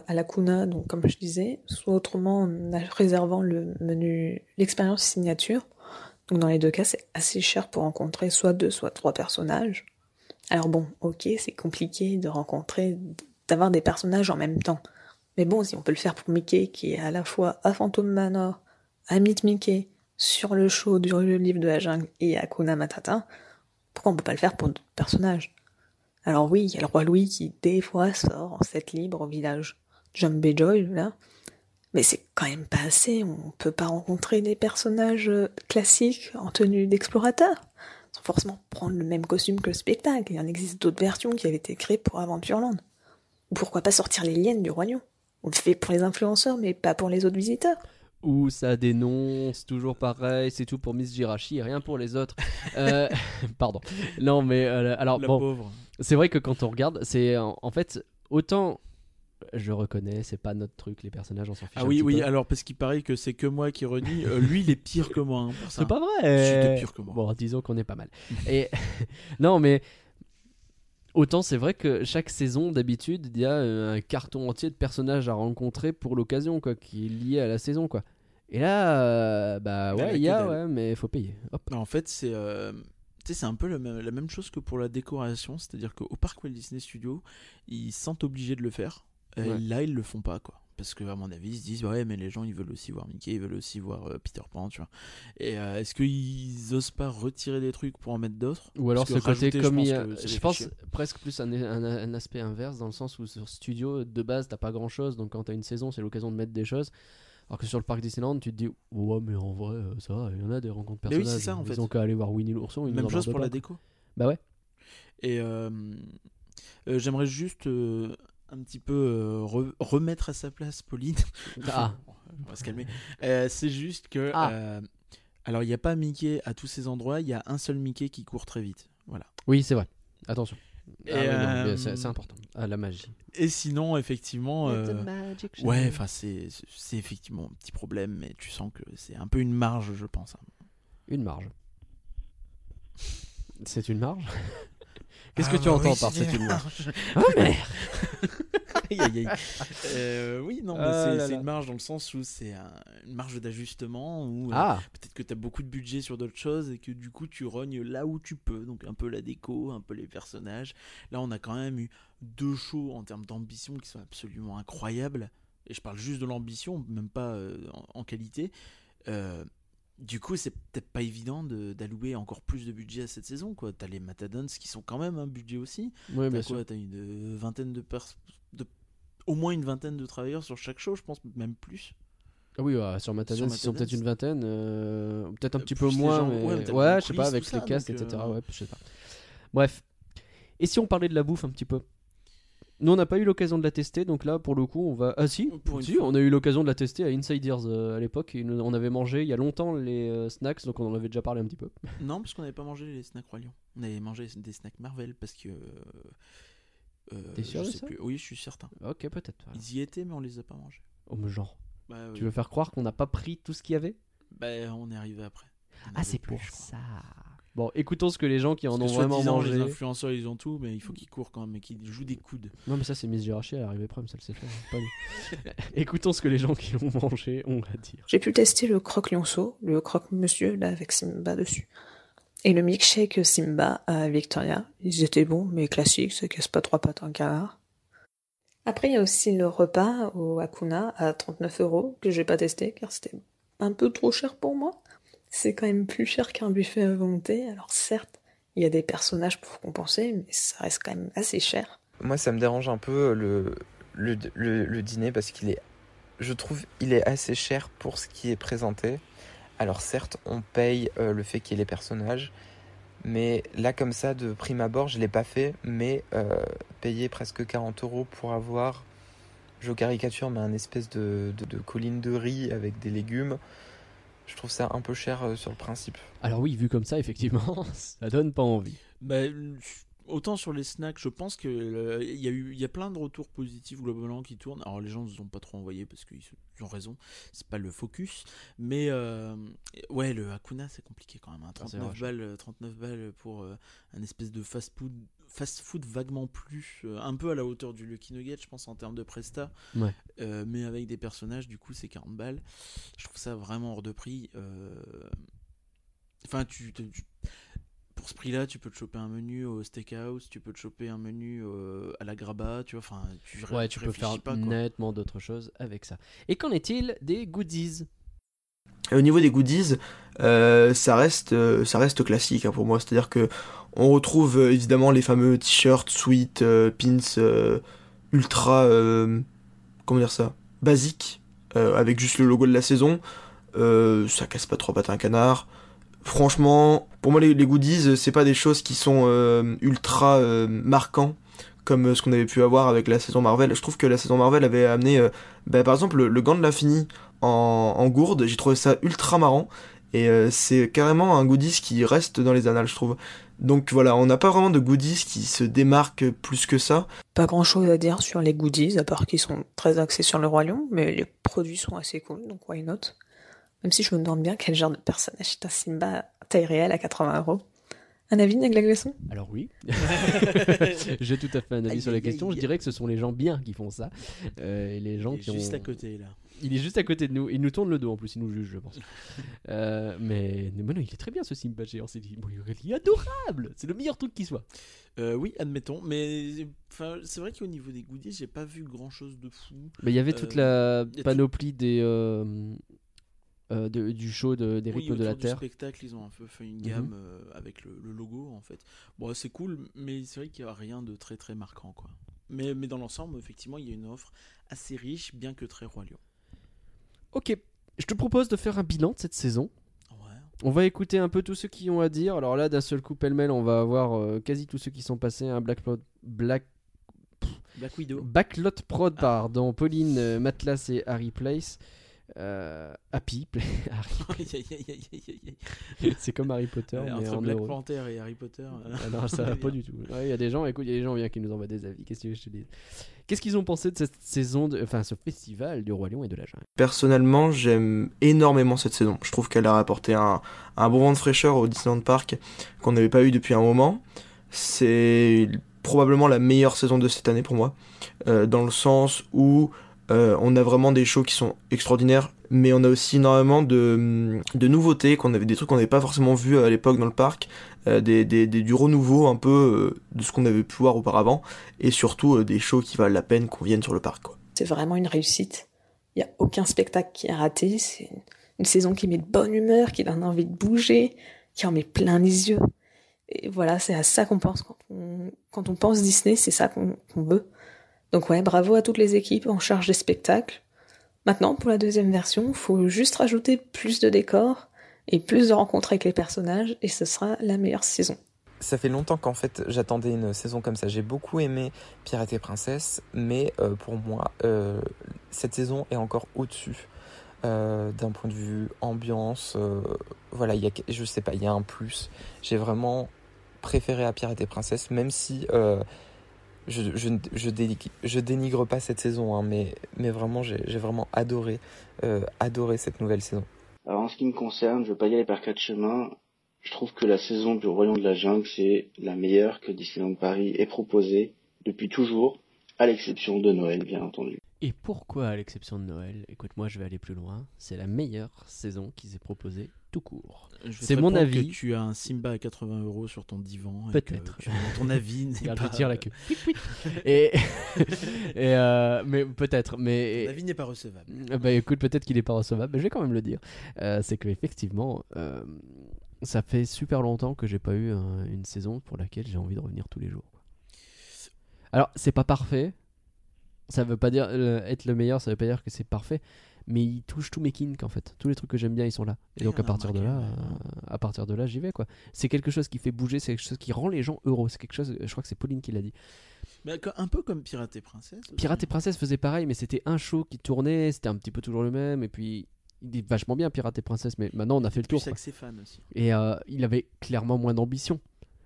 à la Kuna, donc comme je disais, soit autrement en réservant le menu, l'expérience signature. Donc dans les deux cas, c'est assez cher pour rencontrer soit deux, soit trois personnages. Alors bon, ok, c'est compliqué de rencontrer, d'avoir des personnages en même temps. Mais bon, si on peut le faire pour Mickey, qui est à la fois à Phantom Manor, à Meet Mickey, sur le show du livre de la jungle et à Kuna Matata, pourquoi on peut pas le faire pour d'autres personnages? Alors oui, il y a le roi Louis qui des fois sort en set libre au village Jumbo Joy, là. Mais c'est quand même pas assez, on peut pas rencontrer des personnages euh, classiques en tenue d'explorateur, sans forcément prendre le même costume que le spectacle. Il en existe d'autres versions qui avaient été créées pour Aventureland. Ou pourquoi pas sortir les liens du royaume On le fait pour les influenceurs, mais pas pour les autres visiteurs. Où ça dénonce, toujours pareil, c'est tout pour Miss Jirachi et rien pour les autres. Euh, [laughs] pardon. Non, mais euh, alors La bon, pauvre. c'est vrai que quand on regarde, c'est en, en fait autant. Je reconnais, c'est pas notre truc, les personnages, on s'en fiche. Ah un oui, petit oui, peu. alors parce qu'il paraît que c'est que moi qui renie. euh, lui, il est pire que moi. hein, pour [laughs] ça. C'est pas vrai. t'es pire que moi. Bon, disons qu'on est pas mal. Et [laughs] non, mais Autant c'est vrai que chaque saison, d'habitude, il y a euh, un carton entier de personnages à rencontrer pour l'occasion, quoi, qui est lié à la saison, quoi. Et là, euh, bah Il y en a ouais, il y a, ouais, mais faut payer. Hop. En fait, c'est euh, tu sais, c'est un peu même- la même chose que pour la décoration, c'est-à-dire qu'au parc Walt Disney Studios, ils se sentent obligés de le faire. Et Ouais. là, ils le font pas, quoi. Parce que, à mon avis, ils se disent, ouais, mais les gens, ils veulent aussi voir Mickey, ils veulent aussi voir euh, Peter Pan, tu vois. Et euh, est-ce qu'ils osent pas retirer des trucs pour en mettre d'autres? Ou alors ce côté je comme il pense les je pense presque plus un, un- un aspect inverse dans le sens où sur studio de base t'as pas grand chose donc quand t'as une saison c'est l'occasion de mettre des choses alors que sur le parc Disneyland tu te dis ouais mais en vrai euh, ça va il y en a des rencontres Mais oui, c'est ça, en ils fait. ont qu'à aller voir Winnie l'ourson Même chose pour la déco. bah ouais Et euh, euh, j'aimerais juste euh, un petit peu euh, re- remettre à sa place Pauline. [laughs] Ah. On va se calmer. Euh, c'est juste que. Ah. euh, alors, il n'y a pas Mickey à tous ces endroits, il y a un seul Mickey qui court très vite. Voilà. oui c'est vrai attention Ah euh, c'est important ah, la magie Et sinon, effectivement. Euh, magic. Ouais, enfin, c'est c'est effectivement un petit problème, mais tu sens que c'est un peu une marge, je pense. hein. une marge c'est une marge? Qu'est-ce Ah que tu bah entends par marge marge. [laughs] oh merde [laughs] Aïe, aïe, aïe. Euh, oui, non, mais Ah c'est une marge dans le sens où c'est un- une marge d'ajustement où euh, ah peut-être que tu as beaucoup de budget sur d'autres choses et que du coup tu rognes là où tu peux. Donc un peu la déco, un peu les personnages. Là, on a quand même eu deux shows en termes d'ambition qui sont absolument incroyables. Et je parle juste de l'ambition, même pas euh, en, en qualité. Du coup, c'est peut-être pas évident de- d'allouer encore plus de budget à cette saison. quoi. T'as les Matadons qui sont quand même un budget aussi. ouais T'as bien sûr quoi T'as une euh, vingtaine de personnes. Au moins une vingtaine de travailleurs sur chaque show, je pense même plus. Ah oui, ouais, sur Matadance, Sur ils sont peut-être une vingtaine, euh, peut-être un Euh, petit peu moins, gens- mais ouais, je sais pas, avec les castes, etc. euh, Ouais, je sais pas. Bref. Et si on parlait de la bouffe un petit peu? Nous, on n'a pas eu l'occasion de la tester, donc là, pour le coup, on va. Ah si, Pour on a eu l'occasion de la tester à Insiders euh, à l'époque. On avait mangé il y a longtemps les euh, snacks, donc on en avait déjà parlé un petit peu. [laughs] Non, parce qu'on n'avait pas mangé les snacks Roi Lion. On avait mangé des snacks Marvel parce que. euh, T'es sûr je de sais ça plus. Oui, je suis certain. Ok, peut-être. voilà. Ils y étaient, mais on les a pas mangés. Oh, mais genre, Bah, tu veux faire croire qu'on n'a pas pris tout ce qu'il y avait? Bah, on est arrivé après. On Ah, c'est pour ça. Bon, écoutons ce que les gens qui en Parce ont que vraiment mangé. Les influenceurs, ils ont tout, mais il faut qu'ils courent quand même et qu'ils jouent des coudes. Non, mais ça, c'est Miss Girachi, elle est arrivée prime, ça le sait faire. hein, pas nous. [laughs] Écoutons ce que les gens qui l'ont mangé ont à dire. J'ai pu tester le croque-lionceau, le croque-monsieur, là, avec Simba dessus. Et le milkshake Simba à Victoria. Ils étaient bons, mais classiques, ça casse pas trois pattes en canard. Après, il y a aussi le repas au Hakuna à 39 euros, que j'ai pas testé, car c'était un peu trop cher pour moi. C'est quand même plus cher qu'un buffet à volonté, alors certes, il y a des personnages pour compenser, mais ça reste quand même assez cher. Moi, ça me dérange un peu le, le, le, dîner parce qu'il est, je trouve, il est assez cher pour ce qui est présenté. Alors certes, on paye euh, le fait qu'il y ait les personnages, mais là comme ça, de prime abord, je l'ai pas fait, mais euh, payer presque 40 euros pour avoir, je caricature, mais un espèce de, de colline de riz avec des légumes, je trouve ça un peu cher euh, sur le principe. Alors oui, vu comme ça, effectivement, [laughs] ça donne pas envie. Bah, autant sur les snacks, je pense que euh, il y a eu, il y a plein de retours positifs globalement qui tournent. Alors les gens ne nous ont pas trop envoyé parce qu'ils ils ont raison, c'est pas le focus. Mais euh, ouais, le Hakuna c'est compliqué quand même. hein. Ah, c'est 39 vrai. balles, euh, 39 balles pour euh, un espèce de fast-food, fast-food vaguement plus, euh, un peu à la hauteur du Lucky Nugget, je pense en termes de presta. Ouais. Euh, mais avec des personnages, du coup c'est 40 balles. Je trouve ça vraiment hors de prix. euh, Enfin, tu, pour ce prix-là, tu peux te choper un menu au steakhouse, tu peux te choper un menu à la graba, tu vois. Enfin, tu, Ouais, peux faire pas, nettement d'autres choses avec ça. Et qu'en est-il des goodies? Au niveau des goodies, euh, ça reste, euh, ça reste classique hein, pour moi. C'est-à-dire que on retrouve euh, évidemment les fameux t-shirts, sweats, pins ultra, comment dire ça, basiques, euh, avec juste le logo de la saison. Ça casse pas trop pattes un canard. Franchement, pour moi les, les goodies, c'est pas des choses qui sont ultra marquants comme euh, ce qu'on avait pu avoir avec la saison Marvel. Je trouve que la saison Marvel avait amené, euh, bah, par exemple, le, gant de l'infini en, gourde. J'ai trouvé ça ultra marrant. Et euh, c'est carrément un goodies qui reste dans les annales, je trouve. Donc voilà, on n'a pas vraiment de goodies qui se démarquent plus que ça. Pas grand chose à dire sur les goodies, à part qu'ils sont très axés sur le Roi Lion, mais les produits sont assez cool, donc why not? Même si je me demande bien quel genre de personnage un Simba taille réelle à 80 euros. Un avis, Nagla Glaçon? Alors oui, [laughs] j'ai tout à fait un avis Aïe, sur la aïe, question. aïe. Je dirais que ce sont les gens bien qui font ça. Euh, et les gens Il est qui ont... juste à côté là. Il est juste à côté de nous. Il nous tourne le dos en plus. Il nous juge, je pense. Euh, mais, mais non, il est très bien ce Simba géant. C'est bon, il est adorable. C'est le meilleur truc qui soit. Euh, oui, admettons, mais enfin, c'est vrai qu'au niveau des goodies, j'ai pas vu grand chose de fou. Mais il y avait toute Euh, la tout- panoplie des euh, de- du show de- des Oui, rythmes de la du Terre. spectacle, ils ont un peu fait une Mhm. gamme euh, avec le, le logo en fait. Bon, c'est cool, mais c'est vrai qu'il y a rien de très très marquant quoi. Mais, mais dans l'ensemble, effectivement, il y a une offre assez riche, bien que très roi lion. Ok, je te propose de faire un bilan de cette saison. Ouais. On va écouter un peu tous ceux qui ont à dire. Alors là, d'un seul coup, pêle-mêle, on va avoir euh, quasi tous ceux qui sont passés. Un Black Plot- Black Black Widow. Backlot Prod, Ah. pardon. Pauline, Matlas et Harry Place. Euh, Happy, [laughs] [laughs] c'est comme Harry Potter, Ouais, mais entre en Black. Panther et Harry Potter. euh, Ah non, ça va pas du tout. Ouais, Il y a des gens, écoute, il y a des gens bien qui nous envoient des avis. Qu'est-ce que je te qu'ils ont pensé de cette saison, de... enfin ce festival du Roi Lion et de la Jungle? Personnellement, j'aime énormément cette saison. Je trouve qu'elle a apporté un, un bon vent de fraîcheur au Disneyland Park qu'on n'avait pas eu depuis un moment. C'est probablement la meilleure saison de cette année pour moi, euh, dans le sens où euh, on a vraiment des shows qui sont extraordinaires, mais on a aussi énormément de, de nouveautés, qu'on avait des trucs qu'on n'avait pas forcément vus à l'époque dans le parc, euh, des, des, du renouveau un peu euh, de ce qu'on avait pu voir auparavant, et surtout des shows qui valent la peine qu'on vienne sur le parc. C'est vraiment une réussite. Il n'y a aucun spectacle qui est raté. C'est une, saison qui met de bonne humeur, qui donne envie de bouger, qui en met plein les yeux. Et voilà, c'est à ça qu'on pense quand on, quand on pense Disney, c'est ça qu'on veut. Donc ouais, bravo à toutes les équipes en charge des spectacles. Maintenant, pour la deuxième version, faut juste rajouter plus de décors et plus de rencontres avec les personnages, et ce sera la meilleure saison. Ça fait longtemps qu'en fait j'attendais une saison comme ça. J'ai beaucoup aimé Pirate et Princesse, mais euh, pour moi, euh, cette saison est encore au-dessus. Euh, d'un point de vue ambiance, voilà, il y a, je sais pas, il y a un plus. J'ai vraiment préféré à Pirate et Princesse, même si je, je, je, dénigre, je dénigre pas cette saison, hein, mais, mais vraiment j'ai vraiment adoré, euh, adoré cette nouvelle saison. Alors en ce qui me concerne, je veux pas y aller par quatre chemins. Je trouve que la saison du Royaume de la Jungle, c'est la meilleure que Disneyland Paris ait proposée depuis toujours, à l'exception de Noël, bien entendu. Et pourquoi, à l'exception de Noël Écoute, moi je vais aller plus loin. C'est la meilleure saison qu'ils aient proposée tout court. C'est mon avis. Que tu as un Simba à 80 euros sur ton divan. Peut-être. [laughs] Ton avis n'est pas. je tire la queue. Et, et euh, mais peut-être, Ton mais avis n'est pas recevable. Euh, Bah écoute, peut-être qu'il est pas recevable, mais je vais quand même le dire. Euh, c'est que effectivement, euh, ça fait super longtemps que j'ai pas eu un- une saison pour laquelle j'ai envie de revenir tous les jours. Alors, c'est pas parfait. Ça veut pas dire euh, être le meilleur, ça veut pas dire que c'est parfait, mais il touche tous mes kinks en fait. Tous les trucs que j'aime bien, ils sont là. Et Et donc on à a partir de là, euh, à partir de là, j'y vais quoi. C'est quelque chose qui fait bouger, c'est quelque chose qui rend les gens heureux. C'est quelque chose, je crois que c'est Pauline qui l'a dit. Mais un peu comme Pirate et Princesse. Pirate et Princesse faisait pareil, mais c'était un show qui tournait, c'était un petit peu toujours le même, et puis il est vachement bien Pirate et Princesse, mais maintenant on a fait le Plus tour. avec ses fans aussi. Et euh, il avait clairement moins d'ambition.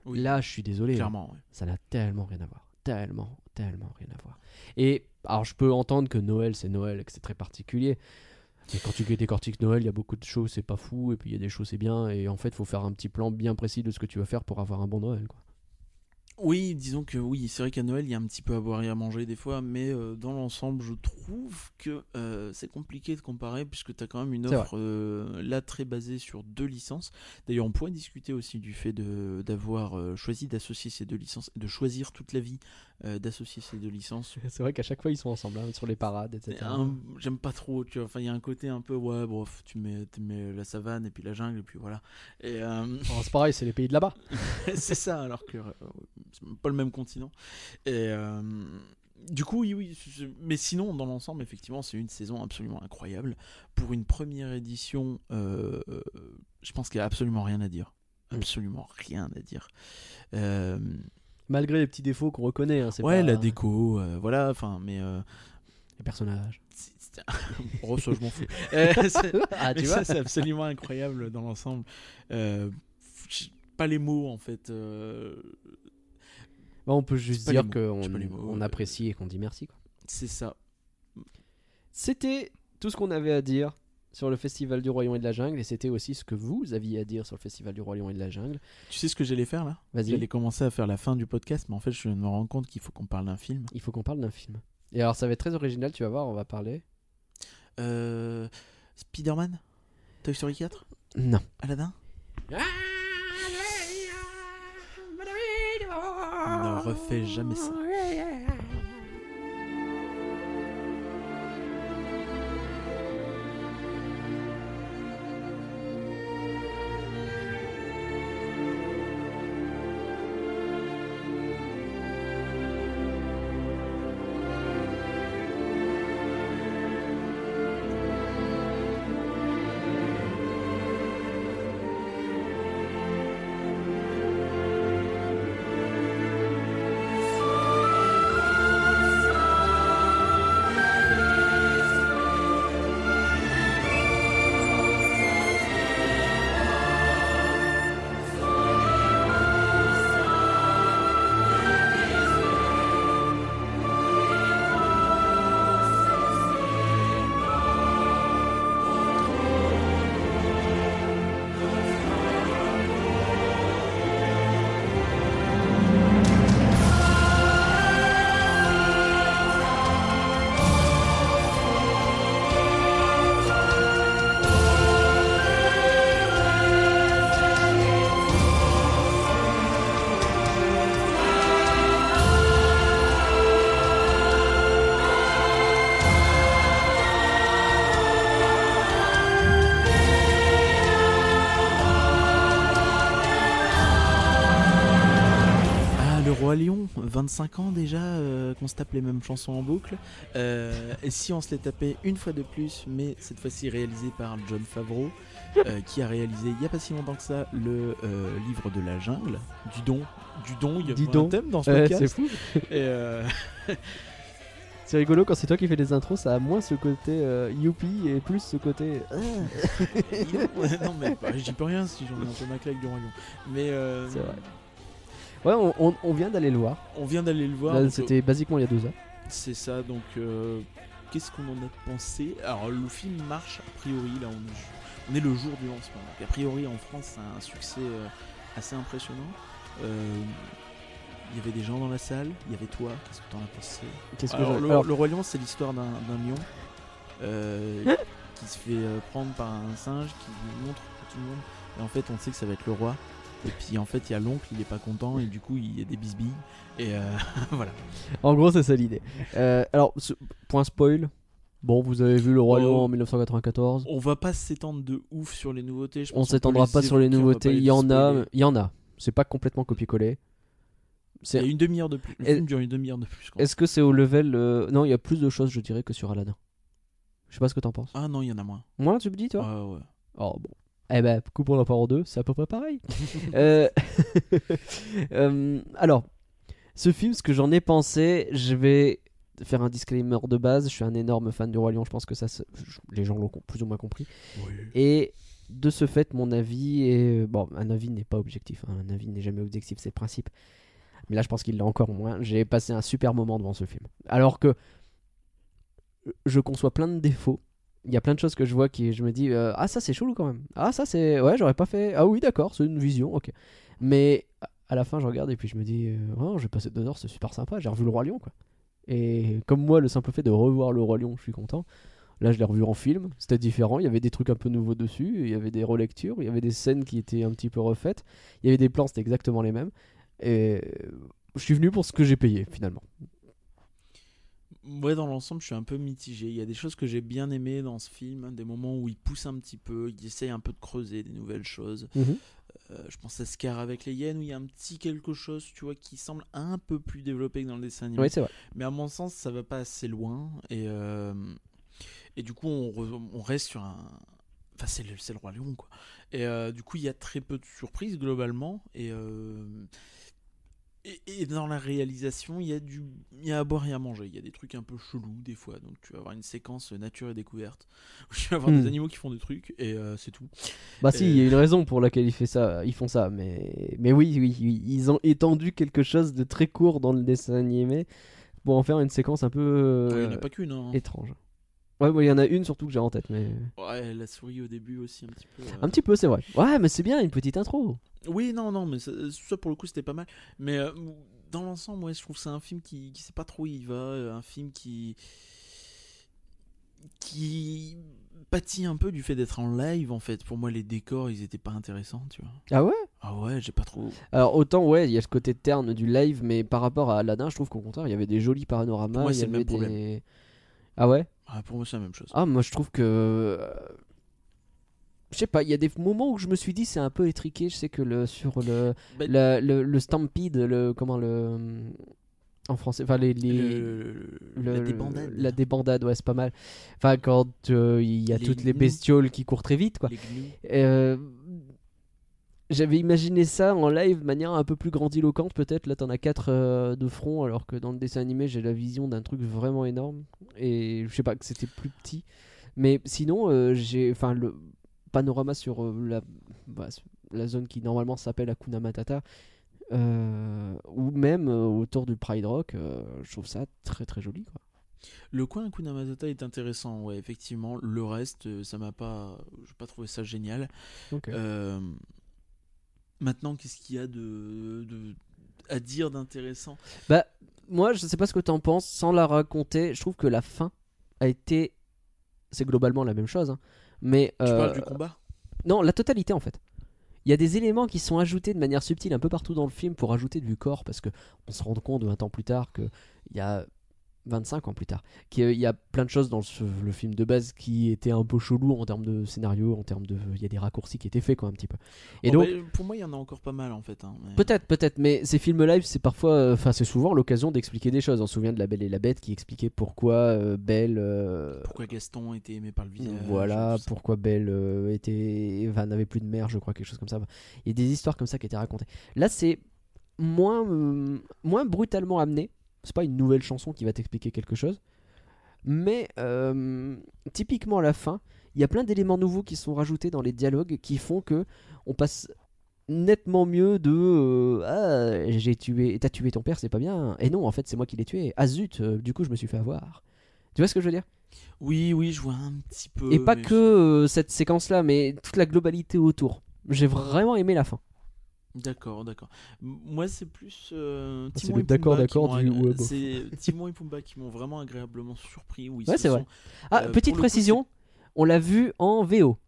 Oui. Là, je suis désolé, hein, Clairement, ouais. ça n'a tellement rien à voir. Tellement, tellement rien à voir. Et alors, je peux entendre que Noël, c'est Noël et que c'est très particulier. Mais quand tu décortiques Noël, il y a beaucoup de shows, c'est pas fou, et puis il y a des shows, c'est bien, et en fait, il faut faire un petit plan bien précis de ce que tu vas faire pour avoir un bon Noël. Quoi. Oui, disons que oui, c'est vrai qu'à Noël, il y a un petit peu à boire et à manger des fois, mais euh, dans l'ensemble, je trouve que euh, c'est compliqué de comparer puisque tu as quand même une offre euh, là très basée sur deux licences. D'ailleurs, on pourrait discuter aussi du fait de- d'avoir choisi d'associer ces deux licences, de choisir toute la vie euh, d'associer ces deux licences. [laughs] C'est vrai qu'à chaque fois, ils sont ensemble, hein, sur les parades, etc. Un- J'aime pas trop, tu vois. Enfin, il y a un côté un peu, ouais, bref, tu mets, tu mets la savane et puis la jungle et puis voilà. Et euh, c'est pareil, c'est les pays de là-bas. [laughs] c'est ça, alors que euh, c'est pas le même continent. Et du coup, oui, oui. Mais sinon, dans l'ensemble, effectivement, c'est une saison absolument incroyable. Pour une première édition, euh, je pense qu'il n'y a absolument rien à dire. Mm. Absolument rien à dire. Euh, Malgré les petits défauts qu'on reconnaît. Hein, c'est ouais, pas- la déco, euh, voilà, enfin, mais. euh, Les personnages. [laughs] oh, ça, je m'en fous. [laughs] Euh, ah, mais tu ça, vois c'est absolument incroyable dans l'ensemble. Pas les mots, en fait. Bah, on peut juste dire qu'on on apprécie et qu'on dit merci. c'est ça. C'était tout ce qu'on avait à dire sur le Festival du Lion et de la Jungle et c'était aussi ce que vous aviez à dire sur le Festival du Lion et de la Jungle. Tu sais ce que j'allais faire là? Vas-y. J'allais commencer à faire la fin du podcast, mais en fait, je me rends compte qu'il faut qu'on parle d'un film. Il faut qu'on parle d'un film. Et alors ça va être très original, tu vas voir, on va parler. Euh, Spider-Man? Toy Story 4 Non. Aladdin? Ne refais jamais ça. 25 ans déjà euh, qu'on se tape les mêmes chansons en boucle. Euh, et si on se les tapait une fois de plus, mais cette fois-ci réalisé par John Favreau, euh, qui a réalisé il n'y a pas si longtemps que ça le livre de la jungle, du don. Du don, il y a Dis pas donc. un thème dans ce podcast. c'est fou. [laughs] Et C'est rigolo quand c'est toi qui fais les intros, ça a moins ce côté euh, youpi et plus ce côté. [laughs] ah. Non mais bah, j'y peux rien si j'en ai un peu ma claque du Lion. Mais euh, C'est vrai. Ouais, on, on- on vient d'aller le voir. on vient d'aller le voir. Là, C'était basiquement il y a deux heures. C'est ça, donc euh, qu'est-ce qu'on en a pensé? Alors le film marche a priori, là on, on est le jour du lancement. Donc, a priori en France c'est un succès euh, assez impressionnant. Euh, Il y avait des gens dans la salle, il y avait toi, qu'est-ce que t'en as pensé? Qu'est-ce Alors, le, alors, le Roi Lion c'est l'histoire d'un d'un lion euh, [laughs] qui se fait euh, prendre par un singe qui lui montre à tout le monde. Et en fait on sait que ça va être le roi. Et puis en fait il y a l'oncle, il est pas content et du coup il y a des bisbilles. Et euh, [laughs] voilà. En gros, c'est ça l'idée. Euh, alors, ce- point spoil. Bon, vous avez vu Le Roi Oh. Lion en 1994. On va pas s'étendre de ouf sur les nouveautés. je On pense qu'on s'étendra peut pas sur les évoquer, on va nouveautés. pas Il y en a, spoiler. il y en a. C'est pas complètement copié-collé. Il y C'est- a une demi-heure de plus. Le film dure une demi-heure de plus. je crois. Est-ce que c'est au level euh, Non, il y a plus de choses, je dirais, que sur Aladdin. Je sais pas ce que t'en penses. Ah non, il y en a moins. Moi, tu me dis, toi? Ah ouais. Oh bon. Eh ben, coupons la part en deux, c'est à peu près pareil. [laughs] Euh, [laughs] euh, alors, ce film, ce que j'en ai pensé, je vais faire un disclaimer de base. Je suis un énorme fan du Roi Lion, je pense que ça, les gens l'ont plus ou moins compris. Et de ce fait, mon avis est. Bon, un avis n'est pas objectif, hein, un avis n'est jamais objectif, c'est le principe. Mais là, je pense qu'il l'a encore moins. J'ai passé un super moment devant ce film. Alors que je conçois plein de défauts. Il y a plein de choses que je vois qui je me dis euh, ah ça c'est chelou quand même. Ah ça c'est ouais j'aurais pas fait. Ah oui d'accord c'est une vision ok. Mais à la fin je regarde et puis je me dis euh, oh, j'ai passé deux heures c'est super sympa j'ai revu le roi lion quoi. Et comme moi le simple fait de revoir le roi lion je suis content. Là je l'ai revu en film c'était différent il y avait des trucs un peu nouveaux dessus il y avait des relectures il y avait des scènes qui étaient un petit peu refaites il y avait des plans c'était exactement les mêmes et je suis venu pour ce que j'ai payé finalement. Ouais, dans l'ensemble, je suis un peu mitigé. Il y a des choses que j'ai bien aimées dans ce film, des moments où il pousse un petit peu, il essaye un peu de creuser des nouvelles choses. Euh, je pense à Scar avec les hyènes où il y a un petit quelque chose, tu vois, qui semble un peu plus développé que dans le dessin animé. Oui c'est vrai. Mais à mon sens, ça va pas assez loin. Et, euh, et du coup, on, re- on reste sur un. Enfin, c'est le, Roi Lion, quoi. Et euh, du coup, il y a très peu de surprises globalement. Et, euh, et, et dans la réalisation, il y, a du, y a à boire et à manger. Il y a des trucs un peu chelous des fois. Donc, tu vas avoir une séquence nature et découverte où [laughs] tu vas avoir Hmm. des animaux qui font des trucs et euh, c'est tout. Bah si, il y a une raison pour laquelle ils, fait ça, ils font ça, mais, mais oui, oui, oui, ils ont étendu quelque chose de très court dans le dessin animé pour en faire une séquence un peu Il euh, a pas qu'une. hein. étrange. Ouais, moi, il y en a une surtout que j'ai en tête, mais. Ouais, la souris au début aussi un petit peu. euh. Un petit peu, c'est vrai. Ouais, mais c'est bien, une petite intro. Oui, non, non, mais ça, ça, pour le coup c'était pas mal. Mais euh, dans l'ensemble, ouais, je trouve que c'est un film qui, qui sait pas trop où il va, euh, un film qui qui pâtit un peu du fait d'être en live en fait. Pour moi, les décors ils étaient pas intéressants, tu vois. Ah ouais? Ah ouais, j'ai pas trop. Alors, autant, ouais, il y a ce côté terne du live, mais par rapport à Aladdin, je trouve qu'au contraire, il y avait des jolis panoramas. Moi, c'est le problème. des- Ah ouais? Ah, pour moi, c'est la même chose. Ah, moi, je trouve que. euh, Je sais pas, il y a des moments où je me suis dit c'est un peu étriqué. Je sais que le, sur le, Bah, la- le, le Stampede, le. Comment le. En français, enfin les. les- le- le- la débandade. La débandade, ouais, c'est pas mal. Enfin, quand euh, il y a Les toutes les bestioles qui courent très vite, quoi. Les. Euh, J'avais imaginé ça en live de manière un peu plus grandiloquente, peut-être. Là, t'en as 4 de front, alors que dans le dessin animé, j'ai la vision d'un truc vraiment énorme. Et je sais pas, que c'était plus petit. Mais sinon, euh, j'ai. Enfin, le panorama sur euh, la, bah, la zone qui normalement s'appelle Akuna Matata. euh, ou même euh, autour du Pride Rock, euh, je trouve ça très très joli. Quoi. Le coin Hakuna Matata est intéressant, ouais, effectivement. Le reste, euh, ça m'a pas. J'ai pas trouvé ça génial. Ok. Euh, Maintenant, qu'est-ce qu'il y a de, de- à dire d'intéressant? Bah, moi, je sais pas ce que t'en penses. Sans la raconter, je trouve que la fin a été. C'est globalement la même chose. hein. Mais. Tu euh, parles du combat? Non, la totalité en fait. Il y a des éléments qui sont ajoutés de manière subtile un peu partout dans le film pour ajouter du corps parce que on se rend compte 20 ans plus tard que il y a 25 ans plus tard qu'il y a plein de choses dans le film de base qui étaient un peu chelou en termes de scénario, en termes de il y a des raccourcis qui étaient faits quoi un petit peu. Et Oh, donc bah, pour moi, il y en a encore pas mal en fait. hein, mais- Peut-être, peut-être, mais ces films live, c'est parfois, euh, enfin, c'est souvent l'occasion d'expliquer des choses. On se souvient de La Belle et la Bête qui expliquait pourquoi euh, Belle, euh, Pourquoi Gaston était aimé par le village voilà, pourquoi Belle euh, était, enfin, n'avait plus de mère, je crois, quelque chose comme ça. Il y a des histoires comme ça qui étaient racontées. Là, c'est moins, euh, moins brutalement amené. C'est pas une nouvelle chanson qui va t'expliquer quelque chose, mais euh, typiquement à la fin, il y a plein d'éléments nouveaux qui sont rajoutés dans les dialogues qui font que on passe nettement mieux de euh, ah j'ai tué t'as tué ton père c'est pas bien. Et non en fait c'est moi qui l'ai tué. Ah zut euh, du coup je me suis fait avoir tu vois ce que je veux dire? Oui, oui, je vois un petit peu. et pas mais que cette séquence là mais toute la globalité autour. J'ai vraiment aimé la fin D'accord, d'accord. Moi, c'est plus euh, Ah, c'est Timon le et d'accord, Pumba qui d'accord m'ont du agré- ouais, bof. C'est Timon et Pumba qui m'ont vraiment agréablement surpris. Ils Ouais, c'est vrai. ah Euh, pour petite le coup, précision on l'a vu en VO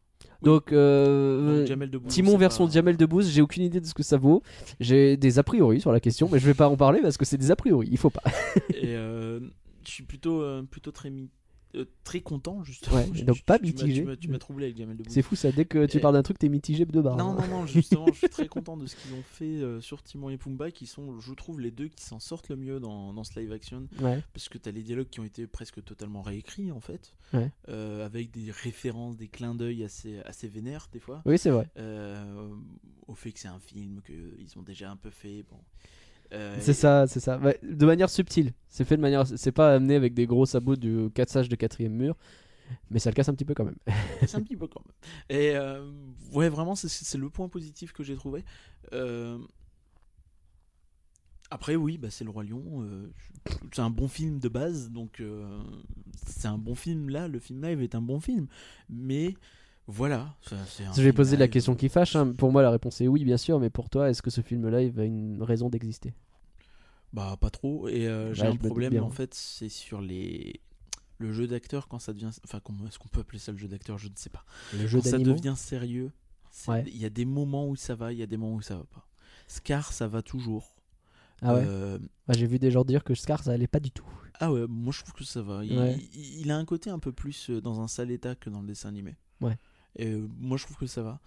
donc euh, Donc, Jamel Debbouze, Timon c'est version pas- Jamel Debbouze, j'ai aucune idée de ce que ça vaut. J'ai des a priori sur la question, mais je vais pas en parler parce que c'est des a priori, il faut pas. Et euh, je suis plutôt, euh, plutôt très, mi- euh, très content, justement. Ouais, [laughs] Je- donc je- pas tu mitigé. Tu m'as- tu m'as troublé avec Jamel Debbouze. C'est fou ça, dès que tu Et- parles d'un truc, t'es mitigé de barre. Non, non, non, justement, je suis très content de ce qu'ils ont fait euh, sur Timon et Pumba, qui sont, je trouve, les deux qui s'en sortent le mieux dans, dans ce live action. Ouais. Parce que tu as les dialogues qui ont été presque totalement réécrits, en fait, Ouais. euh, avec des références, des clins d'œil assez, assez vénères, des fois. Oui, c'est vrai. Au fait que c'est un film qu'ils ont déjà un peu fait. Bon. Euh, C'est ça, c'est ça. Ouais, de manière subtile. C'est fait de manière. C'est pas amené avec des gros sabots du 4 sages de quatrième mur. Mais ça le casse un petit peu quand même. C'est un [laughs] petit peu quand même. Et euh, ouais, vraiment, c'est- le point positif que j'ai trouvé. Euh, Après, oui, bah, c'est Le Roi Lion. c'est un bon film de base, donc c'est un bon film là. Le film live est un bon film. Mais voilà. ça, Je vais poser la question qui fâche. hein. Pour moi, la réponse est oui, bien sûr. Mais pour toi, est-ce que ce film live a une raison d'exister? Bah, pas trop. Et euh, j'ai Ouais, un problème, bien. en fait, c'est sur les. Le jeu d'acteur, quand ça devient. Enfin, comment est-ce qu'on peut appeler ça le jeu d'acteur Je ne sais pas. Le jeu quand ça devient sérieux, Ouais. il y a des moments où ça va, il y a des moments où ça va pas. Scar, ça va toujours. Ah ouais? Euh, Ah, J'ai vu des gens dire que Scar, ça allait pas du tout. ah ouais, moi je trouve que ça va. Il, Ouais. il- il a un côté un peu plus euh, dans un sale état que dans le dessin animé. Ouais. Euh, moi je trouve que ça va.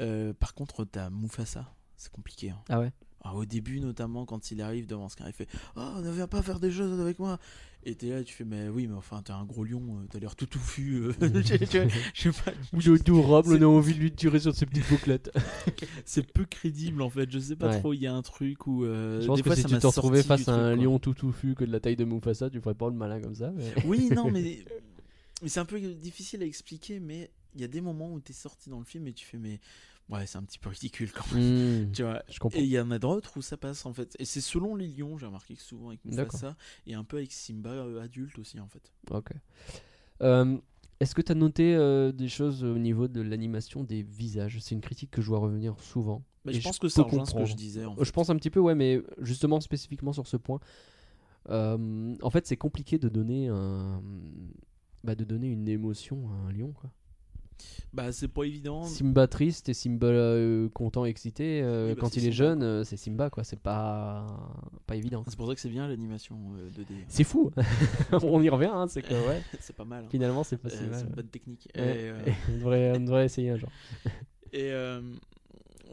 Euh, par contre, t'as Mufasa, c'est compliqué. hein. Ah ouais Alors, au début, notamment, quand il arrive devant Scar, il fait Oh, ne viens pas faire des choses avec moi. Et t'es là, tu fais Mais oui, mais enfin, t'es un gros lion, euh, t'as l'air tout touffu. euh, [laughs] [laughs] je, sais pas. [laughs] Adorable, C'est- on a envie de lui tirer sur ses petites bouclettes. C'est peu crédible en fait. Je sais pas Ouais. trop. Il y a un truc où. euh, Je pense des que fois, si ça tu te retrouvais face à un truc, lion tout touffu que de la taille de Mufasa, tu ferais pas le malin comme ça. mais- Oui, non, mais, mais c'est un peu difficile à expliquer. Mais il y a des moments où t'es sorti dans le film et tu fais Mais ouais, c'est un petit peu ridicule quand même. Hmm, [laughs] Tu vois, je comprends. et il y en a d'autres où ça passe en fait. Et c'est selon les lions, j'ai remarqué que souvent avec. Mufasa et un peu avec Simba euh, adulte aussi en fait. Ok. Euh, Est-ce que tu as noté euh, des choses au niveau de l'animation des visages? C'est une critique que je vois revenir souvent. Bah, je pense que ça rejoint ce que je disais. en Je pense un petit peu, ouais, mais justement spécifiquement sur ce point. Euh, en fait, c'est compliqué de donner un, bah, de donner une émotion à un lion, quoi. Bah, c'est pas évident. Simba triste et Simba euh, content, excité. euh, Oui, bah, quand il est Simba, jeune, euh, c'est Simba, quoi. C'est pas, pas évident. C'est pour ça que c'est bien l'animation euh, 2D. C'est fou. [laughs] On y revient, hein, c'est que ouais. [laughs] c'est pas mal. hein. Finalement, c'est pas Euh, si mal. c'est une bonne technique. Ouais, Et, [laughs] euh, on, devrait, on devrait essayer un jour. Et euh,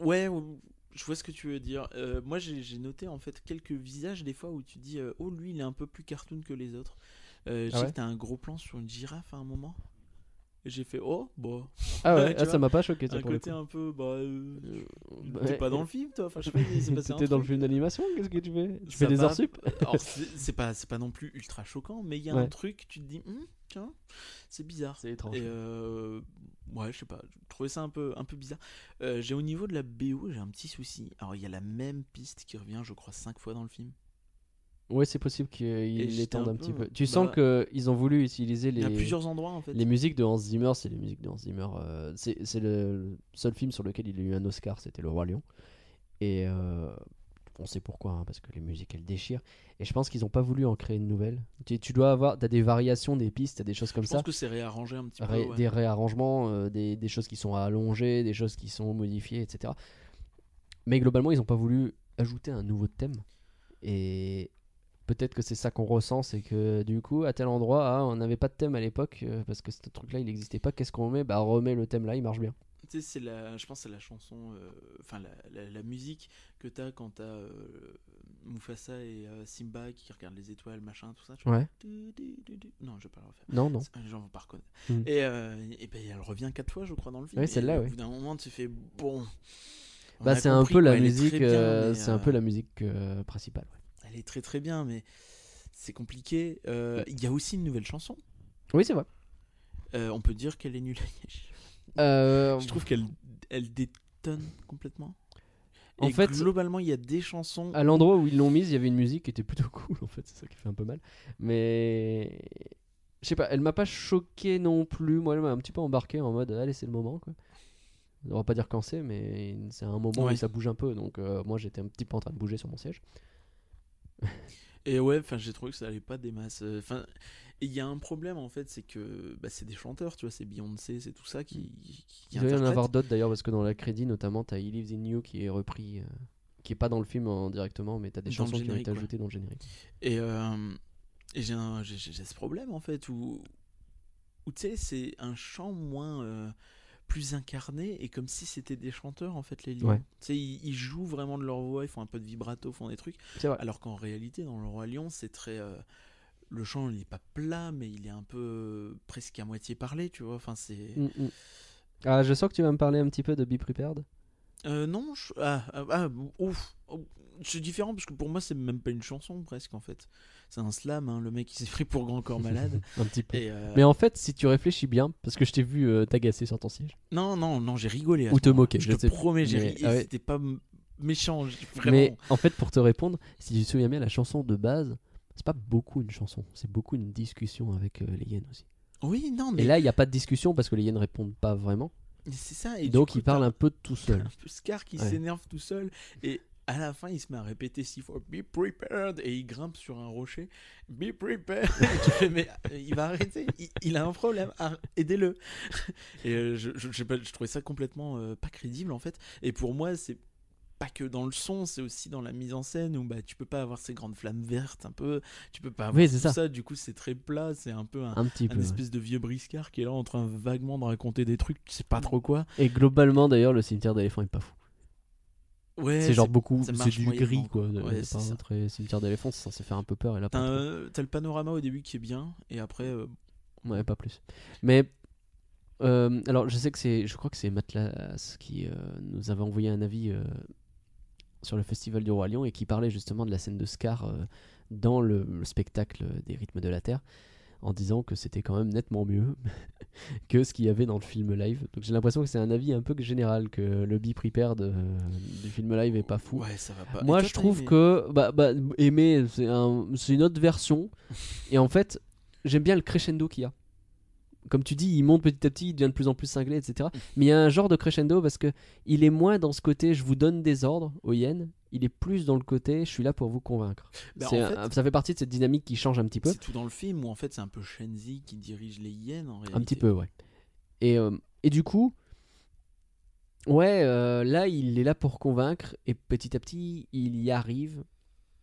ouais, ou- je vois ce que tu veux dire. Euh, moi, j'ai noté en fait quelques visages des fois où tu dis euh, oh lui il est un peu plus cartoon que les autres. Euh, je Ah sais ouais que t'as un gros plan sur une girafe à un moment. Et j'ai fait oh bon. Ah ouais, [laughs] ah, ça m'a pas choqué ça un pour côté un peu bah. euh, bah, T'es ouais. pas dans le film toi. Enfin je sais pas. T'étais dans le film d'animation Qu'est-ce que tu fais? Tu Ça fais des heures sup? [laughs] c'est pas c'est pas non plus ultra choquant, mais il y a un truc tu te dis Hum, tiens c'est bizarre. C'est étrange. Et euh, ouais, je sais pas, je trouvais ça un peu, un peu bizarre. Euh, j'ai au niveau de la BO, j'ai un petit souci. Alors il y a la même piste qui revient, je crois, cinq fois dans le film. Ouais, c'est possible qu'ils l'étendent un un petit peu, peu. Tu bah, sens qu'ils ont voulu utiliser Il y a les, plusieurs endroits en fait. les musiques de Hans Zimmer. C'est les musiques de Hans Zimmer. euh, c'est le, seul film sur lequel il a eu un Oscar, c'était Le Roi Lion. Et euh, on sait pourquoi, hein, parce que les musiques elles déchirent. Et je pense qu'ils n'ont pas voulu en créer une nouvelle. Tu, tu dois avoir, t'as des variations, des pistes, t'as des choses comme je ça. pense que c'est réarrangé un petit Ré- peu. ouais. des réarrangements, euh, des, des choses qui sont allongées, des choses qui sont modifiées, etc. Mais globalement, ils n'ont pas voulu ajouter un nouveau thème. Et peut-être que c'est ça qu'on ressent, c'est que du coup, à tel endroit, ah, on n'avait pas de thème à l'époque, euh, parce que ce truc-là, il n'existait pas. Qu'est-ce qu'on met? Bah, remet le thème là, il marche bien. Tu sais, c'est la, je pense que c'est la chanson, euh, enfin la, la, la musique que t'as quand t'as euh, Mufasa et euh, Simba qui regardent les étoiles, machin, tout ça. tu. Ouais. Du, du, du, du. Non, je vais pas le refaire. Non, non. Les gens vont pas reconnaître. Mm. Et, et ben, elle revient quatre fois, je crois, dans le film. Ouais, Et celle-là, Au ouais. bout d'un moment, tu fais bon. on Bah, c'est un peu la musique, c'est un peu la musique principale. Ouais. Elle est très très bien, mais c'est compliqué. Euh, Il y a aussi une nouvelle chanson. Oui, c'est vrai. Euh, on peut dire qu'elle est nulle. Euh, je trouve qu'elle elle détonne complètement. En Et fait- globalement, il y a des chansons. à l'endroit où ils l'ont mise, il y avait une musique qui était plutôt [laughs] cool en fait, c'est ça qui fait un peu mal. Mais je sais pas, elle m'a pas choqué non plus. Moi, elle m'a un petit peu embarqué en mode allez, c'est le moment quoi. On va pas dire quand c'est, mais c'est un moment Ouais. où ça bouge un peu. Donc euh, moi, j'étais un petit peu en train de bouger sur mon siège. [laughs] Et ouais, enfin, j'ai trouvé que ça allait pas des masses. Enfin, il y a un problème en fait, c'est que bah, c'est des chanteurs, tu vois, c'est Beyoncé, c'est tout ça qui. qui Il doit y en avoir d'autres d'ailleurs parce que dans la crédit notamment, t'as He Lives in You qui est repris, euh, qui est pas dans le film en- directement, mais t'as des Dans chansons qui ont été ajoutées dans le générique. Et, euh, et j'ai ce problème en fait où, où tu sais, c'est un chant moins. euh, plus incarné et comme si c'était des chanteurs en fait les lions. Ouais. Tu sais, ils, ils jouent vraiment de leur voix, ils font un peu de vibrato, font des trucs. Alors qu'en réalité, dans Le Roi Lion, c'est très. euh, le chant, il est pas plat, mais il est un peu euh, presque à moitié parlé, tu vois. Enfin, c'est. Mm, mm. Ah, je sens que tu vas me parler un petit peu de Be Prepared. Euh, non, je- ah, ah, ah, ouf. Oh, C'est différent parce que pour moi, c'est même pas une chanson presque en fait. C'est un slam, hein, le mec il s'est pris pour Grand Corps Malade. [laughs] un petit peu. Et, euh, Mais en fait, si tu réfléchis bien, parce que je t'ai vu euh, t'agacer sur ton siège. Non, non, non, j'ai rigolé. à Ou te moquer, Je, je te promets, j'ai mais- ri. ah ouais. C'était pas méchant, vraiment. Mais en fait, pour te répondre, si tu te souviens bien, la chanson de base, c'est pas beaucoup une chanson, c'est beaucoup une discussion avec euh, les hyènes aussi. Oui, non, mais, Et là, il n'y a pas de discussion parce que les hyènes répondent pas vraiment. c'est ça. Et donc, coup, il parle un peu tout seul. un peu Scar qui Ouais. s'énerve tout seul et à la fin il se met à répéter six fois Be prepared et il grimpe sur un rocher Be prepared et tu fais mais euh, il va arrêter il, il a un problème aidez-le [laughs] et euh, je, je, je sais pas je trouvais ça complètement euh, pas crédible en fait et pour moi c'est pas que dans le son, c'est aussi dans la mise en scène où bah tu peux pas avoir ces grandes flammes vertes un peu, tu peux pas avoir Oui, tout ça. ça. du coup c'est très plat, c'est un peu un, Un petit un peu. ouais. espèce de vieux briscard qui est là en train vaguement de raconter des trucs, tu sais pas trop quoi. Et globalement, d'ailleurs, le cimetière d'éléphants est pas fou. Ouais, c'est genre beaucoup, c'est du gris quoi. Ouais, C'est très cimetière d'éléphants, c'est censé faire un peu peur et là T'as, le panorama au début qui est bien, et après, euh, Ouais, pas plus. Mais euh, alors, je sais que c'est, je crois que c'est Matlas qui euh, nous avait envoyé un avis euh, sur le festival du roi Lion et qui parlait justement de la scène de Scar euh, dans le, le spectacle des rythmes de la terre, en disant que c'était quand même nettement mieux [laughs] que ce qu'il y avait dans le film live. Donc j'ai l'impression que c'est un avis un peu général que le Be Prepared euh, du film live est pas fou. ouais, ça va pas. Moi, je trouve aimé que bah, bah, aimer, c'est un, c'est une autre version. et en fait, j'aime bien le crescendo qu'il y a. comme tu dis, il monte petit à petit, il devient de plus en plus cinglé, etc. Mais il y a un genre de crescendo parce que il est moins dans ce côté je vous donne des ordres aux hyènes, il est plus dans le côté je suis là pour vous convaincre. Bah, un- ça fait partie de cette dynamique qui change un petit peu. C'est tout dans le film où en fait c'est un peu Shenzi qui dirige les hyènes en réalité. Un petit peu, ouais. Et, euh, et du coup, ouais, euh, là, il est là pour convaincre, et petit à petit, il y arrive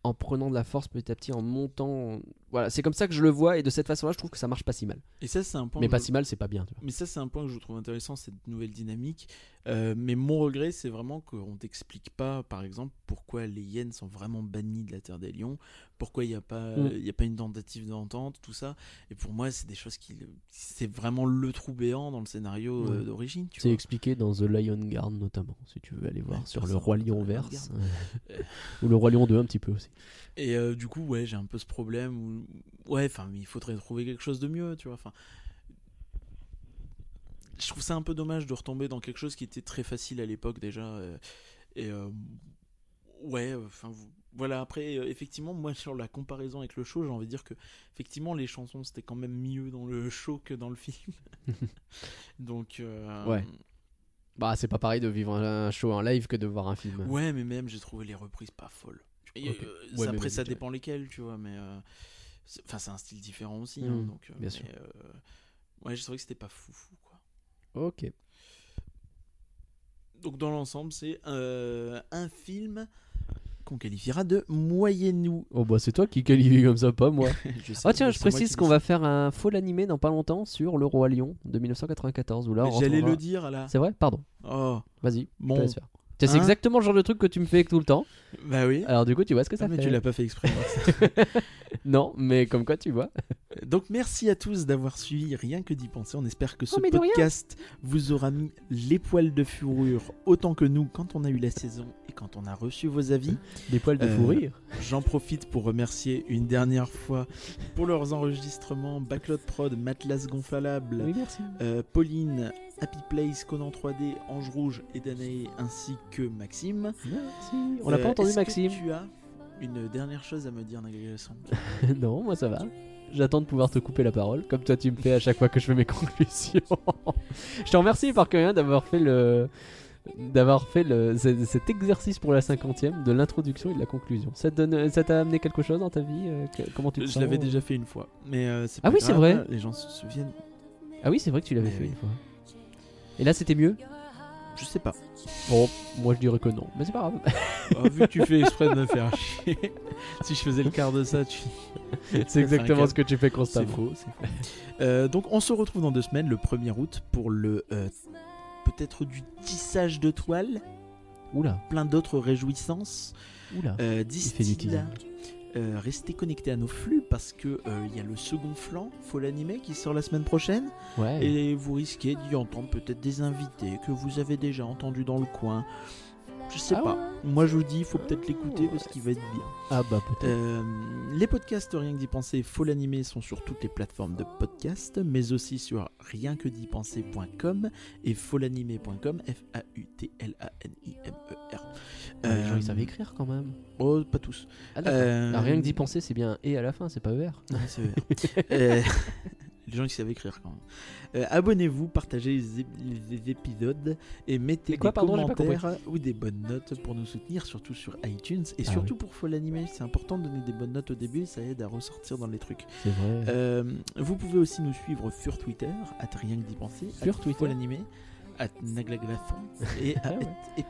en prenant de la force petit à petit, en montant. Voilà, c'est comme ça que je le vois, et de cette façon-là, je trouve que ça marche pas si mal. Et ça c'est un point. Mais pas je- si mal, c'est pas bien. Tu vois. Mais ça, c'est un point que je trouve intéressant, cette nouvelle dynamique. Euh, mais mon regret, c'est vraiment qu'on t'explique pas, par exemple, pourquoi les hyènes sont vraiment bannies de la Terre des Lions, pourquoi il n'y a, pas- Mm. il y a pas une tentative d'entente, tout ça. Et pour moi, c'est des choses qui. C'est vraiment le trou béant dans le scénario euh, Ouais. d'origine. C'est expliqué dans The Lion Guard, notamment, si tu veux aller voir, Ouais, sur le Roi Lion verse. [laughs] Ou le Roi Lion 2, un petit peu aussi. Et euh, du coup, ouais, j'ai un peu ce problème où. Ouais, enfin, il faudrait trouver quelque chose de mieux, tu vois. Enfin. Je trouve ça un peu dommage de retomber dans quelque chose qui était très facile à l'époque déjà. euh, et. euh, ouais, enfin. Voilà, après, euh, effectivement, moi, sur la comparaison avec le show, j'ai envie de dire que, effectivement, les chansons, c'était quand même mieux dans le show que dans le film. [laughs] Donc. euh, Ouais. Bah, c'est pas pareil de vivre un show en live que de voir un film. Ouais, mais même j'ai trouvé les reprises pas folles. Et, euh, Ouais, après, ça dépend lesquels, tu vois, mais enfin c'est un style différent aussi, hein, Mhm, donc. euh, bien mais, sûr. euh, ouais, je trouvais que c'était pas fou, fou quoi. Ok. Donc dans l'ensemble, c'est euh, un film qu'on qualifiera de moyennou. Oh, bah, c'est toi qui qualifie comme ça, pas moi. [laughs] Ah tiens, je précise qu'on va faire un faux animé dans pas longtemps sur le Roi Lion de 1994 où là J'allais le dire là. C'est vrai? Pardon. Oh, Vas-y. Bon. C'est Hein exactement le genre de truc que tu me fais tout le temps. bah oui. Alors du coup, tu vois ce que ça Ah, mais fait. tu l'as pas fait exprès. [laughs] [laughs] Non, mais comme quoi tu vois. [laughs] Donc merci à tous d'avoir suivi Rien que d'y penser. On espère que ce Oh, mais rien. podcast vous aura mis les poils de furure autant que nous quand on a eu la saison et quand on a reçu vos avis. Des poils de Euh, fou rire. J'en profite pour remercier une dernière fois pour leurs enregistrements Backlot Prod, Matlas Gonflable, Oui, merci. euh, Pauline, Happy Place, Conan 3D, Ange Rouge et Danae ainsi que Maxime. Merci. On l'a Euh, pas entendu, est-ce que Maxime. Tu as une dernière chose à me dire, Nagagasson [laughs] non, moi ça va. J'attends de pouvoir te couper la parole, comme toi tu me fais à chaque fois que je fais mes [laughs] conclusions. je te remercie par rien d'avoir fait le d'avoir fait le, ce- cet exercice pour la cinquantième de l'introduction et de la conclusion. Ça te donne, ça t'a amené quelque chose dans ta vie euh, que- Comment tu te Je l'avais déjà fait une fois, mais euh, Ah pas oui, c'est vrai. Les gens se souviennent. Ah oui, c'est vrai que tu l'avais fait oui. une fois. Et là, c'était mieux Je sais pas. Bon, moi je dirais que non, mais c'est pas grave. Oh, vu que tu fais exprès de me faire chier, si je faisais le quart de ça, tu. c'est exactement ce que tu fais C'est constamment. faux, c'est faux. Euh, donc on se retrouve dans deux semaines, le 1er août, pour le euh, peut-être du tissage de toile, Oula, plein d'autres réjouissances. oula. Euh, euh, restez connectés à nos flux parce que euh, il y a le second flanc, faut l'animer, qui sort la semaine prochaine. Ouais. Et vous risquez d'y entendre peut-être des invités que vous avez déjà entendus dans le coin. Je sais Ah pas. ouais. Moi je vous dis, il faut peut-être l'écouter parce qu'il va être bien. Ah bah peut-être. Euh, les podcasts Rien que d'y penser, faut l'animer, sont sur toutes les plateformes de podcast, mais aussi sur rienquedipenser.com et folanimer.com, F-A-U-T-L-A-N-I-M-E-R. Ah, les gens Euh, ils savent écrire quand même. Oh, pas tous. Ah. Euh, Alors, rien que d'y penser, c'est bien et à la fin, c'est pas ER. Ouais, c'est vrai. [laughs] Les gens qui savent écrire quand même. Euh, Abonnez-vous, partagez les, ép- les épisodes et mettez quoi, des pardon, commentaires ou des bonnes notes pour nous soutenir, surtout sur iTunes et Ah surtout pour Faut l'animer. C'est important de donner des bonnes notes au début, ça aide à ressortir dans les trucs. C'est vrai. Euh, vous pouvez aussi nous suivre sur Twitter, à rien que d'y penser, Sur Twitter Faut l'animer, à Naglaglathon et à [laughs] Ah ouais.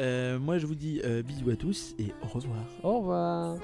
Euh, moi je vous dis euh, bisous à tous et au revoir. Au revoir.